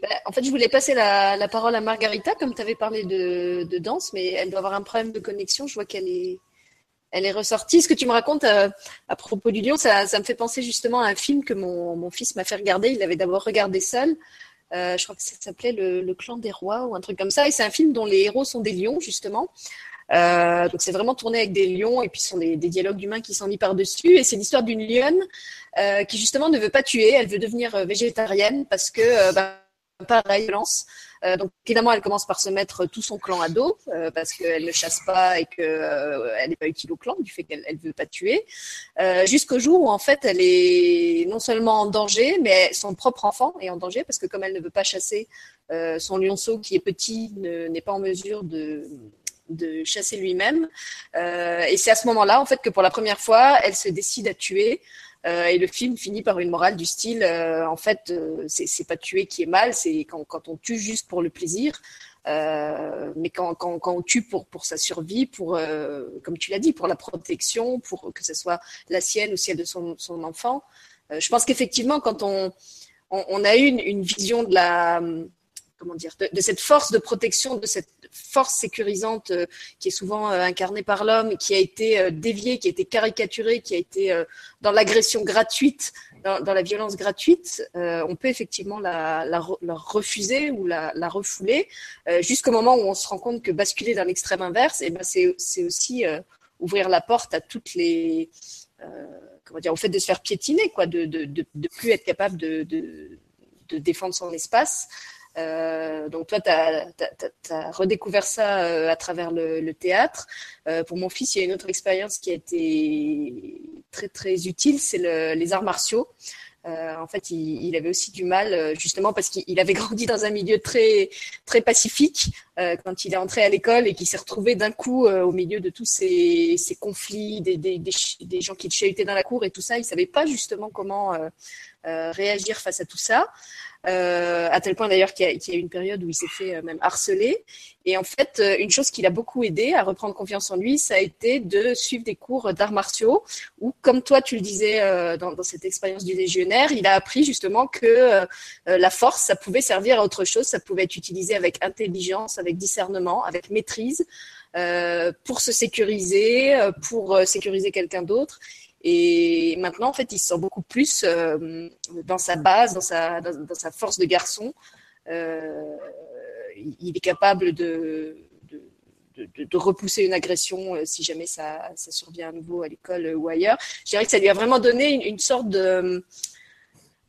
Ben, en fait, je voulais passer la, parole à Margarita, comme tu avais parlé de, danse, mais elle doit avoir un problème de connexion. Je vois qu'elle est, elle est ressortie. Ce que tu me racontes euh, à propos du lion, ça, me fait penser justement à un film que mon, fils m'a fait regarder. Il avait d'abord regardé seul. Euh, je crois que ça s'appelait le, Clan des Rois ou un truc comme ça. Et c'est un film dont les héros sont des lions, justement. Euh, donc c'est vraiment tourné avec des lions et puis ce sont des, dialogues humains qui mis par-dessus. Et c'est l'histoire d'une lionne euh, qui justement ne veut pas tuer, elle veut devenir euh, végétarienne parce que, euh, bah, pareil, violence. Euh, donc évidemment, elle commence par se mettre tout son clan à dos parce qu'elle ne chasse pas et qu'elle n'est pas utile au clan du fait qu'elle ne veut pas tuer. Jusqu'au jour où en fait, elle est non seulement en danger, mais son propre enfant est en danger parce que comme elle ne veut pas chasser, son lionceau qui est petit n'est pas en mesure de de chasser lui-même. Euh, et c'est à ce moment-là, en fait, que pour la première fois, elle se décide à tuer. Euh, et le film finit par une morale du style, euh, en fait, euh, c'est pas tuer qui est mal, c'est quand, quand, on tue juste pour le plaisir. Mais quand, quand, quand, on tue pour, pour sa survie, pour, comme tu l'as dit, pour la protection, pour que ce soit la sienne ou celle de son, son enfant. je pense qu'effectivement, quand on, on, on, a une, une vision de la, comment dire, de, cette force de protection, de cette force sécurisante euh, qui est souvent euh, incarnée par l'homme, qui a été euh, déviée, qui a été caricaturée, qui a été dans l'agression gratuite, dans, la violence gratuite, on peut effectivement la, refuser ou la, refouler, jusqu'au moment où on se rend compte que basculer dans l'extrême inverse, eh ben c'est aussi ouvrir la porte à toutes les comment dire, au fait de se faire piétiner, quoi, de de, de, plus être capable de, de, de défendre son espace. Euh, donc toi, tu as, redécouvert ça euh, à travers le, théâtre. Euh, pour mon fils, il y a une autre expérience qui a été très très utile, c'est les arts martiaux. en fait, il, avait aussi du mal, justement parce qu'il avait grandi dans un milieu très très pacifique quand il est entré à l'école et qu'il s'est retrouvé d'un coup au milieu de tous ces, ces conflits, des, des, des, gens qui le chahutaient dans la cour et tout ça. Il savait pas justement comment réagir face à tout ça. Euh, à tel point d'ailleurs qu'il y, a eu une période où il s'est fait euh, même harceler. Et en fait, euh, une chose qui l'a beaucoup aidé à reprendre confiance en lui, ça a été de suivre des cours d'arts martiaux, où, comme toi tu le disais dans, cette expérience du légionnaire, il a appris justement que la force, ça pouvait servir à autre chose, ça pouvait être utilisé avec intelligence, avec discernement, avec maîtrise, pour se sécuriser, pour sécuriser quelqu'un d'autre. Et maintenant, en fait, il sent beaucoup plus euh, dans sa base, dans sa, dans, sa force de garçon. Euh, il est capable de, de, de, repousser une agression euh, si jamais ça, ça survient à nouveau à l'école ou ailleurs. Je dirais que ça lui a vraiment donné une, une sorte de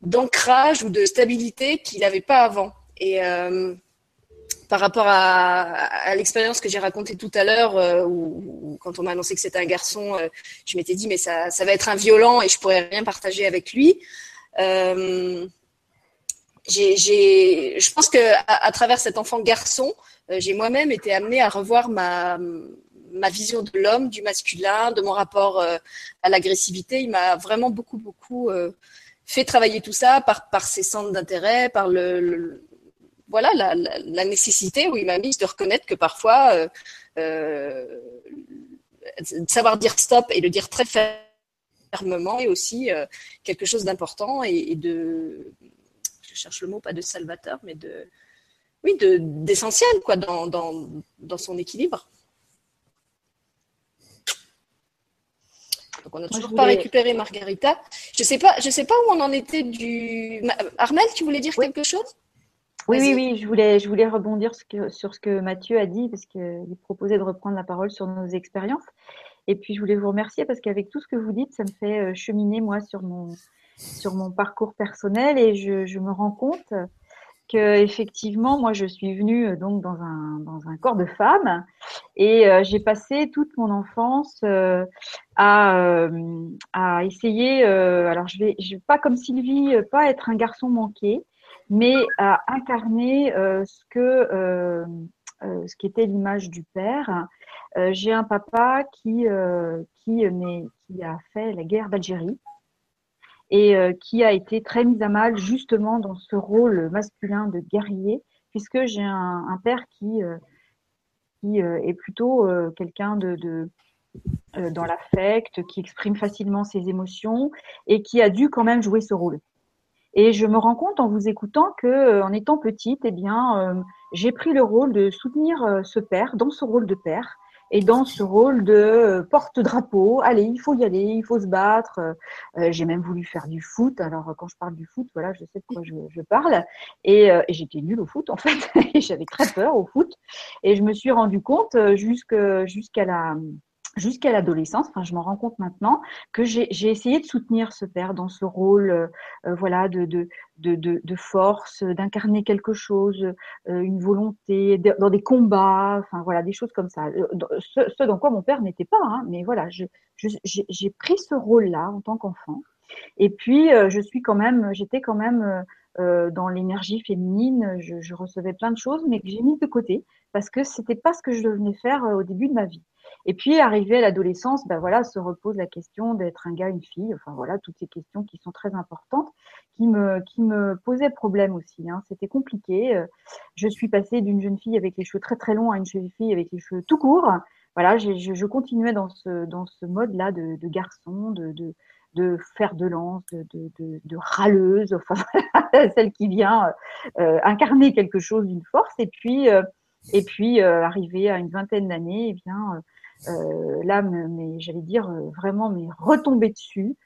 d'ancrage ou de stabilité qu'il n'avait pas avant. Et par rapport à, l'expérience que j'ai racontée tout à l'heure, euh, où, quand on m'a annoncé que c'était un garçon, euh, je m'étais dit mais ça, va être un violent et je pourrais rien partager avec lui. Euh, je pense que à, travers cet enfant garçon, j'ai moi-même été amenée à revoir ma vision de l'homme, du masculin, de mon rapport à l'agressivité. Il m'a vraiment beaucoup beaucoup fait travailler tout ça par par ses centres d'intérêt, par le voilà la, la, nécessité où il m'a mise de reconnaître que parfois euh, euh, savoir dire stop et le dire très fermement est aussi euh, quelque chose d'important et, de je cherche le mot pas de salvateur mais de oui de d'essentiel quoi dans, dans, dans son équilibre. Donc on n'a toujours pas récupéré Margarita. Je sais pas, je sais pas où on en était du. Armel, tu voulais dire quelque chose?
Oui, oui, oui, je voulais, je voulais rebondir sur ce que Mathieu a dit, parce qu'il proposait de reprendre la parole sur nos expériences. Et puis, je voulais vous remercier parce qu'avec tout ce que vous dites, ça me fait euh, cheminer, moi, sur mon, sur mon parcours personnel et je, je me rends compte que effectivement, moi, je suis venue euh, donc dans un, dans un corps de femme et euh, j'ai passé toute mon enfance à, à essayer. alors, je vais, je vais pas comme Sylvie, pas être un garçon manqué, mais à incarner euh, ce que euh, euh, ce qui était l'image du père. J'ai un papa qui a fait la guerre d'Algérie et qui a été très mis à mal justement dans ce rôle masculin de guerrier, puisque j'ai un, père qui, qui est plutôt quelqu'un de, de dans l'affect, qui exprime facilement ses émotions et qui a dû quand même jouer ce rôle. Et je me rends compte en vous écoutant que, euh, en étant petite, eh bien, euh, j'ai pris le rôle de soutenir euh, ce père dans ce rôle de père et dans ce rôle de porte-drapeau. Allez, il faut y aller, il faut se battre. j'ai même voulu faire du foot. Alors, quand je parle du foot, voilà, je sais de quoi je, parle. Et, et j'étais nulle au foot, en fait. J'avais très peur au foot. Et je me suis rendu compte jusqu'à la jusqu'à l'adolescence, enfin, je m'en rends compte maintenant, que j'ai essayé de soutenir ce père dans ce rôle euh, euh, voilà, de, de, de, de force, d'incarner quelque chose, euh, une volonté, dans des combats, enfin voilà, des choses comme ça. Ce, ce dans quoi mon père n'était pas, hein, mais voilà, j'ai pris ce rôle-là en tant qu'enfant. Et puis, je suis quand même, j'étais quand même dans l'énergie féminine, je, je, recevais plein de choses, mais que j'ai mis de côté parce que c'était pas ce que je venais faire au début de ma vie. Et puis, arrivé à l'adolescence, ben voilà, se repose la question d'être un gars, une fille. Enfin voilà, toutes ces questions qui sont très importantes, qui me, qui me posaient problème aussi. Hein. C'était compliqué. Euh, je suis passée d'une jeune fille avec les cheveux très très longs à une jeune fille avec les cheveux tout courts. Voilà, je, je continuais dans ce, dans ce mode-là de, de, garçon, de, de, de faire de lance, de, râleuse, enfin celle qui vient euh, incarner quelque chose d'une force. Et puis, euh, euh, arrivé à une vingtaine d'années, eh bien là, mais j'allais dire vraiment, mais retomber dessus.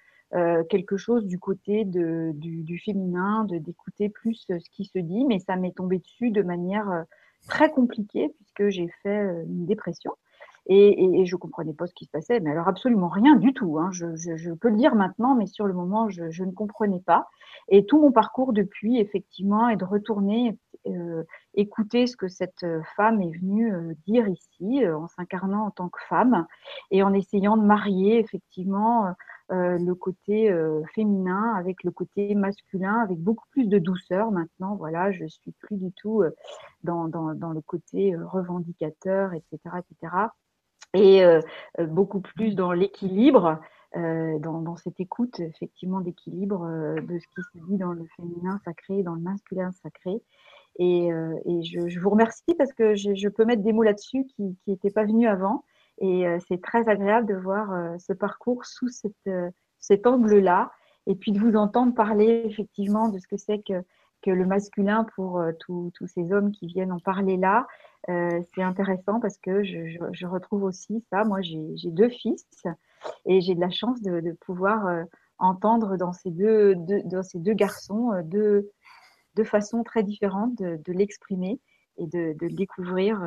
Quelque chose du côté du, féminin, d'écouter plus ce qui se dit, mais ça m'est tombé dessus de manière très compliquée puisque j'ai fait une dépression et, et, et, je comprenais pas ce qui se passait, mais alors absolument rien du tout. Hein. Je, je, je, peux le dire maintenant, mais sur le moment, je, je, ne comprenais pas. Et tout mon parcours depuis, effectivement, est de retourner euh, écouter ce que cette femme est venue euh, dire ici, euh, en s'incarnant en tant que femme et en essayant de marier effectivement euh, le côté féminin avec le côté masculin, avec beaucoup plus de douceur maintenant. Voilà, je suis plus du tout dans, dans, dans le côté revendicateur, etc., etc et euh, beaucoup plus dans l'équilibre, euh, dans, dans, cette écoute effectivement d'équilibre euh, de ce qui se dit dans le féminin sacré, dans le masculin sacré. Et, et je, je, vous remercie parce que je, je peux mettre des mots là-dessus qui n'étaient pas venus avant. Et c'est très agréable de voir ce parcours sous cette, cet angle-là et puis de vous entendre parler effectivement de ce que c'est que, que le masculin pour tous ces hommes qui viennent en parler là euh, c'est intéressant parce que je, retrouve aussi ça. Moi, j'ai deux fils et j'ai de la chance de, pouvoir euh, entendre dans ces deux, garçons euh, deux, façons très différentes de, l'exprimer et de, le découvrir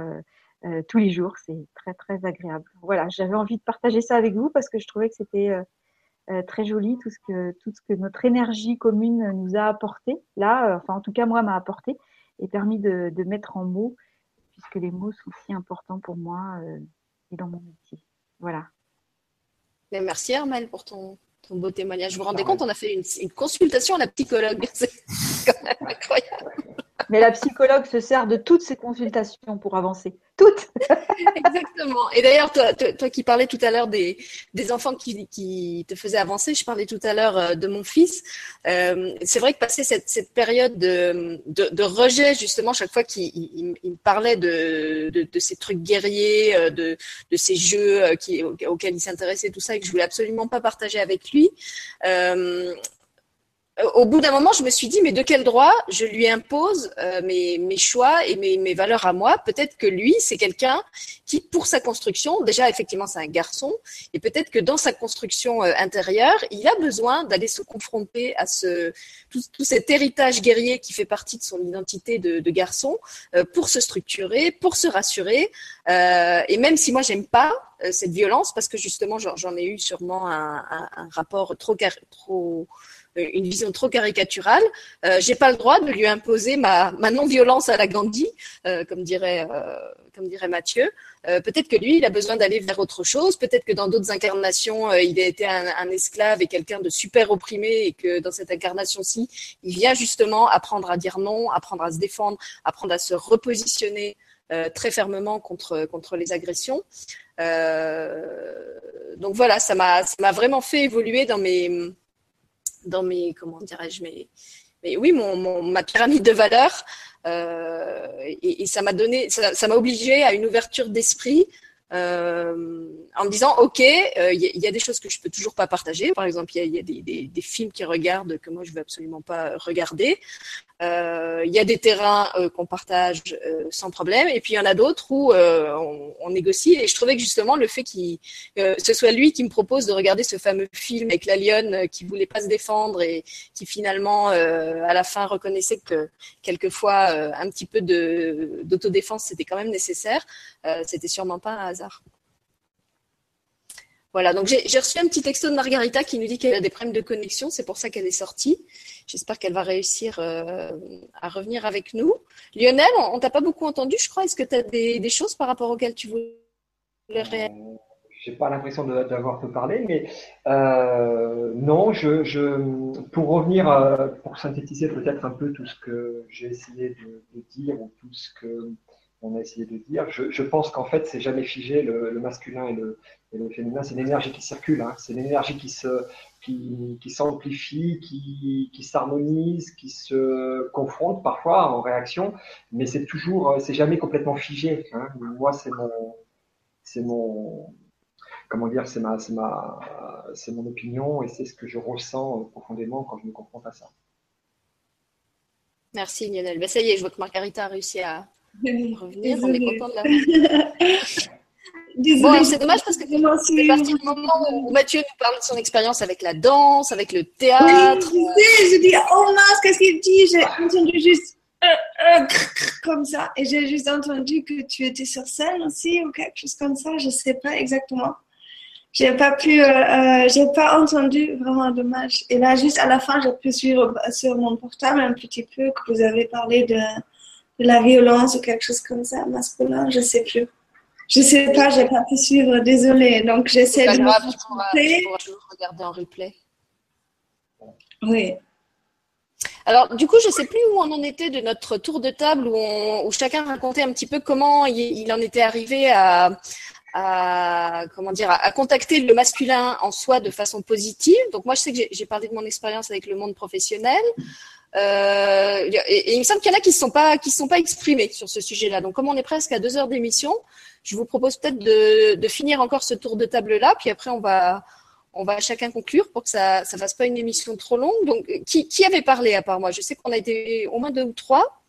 euh, tous les jours. C'est très, très agréable. Voilà, j'avais envie de partager ça avec vous parce que je trouvais que c'était très joli tout ce, que, tout ce que notre énergie commune nous a apporté. Là, enfin, en tout cas, moi, m'a apporté et permis de, de mettre en mots puisque les mots sont si importants pour moi et dans mon métier. Voilà.
merci Armel pour ton, ton beau témoignage. Vous vous rendez compte, on a fait une, une consultation à la psychologue. C'est quand même incroyable.
Mais la psychologue se sert de toutes ces consultations pour avancer. Toutes
Exactement. Et d'ailleurs, toi, toi, qui parlais tout à l'heure des, des enfants qui, te faisaient avancer, je parlais tout à l'heure euh, de mon fils. Euh, c'est vrai que passer cette, cette période de, de, rejet, justement, chaque fois qu'il il, me parlait de, de, ces trucs guerriers, euh, de, ces jeux auxquels il s'intéressait, tout ça, et que je voulais absolument pas partager avec lui, au bout d'un moment, je me suis dit, mais de quel droit je lui impose euh, mes, choix et mes, valeurs à moi? Peut-être que lui, c'est quelqu'un qui, pour sa construction, déjà effectivement, c'est un garçon, et peut-être que dans sa construction euh, intérieure, il a besoin d'aller se confronter à ce tout, cet héritage guerrier qui fait partie de son identité de, garçon, euh, pour se structurer, pour se rassurer. et même si moi, j'aime pas cette violence, parce que justement, j'en ai eu sûrement un, rapport trop trop une vision trop caricaturale. Euh, j'ai pas le droit de lui imposer ma, ma non-violence à la Gandhi, euh, comme dirait euh, comme dirait Mathieu. Euh, peut-être que lui, il a besoin d'aller vers autre chose. Peut-être que dans d'autres incarnations, il a été un, un esclave et quelqu'un de super opprimé, et que dans cette incarnation-ci, il vient justement apprendre à dire non, apprendre à se défendre, apprendre à se repositionner. Euh, très fermement contre contre les agressions. Euh, donc voilà, ça m'a ça m'a vraiment fait évoluer dans mes dans mes, comment dirais-je, mes, mais oui, mon, mon, ma pyramide de valeurs. Euh, et, et, ça m'a donné, ça m'a obligé à une ouverture d'esprit euh, en me disant ok, il euh, y, a des choses que je peux toujours pas partager. Par exemple, il y a, des, films qui regardent que moi je veux absolument pas regarder. Il euh, y a des terrains qu'on partage sans problème, et puis il y en a d'autres où on, négocie. Et je trouvais que justement le fait qu'il ce soit lui qui me propose de regarder ce fameux film avec la lionne qui voulait pas se défendre et qui finalement à la fin reconnaissait que quelquefois un petit peu d'autodéfense c'était quand même nécessaire. c'était sûrement pas un hasard. Voilà, donc j'ai reçu un petit texto de Margarita qui nous dit qu'elle a des problèmes de connexion, c'est pour ça qu'elle est sortie. J'espère qu'elle va réussir euh, à revenir avec nous. Lionel, on, on t'a pas beaucoup entendu, je crois. Est-ce que tu as des, choses par rapport auxquelles tu voulais réagir
euh, J'ai pas l'impression d'avoir peu parlé, mais euh, non, pour revenir, pour synthétiser peut-être un peu tout ce que j'ai essayé de, dire ou tout ce que on a essayé de dire. Je, pense qu'en fait, c'est jamais figé le, masculin et le, féminin. C'est l'énergie qui circule. Hein. C'est l'énergie qui se, qui, qui s'amplifie, qui, qui s'harmonise, qui se confronte parfois en réaction. Mais c'est toujours, c'est jamais complètement figé. Hein. Moi, c'est mon, c'est mon, comment dire, c'est ma, c'est ma, c'est mon opinion et c'est ce que je ressens profondément quand je me confronte à ça.
Merci Lionel. Ben, ça y est, je vois que Margarita a réussi à, revenir. On est content de la Bon, c'est dommage parce que c'est parti du moment où Mathieu nous parle de son expérience avec la danse, avec le théâtre.
Oui, je sais, je dis, oh mince, qu'est-ce qu'il dit? J'ai entendu juste euh, euh, comme ça. Et j'ai juste entendu que tu étais sur scène aussi ou quelque chose comme ça. Je sais pas exactement. J'ai pas pu, euh, euh, j'ai pas entendu, vraiment dommage. Et là, juste à la fin, j'ai pu suivre sur mon portable un petit peu que vous avez parlé de de la violence ou quelque chose comme ça, masculin, je sais plus. Je sais pas, j'ai pas pu suivre, désolée. Donc j'essaie de
grave, me. Tu pourras toujours regarder en replay.
Oui.
Alors, du coup, je sais plus où on en était de notre tour de table où, on, où chacun racontait un petit peu comment il, il en était arrivé à, à comment dire à, contacter le masculin en soi de façon positive. Donc moi, je sais que j'ai parlé de mon expérience avec le monde professionnel. Euh, et, et, il me semble qu'il y en a qui ne sont pas sont pas exprimés sur ce sujet-là. Donc comme on est presque à deux heures d'émission, je vous propose peut-être de, de, finir encore ce tour de table là, puis après on va on va chacun conclure pour que ça ça fasse pas une émission trop longue. Donc qui, qui avait parlé à part moi? Je sais qu'on a été au moins deux ou trois.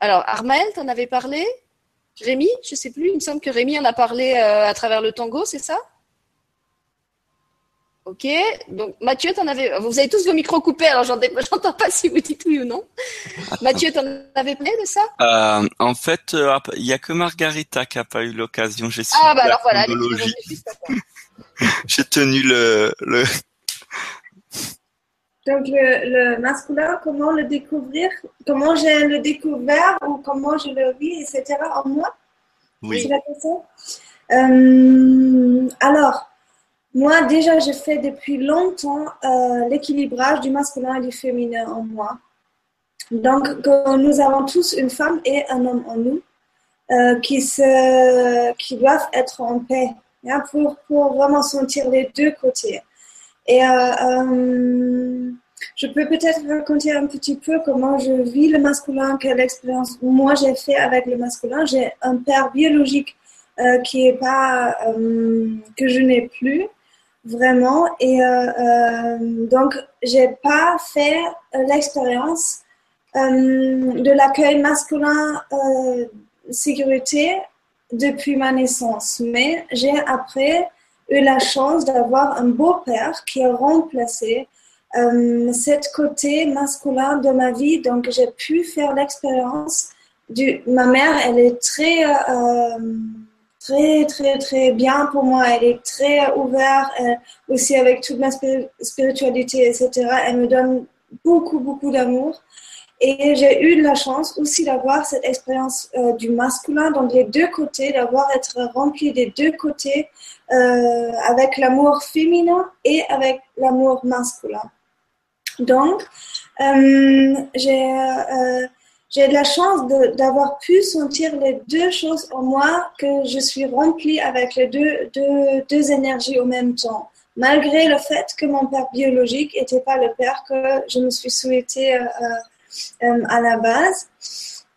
Alors Armel, en avais parlé? Rémi, je sais plus. Il me semble que Rémi en a parlé euh, à travers le tango, c'est ça? Ok, donc Mathieu, en avais... vous avez tous vos micros coupés, alors j'entends pas si vous dites oui ou non. Mathieu, tu en avais parlé de ça?
Euh, En fait, euh, il n'y a que Margarita qui n'a pas eu l'occasion. J'ai
ah bah alors voilà,
J'ai tenu le, le...
Donc, le, masculin, comment le découvrir? Comment j'ai le découvert ou comment je le vis, etc. en moi?
Oui.
Euh, alors, moi, déjà, j'ai fait depuis longtemps euh, l'équilibrage du masculin et du féminin en moi. Donc, nous avons tous une femme et un homme en nous euh, qui, se, qui doivent être en paix hein, pour, pour vraiment sentir les deux côtés. Et euh, je peux peut-être raconter un petit peu comment je vis le masculin, quelle expérience moi j'ai fait avec le masculin. J'ai un père biologique qui est pas que je n'ai plus vraiment et donc j'ai pas fait l'expérience de l'accueil masculin sécurité depuis ma naissance, mais j'ai après eu la chance d'avoir un beau-père qui a remplacé euh, côté masculin de ma vie. Donc, j'ai pu faire l'expérience du. Ma mère, elle est très, euh, très, très, très bien pour moi. Elle est très ouverte, euh, aussi avec toute ma spiritualité, etc. Elle me donne beaucoup, beaucoup d'amour. Et j'ai eu la chance aussi d'avoir cette expérience euh, du masculin, donc les deux côtés, d'avoir être rempli des deux côtés euh, avec l'amour féminin et avec l'amour masculin. Donc, j'ai j'ai de la chance d'avoir pu sentir les deux choses en moi, que je suis remplie avec les deux, deux, deux énergies au même temps malgré le fait que mon père biologique n'était pas le père que je me suis souhaité euh, euh, à la base.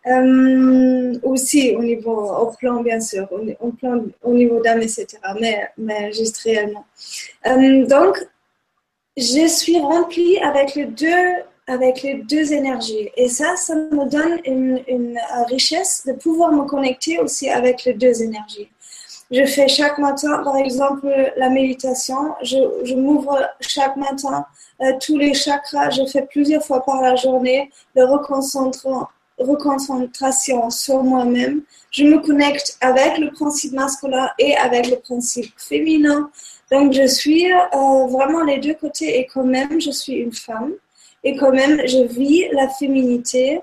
Euh, aussi au niveau, au plan bien sûr, au, plan, au niveau d'âme, etc. Mais, mais juste réellement. Euh, donc, je suis remplie avec les deux, avec les deux énergies. Et ça, ça me donne une, une richesse de pouvoir me connecter aussi avec les deux énergies. Je fais chaque matin, par exemple, la méditation. Je, je m'ouvre chaque matin euh, tous les chakras. Je fais plusieurs fois par la journée de reconcentration sur moi-même. Je me connecte avec le principe masculin et avec le principe féminin. Donc, je suis euh, vraiment les deux côtés et quand même, je suis une femme et quand même, je vis la féminité,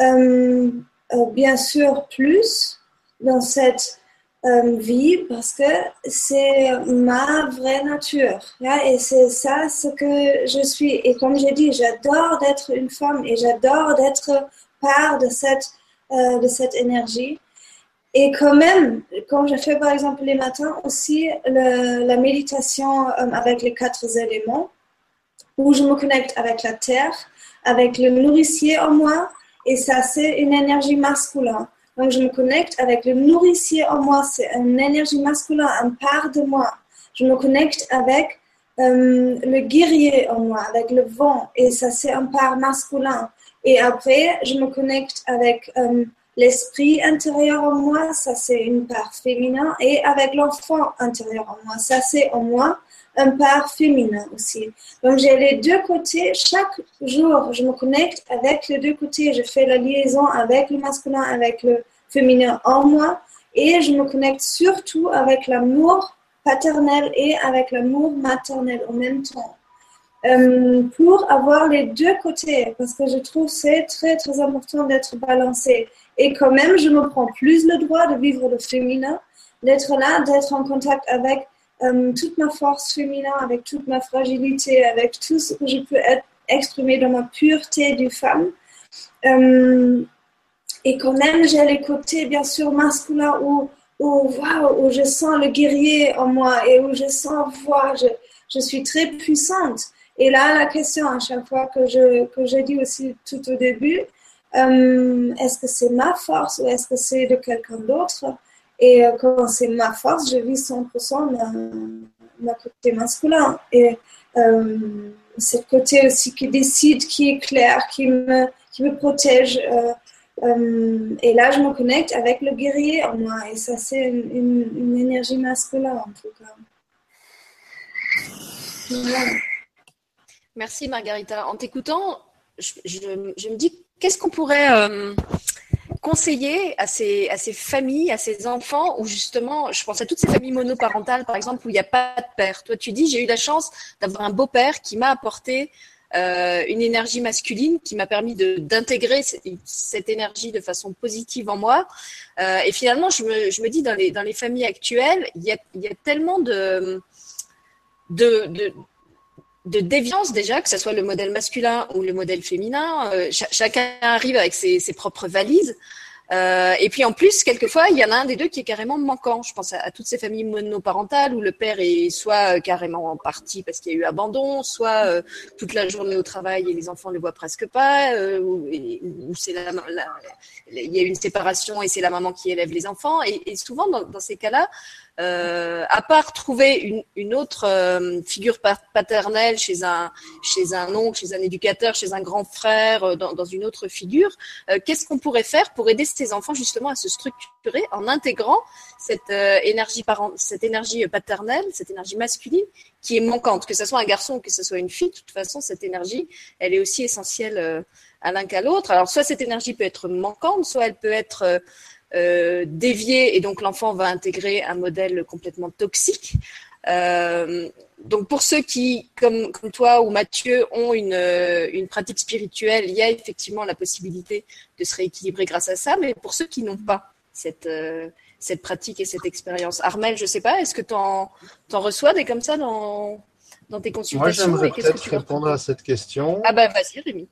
euh, euh bien sûr, plus dans cette euh, vie parce que c'est ma vraie nature. Et c'est ça ce que je suis. Et comme j'ai dit, j'adore d'être une femme et j'adore d'être part de cette, de cette énergie. Et quand même, quand je fais par exemple les matins aussi la méditation avec les quatre éléments, où je me connecte avec la terre, avec le nourricier en moi, et ça c'est une énergie masculine. Donc, je me connecte avec le nourricier en moi, c'est une énergie masculine, un part de moi. Je me connecte avec euh, le guerrier en moi, avec le vent, et ça, c'est un part masculin. Et après, je me connecte avec euh, l'esprit intérieur en moi, ça, c'est une part féminin, et avec l'enfant intérieur en moi, ça, c'est en moi un part féminin aussi. Donc j'ai les deux côtés. Chaque jour, je me connecte avec les deux côtés. Je fais la liaison avec le masculin, avec le féminin en moi. Et je me connecte surtout avec l'amour paternel et avec l'amour maternel en même temps. Euh, pour avoir les deux côtés, parce que je trouve c'est très très important d'être balancé. Et quand même, je me prends plus le droit de vivre le féminin, d'être là, d'être en contact avec euh, toute ma force féminin, avec toute ma fragilité, avec tout ce que je peux exprimer dans ma pureté du femme. Euh, et quand même, j'ai les côtés, bien sûr, masculins où, où, où je sens le guerrier en moi et où je sens, voir je, je suis très puissante. Et là, la question, à chaque fois que je, que je aussi tout au début, euh, est-ce que c'est ma force ou est-ce que c'est de quelqu'un d'autre? Et euh, quand c'est ma force, je vis 100% ma, côté masculin. Et euh, c'est le côté aussi qui décide, qui est clair, qui me, protège. Euh, euh, et là, je me connecte avec le guerrier en moi. Et ça, c'est une, énergie masculine, en tout cas.
Merci, Margarita. En t'écoutant, je, me dis, qu'est-ce qu'on pourrait conseiller à ces, à ces familles, à ces enfants, où justement, je pense à toutes ces familles monoparentales, par exemple, où il n'y a pas de père. Toi, tu dis, j'ai eu la chance d'avoir un beau-père qui m'a apporté euh, une énergie masculine qui m'a permis d'intégrer cette énergie de façon positive en moi. Euh, et finalement, je me, je me, dis, dans les, dans les familles actuelles, il y a, y a tellement de, de de déviance déjà, que ce soit le modèle masculin ou le modèle féminin. Euh, chacun arrive avec ses, propres valises. Euh, et puis en plus, quelquefois, il y en a un des deux qui est carrément manquant. Je pense à, toutes ces familles monoparentales où le père est soit euh, carrément en partie parce qu'il y a eu abandon, soit toute la journée au travail et les enfants ne le voient presque pas, ou, la, il y a une séparation et c'est la maman qui élève les enfants. Et, souvent, dans ces cas-là, euh, à part trouver une, autre euh, figure paternelle chez un, chez un oncle, chez un éducateur, chez un grand frère, euh, dans, dans, une autre figure, euh, qu'est-ce qu'on pourrait faire pour aider ces enfants justement à se structurer en intégrant cette énergie parent, cette énergie paternelle, cette énergie masculine qui est manquante, que ce soit un garçon ou que ce soit une fille, de toute façon, cette énergie, elle est aussi essentielle à l'un qu'à l'autre. Alors, soit cette énergie peut être manquante, soit elle peut être euh, dévier et donc l'enfant va intégrer un modèle complètement toxique. Euh, donc pour ceux qui, comme, comme, toi ou Mathieu, ont une, euh, une, pratique spirituelle, il y a effectivement la possibilité de se rééquilibrer grâce à ça, mais pour ceux qui n'ont pas cette, euh, cette pratique et cette expérience. Armel, je ne sais pas, est-ce que tu en, en, reçois des comme ça dans, dans tes consultations
Moi, j'aimerais peut-être répondre à cette question.
Ah ben vas-y, Rémi.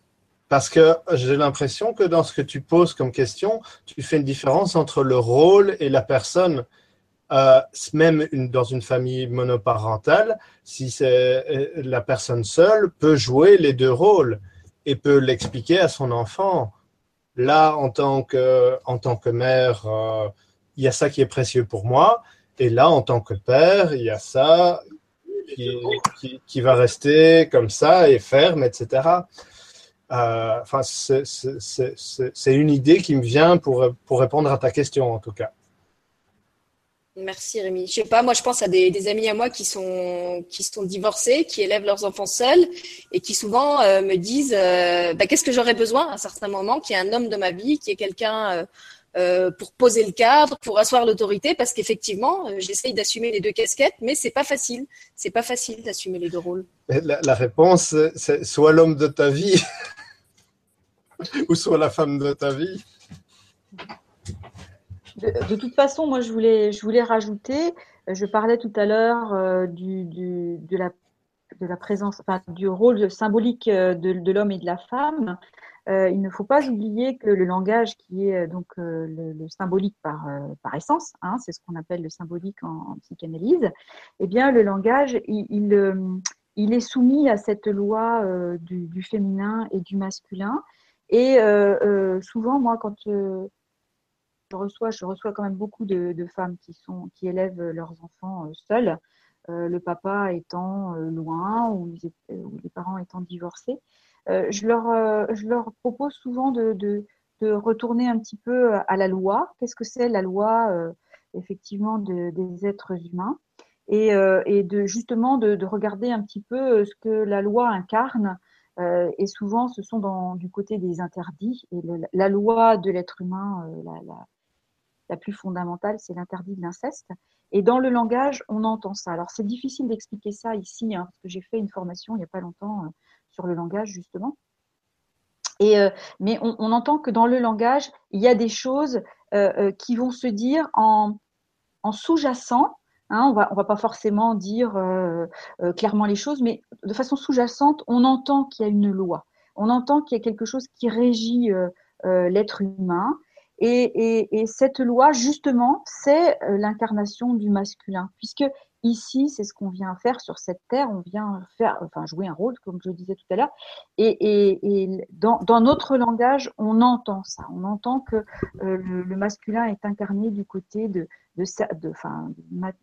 Parce que j'ai l'impression que dans ce que tu poses comme question, tu fais une différence entre le rôle et la personne. Euh, même dans une famille monoparentale, si c'est euh, la personne seule, peut jouer les deux rôles et peut l'expliquer à son enfant. Là, en tant que, en tant que mère, euh, il y a ça qui est précieux pour moi. Et là, en tant que père, il y a ça qui, qui va rester comme ça et ferme, etc. Euh, enfin, c'est une idée qui me vient pour, pour répondre à ta question, en tout cas.
Merci Rémi. Je sais pas, moi je pense à des, des, amis à moi qui sont qui sont divorcés, qui élèvent leurs enfants seuls et qui souvent euh, me disent euh, bah, qu'est-ce que j'aurais besoin à un certain moment, qui est un homme de ma vie, qui est quelqu'un euh, pour poser le cadre, pour asseoir l'autorité, parce qu'effectivement j'essaye d'assumer les deux casquettes, mais c'est pas facile. C'est pas facile d'assumer les deux rôles.
La, la réponse, c'est soit l'homme de ta vie, ou soit la femme de ta vie?
De, toute façon, moi, je voulais, je voulais rajouter, je parlais tout à l'heure euh, du, du, de, la, de la présence, enfin, du rôle symbolique euh, de, de l'homme et de la femme. Euh, il ne faut pas oublier que le langage, qui est donc le, symbolique par, par essence, hein, c'est ce qu'on appelle le symbolique en, psychanalyse, eh bien, le langage, il, il, est soumis à cette loi du, féminin et du masculin. Et souvent, moi, quand je reçois, je reçois quand même beaucoup de, femmes qui, sont, qui élèvent leurs enfants seules, euh, le papa étant euh, loin ou les, parents étant divorcés. Euh, je, leur, propose souvent de, retourner un petit peu à la loi. Qu'est-ce que c'est la loi effectivement de, des êtres humains? Et, de justement de, regarder un petit peu ce que la loi incarne. Et souvent, ce sont dans, du côté des interdits. Et la loi de l'être humain, la, la, plus fondamentale, c'est l'interdit de l'inceste. Et dans le langage, on entend ça. Alors, c'est difficile d'expliquer ça ici, hein, parce que j'ai fait une formation il n'y a pas longtemps euh, sur le langage, justement. Et, euh, mais on, entend que dans le langage, il y a des choses euh, euh qui vont se dire en sous-jacent. Hein, on va, on va pas forcément dire euh, euh, clairement les choses, mais de façon sous-jacente, on entend qu'il y a une loi. On entend qu'il y a quelque chose qui régit l'être humain. Et, et, et, cette loi, justement, c'est euh, l'incarnation du masculin, puisque ici, c'est ce qu'on vient faire sur cette terre, on vient faire, jouer un rôle, comme je le disais tout à l'heure, et, dans, notre langage, on entend ça, on entend que euh, le, masculin est incarné du côté de, de, de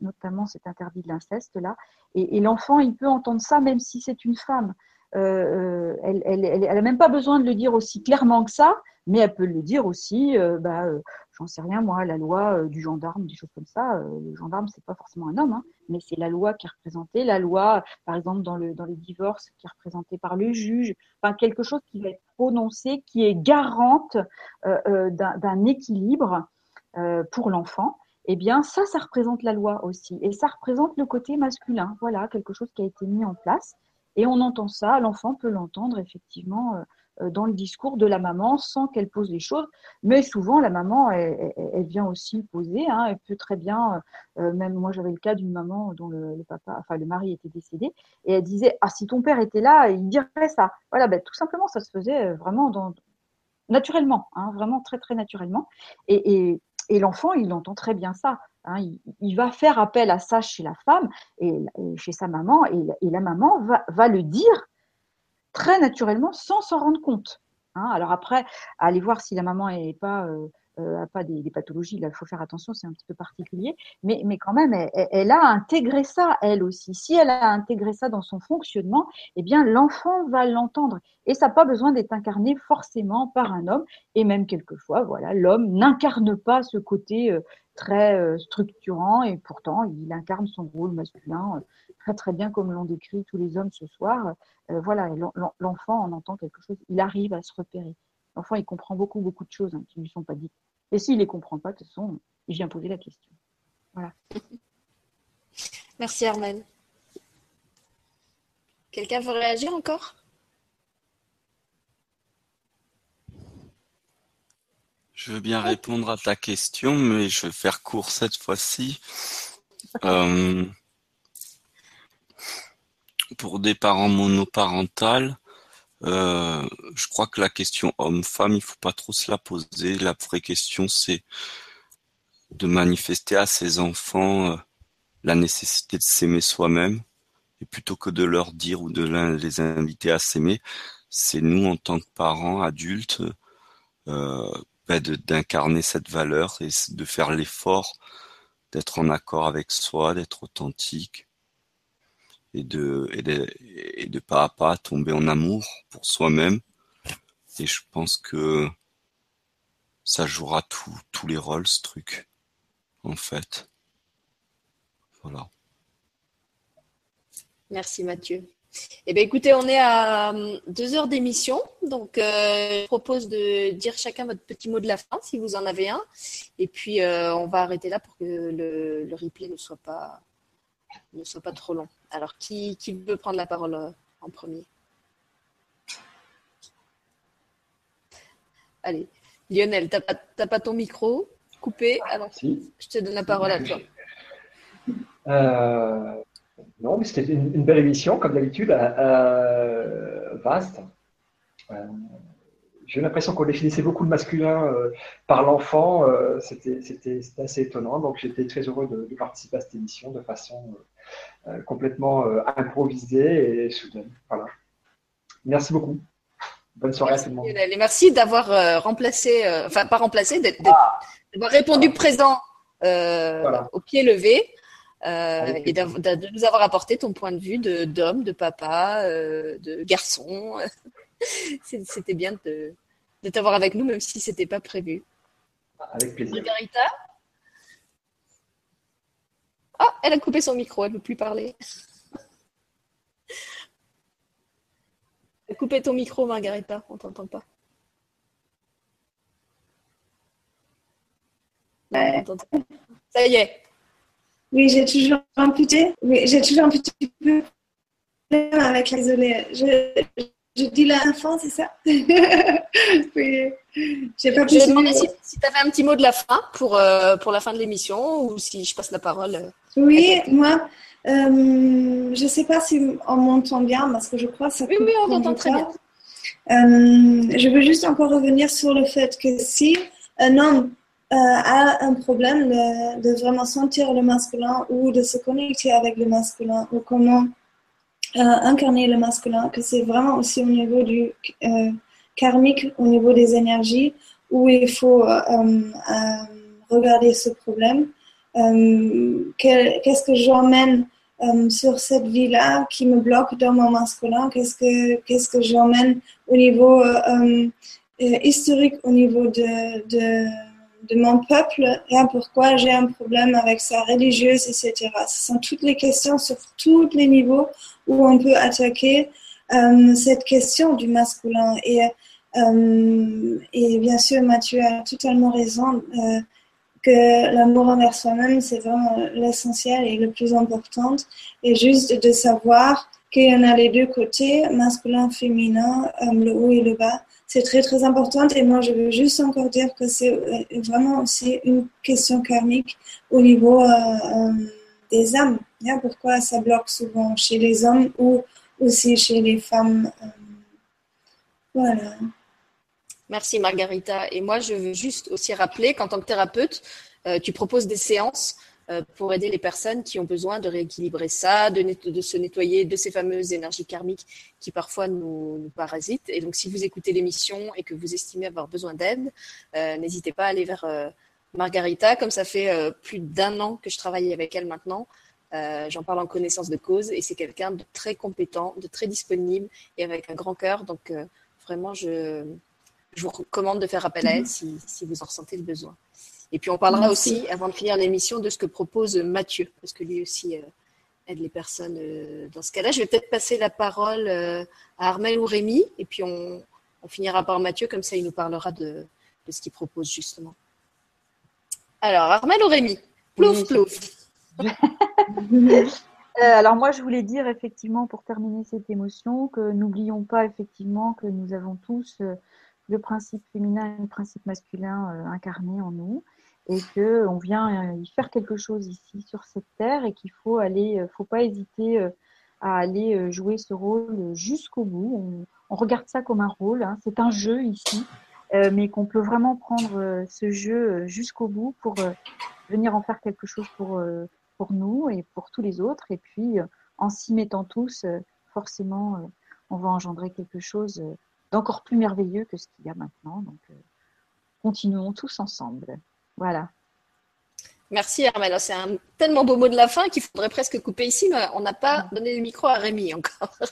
notamment cet interdit de l'inceste là, et, l'enfant, il peut entendre ça même si c'est une femme. Euh, euh elle, elle, elle, elle a même pas besoin de le dire aussi clairement que ça, mais elle peut le dire aussi, euh, bah, euh, j'en sais rien moi, la loi euh, du gendarme, des choses comme ça. le gendarme, c'est pas forcément un homme, hein, mais c'est la loi qui est représentée, la loi, par exemple dans le dans les divorces, qui est représentée par le juge, enfin quelque chose qui va être prononcé, qui est garante d'un équilibre pour l'enfant. Eh bien, ça, ça représente la loi aussi, et ça représente le côté masculin. Voilà, quelque chose qui a été mis en place Et on entend ça, l'enfant peut l'entendre effectivement euh, dans le discours de la maman sans qu'elle pose les choses. Mais souvent, la maman, elle, vient aussi poser. Hein. elle peut très bien, euh, même moi j'avais le cas d'une maman dont le, papa, enfin le mari était décédé, et elle disait ah si ton père était là, il dirait ça. Voilà, ben, tout simplement, ça se faisait euh, vraiment naturellement, hein, vraiment très très naturellement. Et, l'enfant, il entend très bien ça. Hein. il, va faire appel à ça chez la femme et, chez sa maman, et, la maman va, le dire très naturellement sans s'en rendre compte. Hein. Alors après, aller voir si la maman n'est pas euh, euh, pas des, pathologies, là, il faut faire attention, c'est un petit peu particulier, mais, mais quand même, elle, a intégré ça, elle aussi. Si elle a intégré ça dans son fonctionnement, eh bien, l'enfant va l'entendre. Et ça n'a pas besoin d'être incarné forcément par un homme, et même quelquefois, voilà, l'homme n'incarne pas ce côté euh, très euh, structurant, et pourtant, il incarne son rôle masculin très très bien comme l'ont décrit tous les hommes ce soir. voilà, l'enfant en entend quelque chose, il arrive à se repérer. L'enfant, il comprend beaucoup, beaucoup de choses hein, qui ne lui sont pas dites. Et s'il ne les comprend pas, de toute façon, il vient poser la question. Voilà.
Merci Armel. Quelqu'un veut réagir encore?
Je veux bien répondre à ta question, mais je vais faire court cette fois-ci. Euh, pour des parents monoparentales, euh, je crois que la question homme-femme, il faut pas trop se la poser. La vraie question, c'est de manifester à ses enfants euh, la nécessité de s'aimer soi-même. Et plutôt que de leur dire ou de les inviter à s'aimer, c'est nous, en tant que parents adultes, euh, ben d'incarner cette valeur et de faire l'effort d'être en accord avec soi, d'être authentique, et de, et de, et de pas à pas tomber en amour pour soi-même. Et je pense que ça jouera tous les rôles, ce truc, en fait. Voilà.
Merci Mathieu. Eh bien, écoutez, on est à euh, deux heures d'émission, donc euh, je propose de dire chacun votre petit mot de la fin, si vous en avez un, et puis euh, on va arrêter là pour que le, le replay ne soit pas ne soit pas trop long. Alors, qui, qui veut prendre la parole euh, en premier? Allez, Lionel, tu n'as pas, ton micro coupé? Alors, je te donne la parole à toi.
Euh, non, mais c'était une, belle émission, comme d'habitude, euh, vaste j'ai l'impression qu'on définissait beaucoup le masculin euh, par l'enfant. Euh, c'était assez étonnant. Donc, j'étais très heureux de, participer à cette émission de façon euh, complètement improvisée et soudaine. Voilà. Merci beaucoup. Bonne soirée
à
tout le monde.
Et merci d'avoir remplacé, enfin, pas remplacé, ah. d'avoir répondu présent au pied levé. et de, nous avoir apporté ton point de vue d'homme, de, papa, de garçon. C'était bien de, de t'avoir avec nous, même si ce n'était pas prévu.
Avec plaisir.
Margarita Ah, elle a coupé son micro, elle ne veut plus parler. Coupez ton micro, Margarita, on ne t'entend pas. Ça y est.
Oui, j'ai toujours un petit, oui, j'ai toujours un petit peu avec l'isolé. Je, je dis l'enfant, c'est ça Oui.
J'ai pas pu. Je demandais si, si tu avais un petit mot de la fin pour, euh, pour la fin de l'émission ou si je passe la parole. Euh,
oui, moi, euh, je ne sais pas si on m'entend bien parce que je crois que ça
Oui, oui, on t'entend très bien.
je veux juste encore revenir sur le fait que si un homme a un problème de, de, vraiment sentir le masculin ou de se connecter avec le masculin ou comment incarner le masculin, que c'est vraiment aussi au niveau du euh, karmique, au niveau des énergies, où il faut euh, regarder ce problème. Qu'est-ce que j'emmène sur cette vie-là qui me bloque dans mon masculin? Qu'est-ce que, qu'est-ce que j'emmène au niveau historique, au niveau de, de de mon peuple et pourquoi j'ai un problème avec sa religieuse, etc. Ce sont toutes les questions sur tous les niveaux où on peut attaquer euh, cette question du masculin. Et, euh, et bien sûr, Mathieu a totalement raison euh, que l'amour envers soi-même, c'est vraiment l'essentiel et le plus important. Et juste de savoir qu'il y en a les deux côtés, masculin, féminin, le haut et le bas. C'est très très important et moi je veux juste encore dire que c'est vraiment aussi une question karmique au niveau des âmes. pourquoi ça bloque souvent chez les hommes ou aussi chez les femmes. voilà.
Merci Margarita. Et moi, je veux juste aussi rappeler qu'en tant que thérapeute, euh, tu proposes des séances euh, pour aider les personnes qui ont besoin de rééquilibrer ça, de, de, se nettoyer de ces fameuses énergies karmiques qui parfois nous, parasitent. Et donc, si vous écoutez l'émission et que vous estimez avoir besoin d'aide, euh, n'hésitez pas à aller vers Margarita. Comme ça fait plus d'un an que je travaille avec elle maintenant, J'en parle en connaissance de cause et c'est quelqu'un de très compétent, de très disponible et avec un grand cœur. Donc, vraiment, je, je vous recommande de faire appel à elle si, vous en ressentez le besoin. Et puis on parlera aussi, avant de finir l'émission, de ce que propose Mathieu, parce que lui aussi euh, aide les personnes euh, dans ce cas-là. Je vais peut-être passer la parole euh, à Armel ou Rémi, et puis on, finira par Mathieu, comme ça il nous parlera de, ce qu'il propose justement. Alors, Armel ou Rémi? Plouf, plouf.
alors moi, je voulais dire effectivement, pour terminer cette émotion, que n'oublions pas effectivement que nous avons tous le principe féminin et le principe masculin incarné en nous et qu'on vient euh, y faire quelque chose ici sur cette terre et qu'il faut aller, euh, faut pas hésiter à aller jouer ce rôle jusqu'au bout. On, regarde ça comme un rôle, hein. c'est un jeu ici, mais qu'on peut vraiment prendre ce jeu jusqu'au bout pour venir en faire quelque chose pour, pour nous et pour tous les autres. Et puis, en s'y mettant tous, forcément, on va engendrer quelque chose d'encore plus merveilleux que ce qu'il y a maintenant. Donc, euh, continuons tous ensemble. Voilà.
Merci Armel. C'est un tellement beau mot de la fin qu'il faudrait presque couper ici, mais on n'a pas donné le micro à Rémi encore.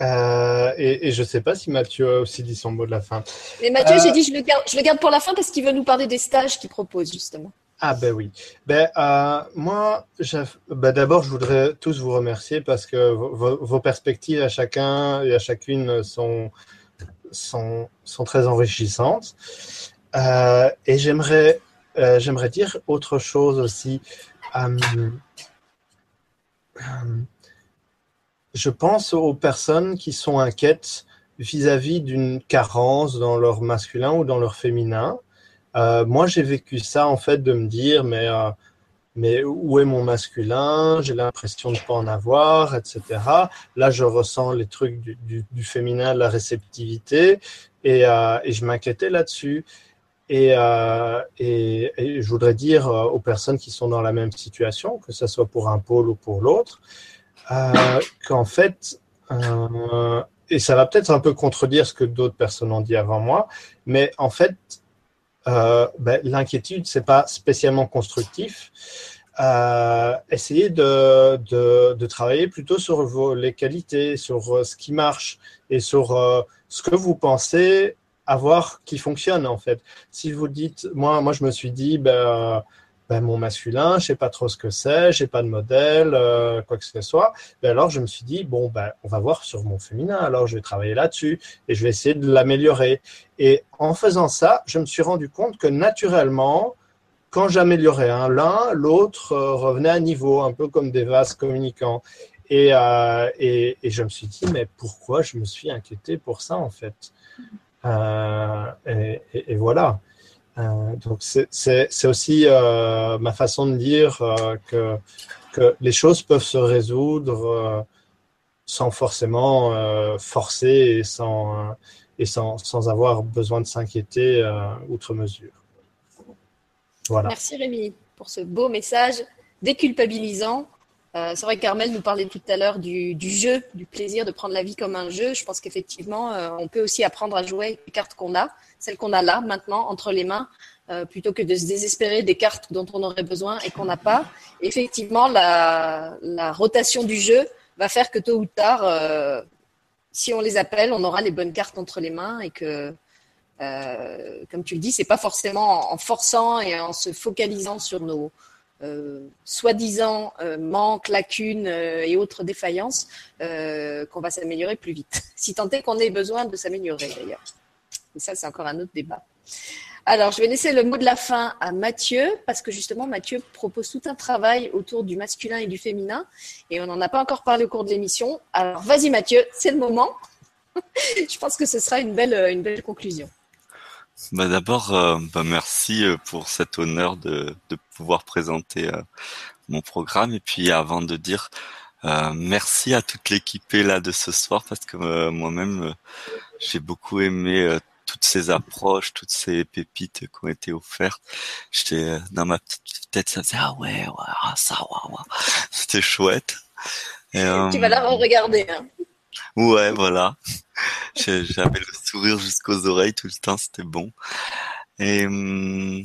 Euh, et, je ne sais pas si Mathieu a aussi dit son mot de la fin.
Mais Mathieu, j'ai euh, dit je le, garde, je le garde pour la fin parce qu'il veut nous parler des stages qu'il propose justement.
Ah ben oui. Ben, euh, moi, ben, d'abord, je voudrais tous vous remercier parce que vos, perspectives à chacun et à chacune sont, sont, sont très enrichissantes. Euh, et j'aimerais, euh, j'aimerais dire autre chose aussi. je pense aux personnes qui sont inquiètes vis-à-vis d'une carence dans leur masculin ou dans leur féminin. Euh, moi, j'ai vécu ça en fait de me dire, mais, euh, mais où est mon masculin? J'ai l'impression de ne pas en avoir, etc. Là, je ressens les trucs du, du, du féminin, la réceptivité, et, euh, et je m'inquiétais là-dessus. Et, euh, et, je voudrais dire euh, aux personnes qui sont dans la même situation, que ce soit pour un pôle ou pour l'autre, euh, qu'en fait, et ça va peut-être un peu contredire ce que d'autres personnes ont dit avant moi, mais en fait, ben, l'inquiétude, c'est pas spécialement constructif. Essayez de, de, de, travailler plutôt sur vos, les qualités, sur ce qui marche et sur ce que vous pensez avoir qui fonctionne en fait. Si vous dites, moi, moi je me suis dit, ben, ben, mon masculin, je sais pas trop ce que c'est, j'ai pas de modèle, euh, quoi que ce soit. Ben alors je me suis dit bon ben on va voir sur mon féminin. Alors je vais travailler là-dessus et je vais essayer de l'améliorer. Et en faisant ça, je me suis rendu compte que naturellement, quand j'améliorais un l'un, l'autre euh, revenait à niveau, un peu comme des vases communicants. Et, euh, et, et, je me suis dit mais pourquoi je me suis inquiété pour ça en fait? Euh, et, voilà. Euh, donc c'est aussi euh, ma façon de dire que, que les choses peuvent se résoudre sans forcément forcer et sans, et sans, sans avoir besoin de s'inquiéter outre mesure.
Voilà. Merci Rémi pour ce beau message déculpabilisant. Euh, c'est vrai qu'Armel nous parlait tout à l'heure du, jeu, du plaisir de prendre la vie comme un jeu. Je pense qu'effectivement, euh, on peut aussi apprendre à jouer les cartes qu'on a, celles qu'on a là maintenant entre les mains, euh, plutôt que de se désespérer des cartes dont on aurait besoin et qu'on n'a pas. Effectivement, la, rotation du jeu va faire que tôt ou tard, si on les appelle, on aura les bonnes cartes entre les mains et que, comme tu le dis, c'est pas forcément en forçant et en se focalisant sur nos euh, soi-disant euh, manques, lacunes euh, et autres défaillances, qu'on va s'améliorer plus vite. Si tant est qu'on ait besoin de s'améliorer d'ailleurs. Mais ça, c'est encore un autre débat. Alors, je vais laisser le mot de la fin à Mathieu, parce que justement, Mathieu propose tout un travail autour du masculin et du féminin, et on n'en a pas encore parlé au cours de l'émission. Alors, vas-y Mathieu, c'est le moment. je pense que ce sera une belle, une belle conclusion.
Bah D'abord, euh, bah merci euh, pour cet honneur de, de pouvoir présenter euh, mon programme. Et puis, avant de dire merci à toute l'équipe là de ce soir, parce que moi-même, j'ai beaucoup aimé toutes ces approches, toutes ces pépites qui ont été offertes. J'étais euh, dans ma petite tête, ça faisait ah ouais, ouais ah, ça, ouais, ouais. c'était chouette.
Et, euh, tu vas la regarder. Hein.
Ouais, voilà. J'avais le sourire jusqu'aux oreilles tout le temps, c'était bon. Et hum,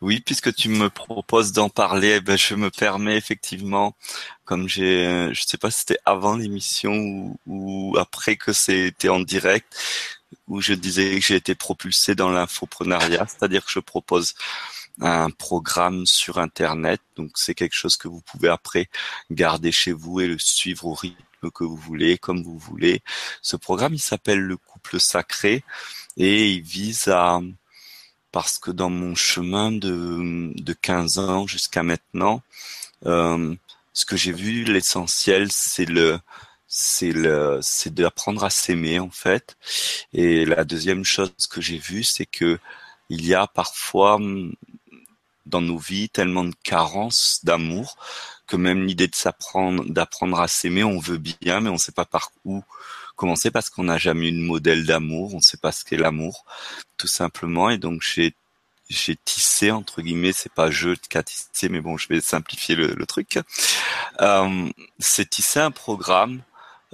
oui, puisque tu me proposes d'en parler, eh ben, je me permets effectivement, comme j'ai, je sais pas si c'était avant l'émission ou, ou, après que c'était en direct, où je disais que j'ai été propulsé dans l'infoprenariat, c'est-à-dire que je propose un programme sur Internet. Donc c'est quelque chose que vous pouvez après garder chez vous et le suivre au rythme que vous voulez, comme vous voulez. Ce programme, il s'appelle le couple sacré et il vise à, parce que dans mon chemin de, de 15 ans jusqu'à maintenant, euh, ce que j'ai vu, l'essentiel, c'est le, c'est le, c'est d'apprendre à s'aimer en fait. Et la deuxième chose que j'ai vue, c'est que il y a parfois dans nos vies tellement de carences d'amour que même l'idée de s'apprendre, d'apprendre à s'aimer, on veut bien, mais on ne sait pas par où commencer parce qu'on n'a jamais eu de modèle d'amour, on ne sait pas ce qu'est l'amour, tout simplement. Et donc j'ai j'ai tissé entre guillemets, c'est pas je qui a tissé, mais bon, je vais simplifier le, le truc. Euh, c'est tisser un programme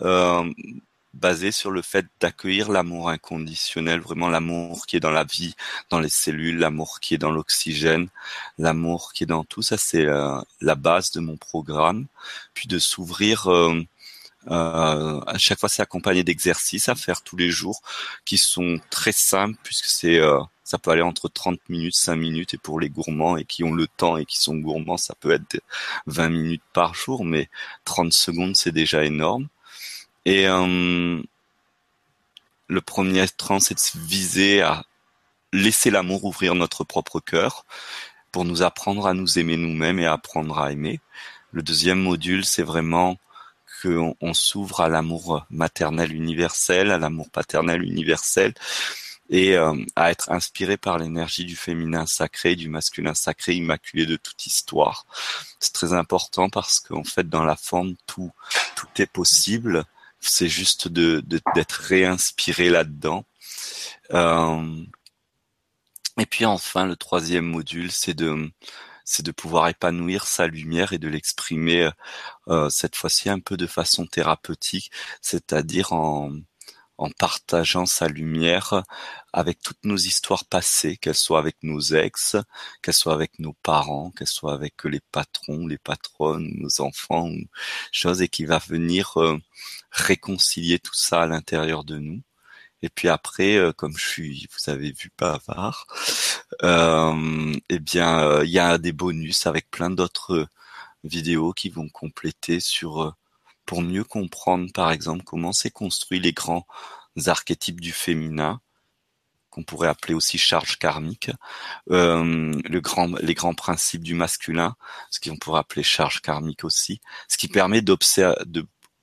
euh, basé sur le fait d'accueillir l'amour inconditionnel, vraiment l'amour qui est dans la vie, dans les cellules, l'amour qui est dans l'oxygène, l'amour qui est dans tout ça, c'est euh, la base de mon programme. Puis de s'ouvrir, euh, euh, à chaque fois c'est accompagné d'exercices à faire tous les jours qui sont très simples puisque c'est ça peut aller entre 30 minutes, 5 minutes et pour les gourmands et qui ont le temps et qui sont gourmands, ça peut être 20 minutes par jour, mais 30 secondes c'est déjà énorme. Et euh, le premier temps, c'est de viser à laisser l'amour ouvrir notre propre cœur pour nous apprendre à nous aimer nous-mêmes et apprendre à aimer. Le deuxième module, c'est vraiment qu'on on, s'ouvre à l'amour maternel universel, à l'amour paternel universel, et euh, à être inspiré par l'énergie du féminin sacré, du masculin sacré, immaculé de toute histoire. C'est très important parce qu'en fait, dans la forme, tout, tout est possible c'est juste de d'être réinspiré là-dedans. Euh, et puis enfin, le troisième module, c'est de c'est de pouvoir épanouir sa lumière et de l'exprimer euh, cette fois-ci un peu de façon thérapeutique, c'est-à-dire en en partageant sa lumière avec toutes nos histoires passées, qu'elles soient avec nos ex, qu'elles soient avec nos parents, qu'elles soient avec les patrons, les patronnes, nos enfants, choses, et qui va venir euh, réconcilier tout ça à l'intérieur de nous. Et puis après, euh, comme je suis, vous avez vu, bavard, euh, eh bien, euh, il y a des bonus avec plein d'autres vidéos qui vont compléter sur pour mieux comprendre, par exemple, comment s'est construit les grands archétypes du féminin, qu'on pourrait appeler aussi charge karmique, euh, le grand, les grands principes du masculin, ce qu'on pourrait appeler charge karmique aussi, ce qui permet d'observer,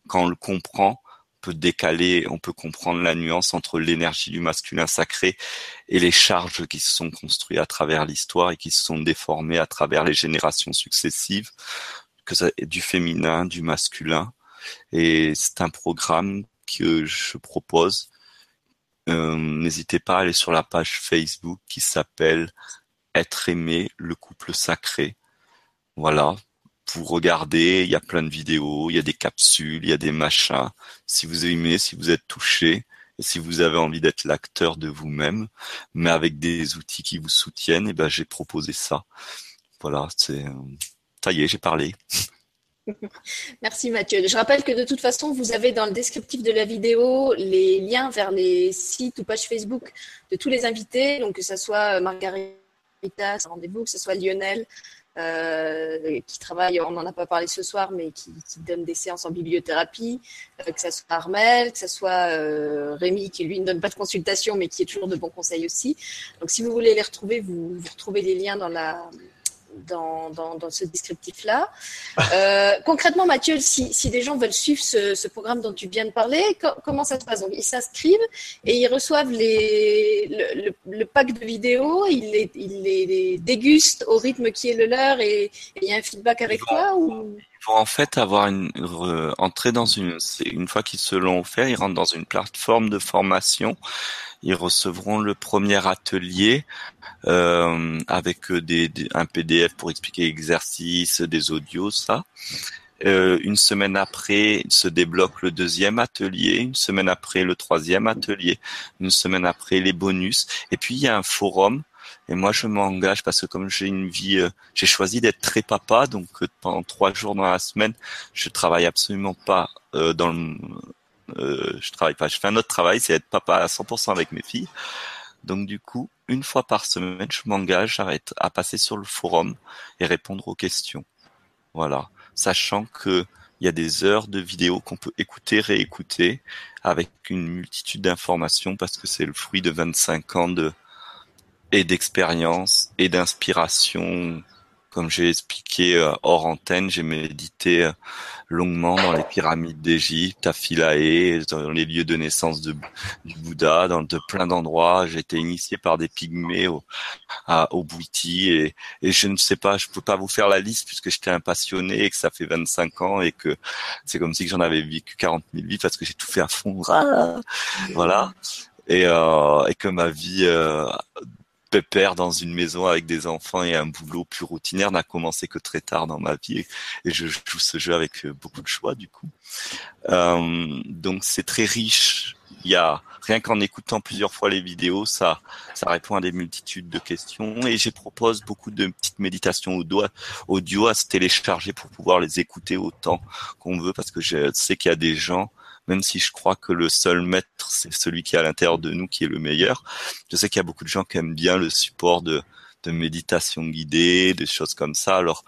quand on le comprend, on peut décaler, on peut comprendre la nuance entre l'énergie du masculin sacré et les charges qui se sont construites à travers l'histoire et qui se sont déformées à travers les générations successives, que ça, du féminin, du masculin, et c'est un programme que je propose. Euh, n'hésitez pas à aller sur la page Facebook qui s'appelle Être aimé, le couple sacré. Voilà, vous regardez, il y a plein de vidéos, il y a des capsules, il y a des machins. Si vous aimez, si vous êtes touché, et si vous avez envie d'être l'acteur de vous-même, mais avec des outils qui vous soutiennent, et eh ben j'ai proposé ça. Voilà, c'est euh, ça y est, j'ai parlé.
Merci Mathieu. Je rappelle que de toute façon, vous avez dans le descriptif de la vidéo les liens vers les sites ou pages Facebook de tous les invités, donc que ce soit Margarita Caritas, rendez-vous, que ce soit Lionel, euh, qui travaille, on n'en a pas parlé ce soir, mais qui, donne des séances en bibliothérapie, euh, que ce soit Armel, que ce soit euh, Rémi, qui lui ne donne pas de consultation, mais qui est toujours de bons conseils aussi. Donc si vous voulez les retrouver, vous retrouvez les liens dans la, dans, dans, ce descriptif-là. Euh, concrètement, Mathieu, si, si, des gens veulent suivre ce, ce, programme dont tu viens de parler, comment ça se passe? Donc, Ils s'inscrivent et ils reçouvent les, le, le, pack de vidéos, ils les, ils les, dégustent au rythme qui est le leur et il y a un feedback avec toi ou...
Ils vont en fait avoir une entrer dans une une fois qu'ils se l'ont fait, ils rentrent dans une plateforme de formation ils recevront le premier atelier euh, avec des, un PDF pour expliquer l'exercice, des audios, ça. Euh, une semaine après, se débloque le deuxième atelier, une semaine après le troisième atelier, une semaine après les bonus. Et puis il y a un forum. Et moi, je m'engage parce que comme j'ai une vie, euh, j'ai choisi d'être très papa, donc euh, pendant trois jours dans la semaine, je travaille absolument pas euh, dans le, euh, je travaille pas. Je fais un autre travail, c'est être papa à 100% avec mes filles. Donc du coup, une fois par semaine, je m'engage à passer sur le forum et répondre aux questions. Voilà, sachant que il y a des heures de vidéos qu'on peut écouter, réécouter, avec une multitude d'informations parce que c'est le fruit de 25 ans de et d'expérience et d'inspiration comme j'ai expliqué euh, hors antenne, j'ai médité euh, longuement dans les pyramides d'Égypte, à Philae, dans les lieux de naissance de, du Bouddha, dans de plein d'endroits. J'ai été initié par des pygmées au, à, au et, et, je ne sais pas, je peux pas vous faire la liste puisque j'étais un passionné et que ça fait 25 ans et que c'est comme si j'en avais vécu 40 000 vies parce que j'ai tout fait à fond. Voilà. Et, euh, et que ma vie euh, pépère dans une maison avec des enfants et un boulot plus routinaire n'a commencé que très tard dans ma vie et, je joue ce jeu avec euh, beaucoup de choix du coup. Euh, donc c'est très riche. Il y a rien qu'en écoutant plusieurs fois les vidéos, ça ça répond à des multitudes de questions et je propose beaucoup de petites méditations audio, audio à se télécharger pour pouvoir les écouter autant qu'on veut parce que je sais qu'il y a des gens même si je crois que le seul maître, c'est celui qui est à l'intérieur de nous qui est le meilleur. Je sais qu'il y a beaucoup de gens qui aiment bien le support de, méditation guidée, des choses comme ça. Alors,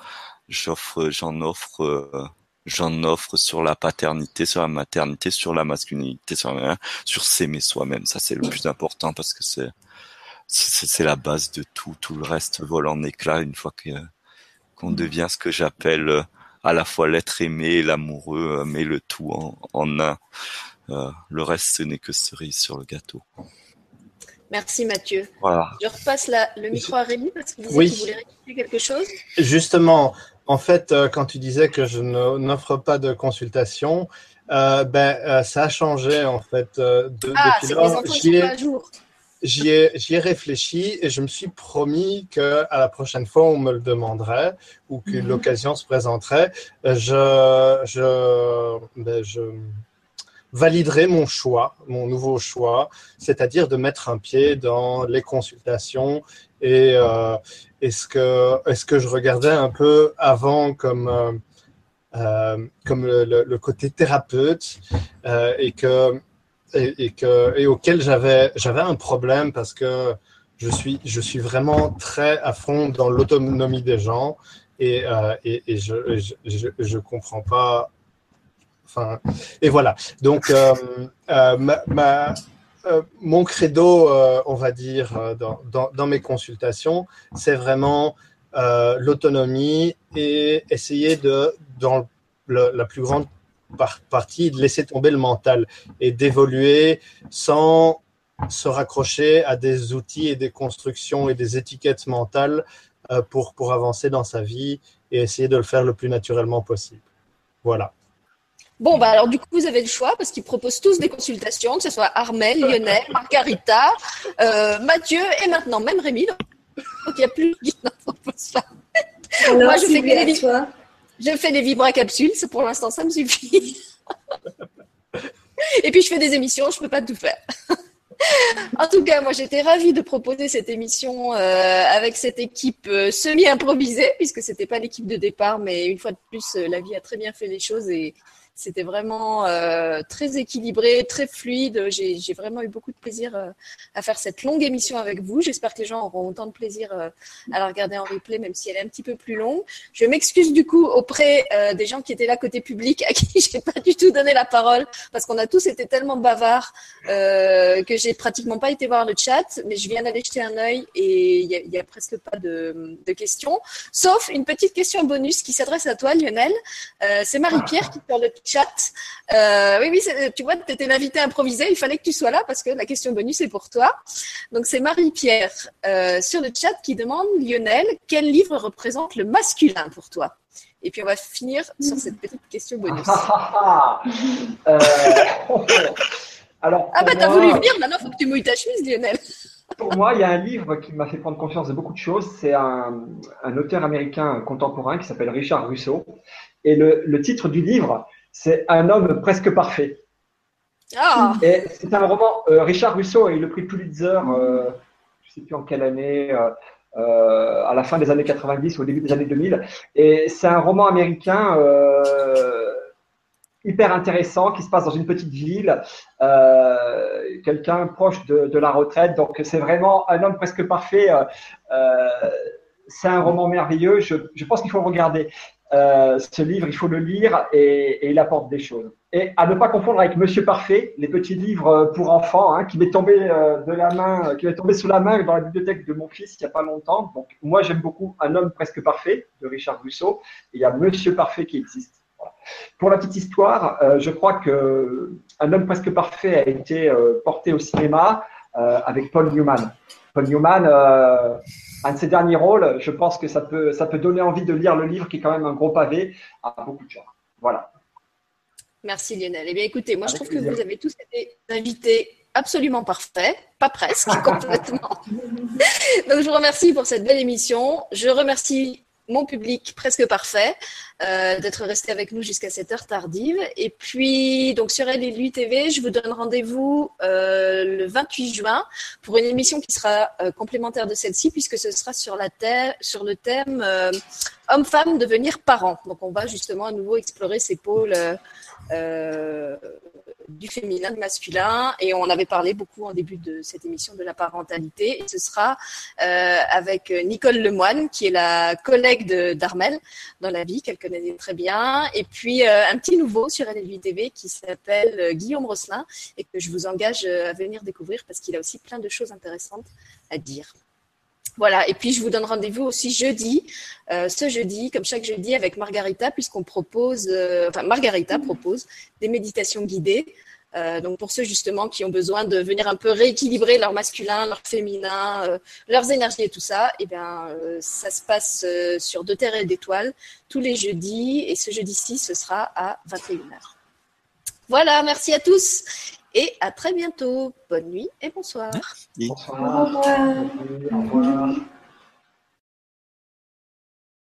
j'offre, j'en offre, euh, j'en offre sur la paternité, sur la maternité, sur la masculinité, sur, sur s'aimer soi-même. Ça, c'est le plus important parce que c'est, c'est la base de tout. Tout le reste vole en éclat une fois qu'on devient ce que j'appelle à la fois l'être aimé l'amoureux, euh, mais le tout en, en un. Euh, le reste, ce n'est que cerise sur le gâteau.
Merci Mathieu. Je repasse le micro à Rémi parce qu'il disait
oui.
voulait rectifier quelque chose.
Justement, en fait, euh, quand tu disais que je n'offre pas de consultation, euh, ben, ça a changé en fait de,
ah, depuis lors. J'y ai,
j'y ai, ai, réfléchi et je me suis promis que à la prochaine fois on me le demanderait ou que mm -hmm. l'occasion se présenterait, je, je, ben, je validerai mon choix, mon nouveau choix, c'est-à-dire de mettre un pied dans les consultations et euh, est-ce que, est que je regardais un peu avant comme, euh, euh, comme le, le, le, côté thérapeute euh, et, que, et, et, que, et auquel j'avais un problème parce que je suis, je vraiment très à fond dans l'autonomie des gens et, euh, je ne je, je comprends pas Enfin, et voilà. Donc, euh, euh, mon credo, on va dire, dans, mes consultations, c'est vraiment l'autonomie et essayer de, dans la plus grande par partie, de laisser tomber le mental et d'évoluer sans se raccrocher à des outils et des constructions et des étiquettes mentales pour, pour avancer dans sa vie et essayer de le faire le plus naturellement possible. Voilà.
Bon, bah alors du coup, vous avez le choix parce qu'ils proposent tous des consultations, que ce soit Armel, Lionel, Margarita, euh, Mathieu et maintenant même Rémi. Donc il n'y a plus qui n'en propose pas.
Alors, Moi, je fais, que des toi.
Je fais des vibracapsules, pour l'instant, ça me suffit. et puis, je fais des émissions, je ne peux pas tout faire. en tout cas, moi, j'étais ravie de proposer cette émission euh, avec cette équipe euh, semi-improvisée, puisque c'était pas l'équipe de départ, mais une fois de plus, euh, la vie a très bien fait les choses et C'était vraiment euh, très équilibré, très fluide. J'ai vraiment eu beaucoup de plaisir euh, à faire cette longue émission avec vous. J'espère que les gens auront autant de plaisir euh, à la regarder en replay, même si elle est un petit peu plus longue. Je m'excuse du coup auprès des gens qui étaient là côté public, à qui j'ai pas du tout donné la parole, parce qu'on a tous été tellement bavards que j'ai pratiquement pas été voir le chat. Mais je viens d'aller jeter un œil et il y, y a, presque pas de, questions, sauf une petite question bonus qui s'adresse à toi, Lionel. C'est Marie-Pierre qui sur le chat. Euh, oui, oui, tu vois, tu étais l'invité improvisé, il fallait que tu sois là parce que la question bonus est pour toi. Donc c'est Marie-Pierre euh, sur le chat qui demande, Lionel, quel livre représente le masculin pour toi? Et puis on va finir sur cette petite question bonus.
euh, alors,
ah bah t'as voulu venir, maintenant il faut que tu mouilles ta chemise, Lionel.
Pour moi, il y a un livre qui m'a fait prendre conscience de beaucoup de choses. C'est un, un auteur américain contemporain qui s'appelle Richard Russo. Et le, le titre du livre, c'est Un homme presque parfait.
Ah.
Et c'est un roman. Euh, Richard Russo a eu le prix Pulitzer, euh, je ne sais plus en quelle année, euh, à la fin des années 90 ou au début des années 2000. Et c'est un roman américain hyper intéressant qui se passe dans une petite ville, quelqu'un proche de, de, la retraite. Donc c'est vraiment un homme presque parfait. c'est un roman merveilleux. Je, je pense qu'il faut le regarder. Euh, ce livre, il faut le lire et, il apporte des choses. Et à ne pas confondre avec Monsieur Parfait, les petits livres pour enfants, hein, qui m'est tombé euh, de la main, qui m'est tombé sous la main dans la bibliothèque de mon fils il n'y a pas longtemps. Donc moi j'aime beaucoup Un homme presque parfait de Richard Rousseau. Il y a Monsieur Parfait qui existe. Pour la petite histoire, euh, je crois que Un homme presque parfait a été euh, porté au cinéma euh, avec Paul Newman. Paul Newman, euh, un de ses derniers rôles, je pense que ça peut, ça peut donner envie de lire le livre qui est quand même un gros pavé à beaucoup de gens. Voilà.
Merci Lionel. Eh bien écoutez, moi Avec je trouve plaisir. que vous avez tous été invités absolument parfaits, pas presque, complètement. Donc je vous remercie pour cette belle émission. Je remercie mon public presque parfait, euh, d'être resté avec nous jusqu'à cette heure tardive. Et puis, donc sur LLU TV, je vous donne rendez-vous euh, le 28 juin pour une émission qui sera euh, complémentaire de celle-ci, puisque ce sera sur, la thème, sur le thème homme-femme devenir parent. Donc, on va justement à nouveau explorer ces pôles euh, du féminin, du masculin, et on avait parlé beaucoup en début de cette émission de la parentalité. Et ce sera euh, avec Nicole Lemoine, qui est la collègue d'Armel dans la vie, qu'elle connaît très bien, et puis euh, un petit nouveau sur LLV TV qui s'appelle Guillaume Rosselin, et que je vous engage à venir découvrir parce qu'il a aussi plein de choses intéressantes à dire. Voilà, et puis je vous donne rendez-vous aussi jeudi, euh, ce jeudi, comme chaque jeudi, avec Margarita, puisqu'on propose, euh, enfin Margarita propose des méditations guidées. Euh, donc pour ceux justement qui ont besoin de venir un peu rééquilibrer leur masculin, leur féminin, leurs énergies et tout ça, et eh bien ça se passe sur De Terre et d'Étoiles tous les jeudis, et ce jeudi-ci ce sera à 21h. Voilà, merci à tous et à très bientôt. Bonne nuit et bonsoir.
Bonsoir. Au revoir. Au revoir.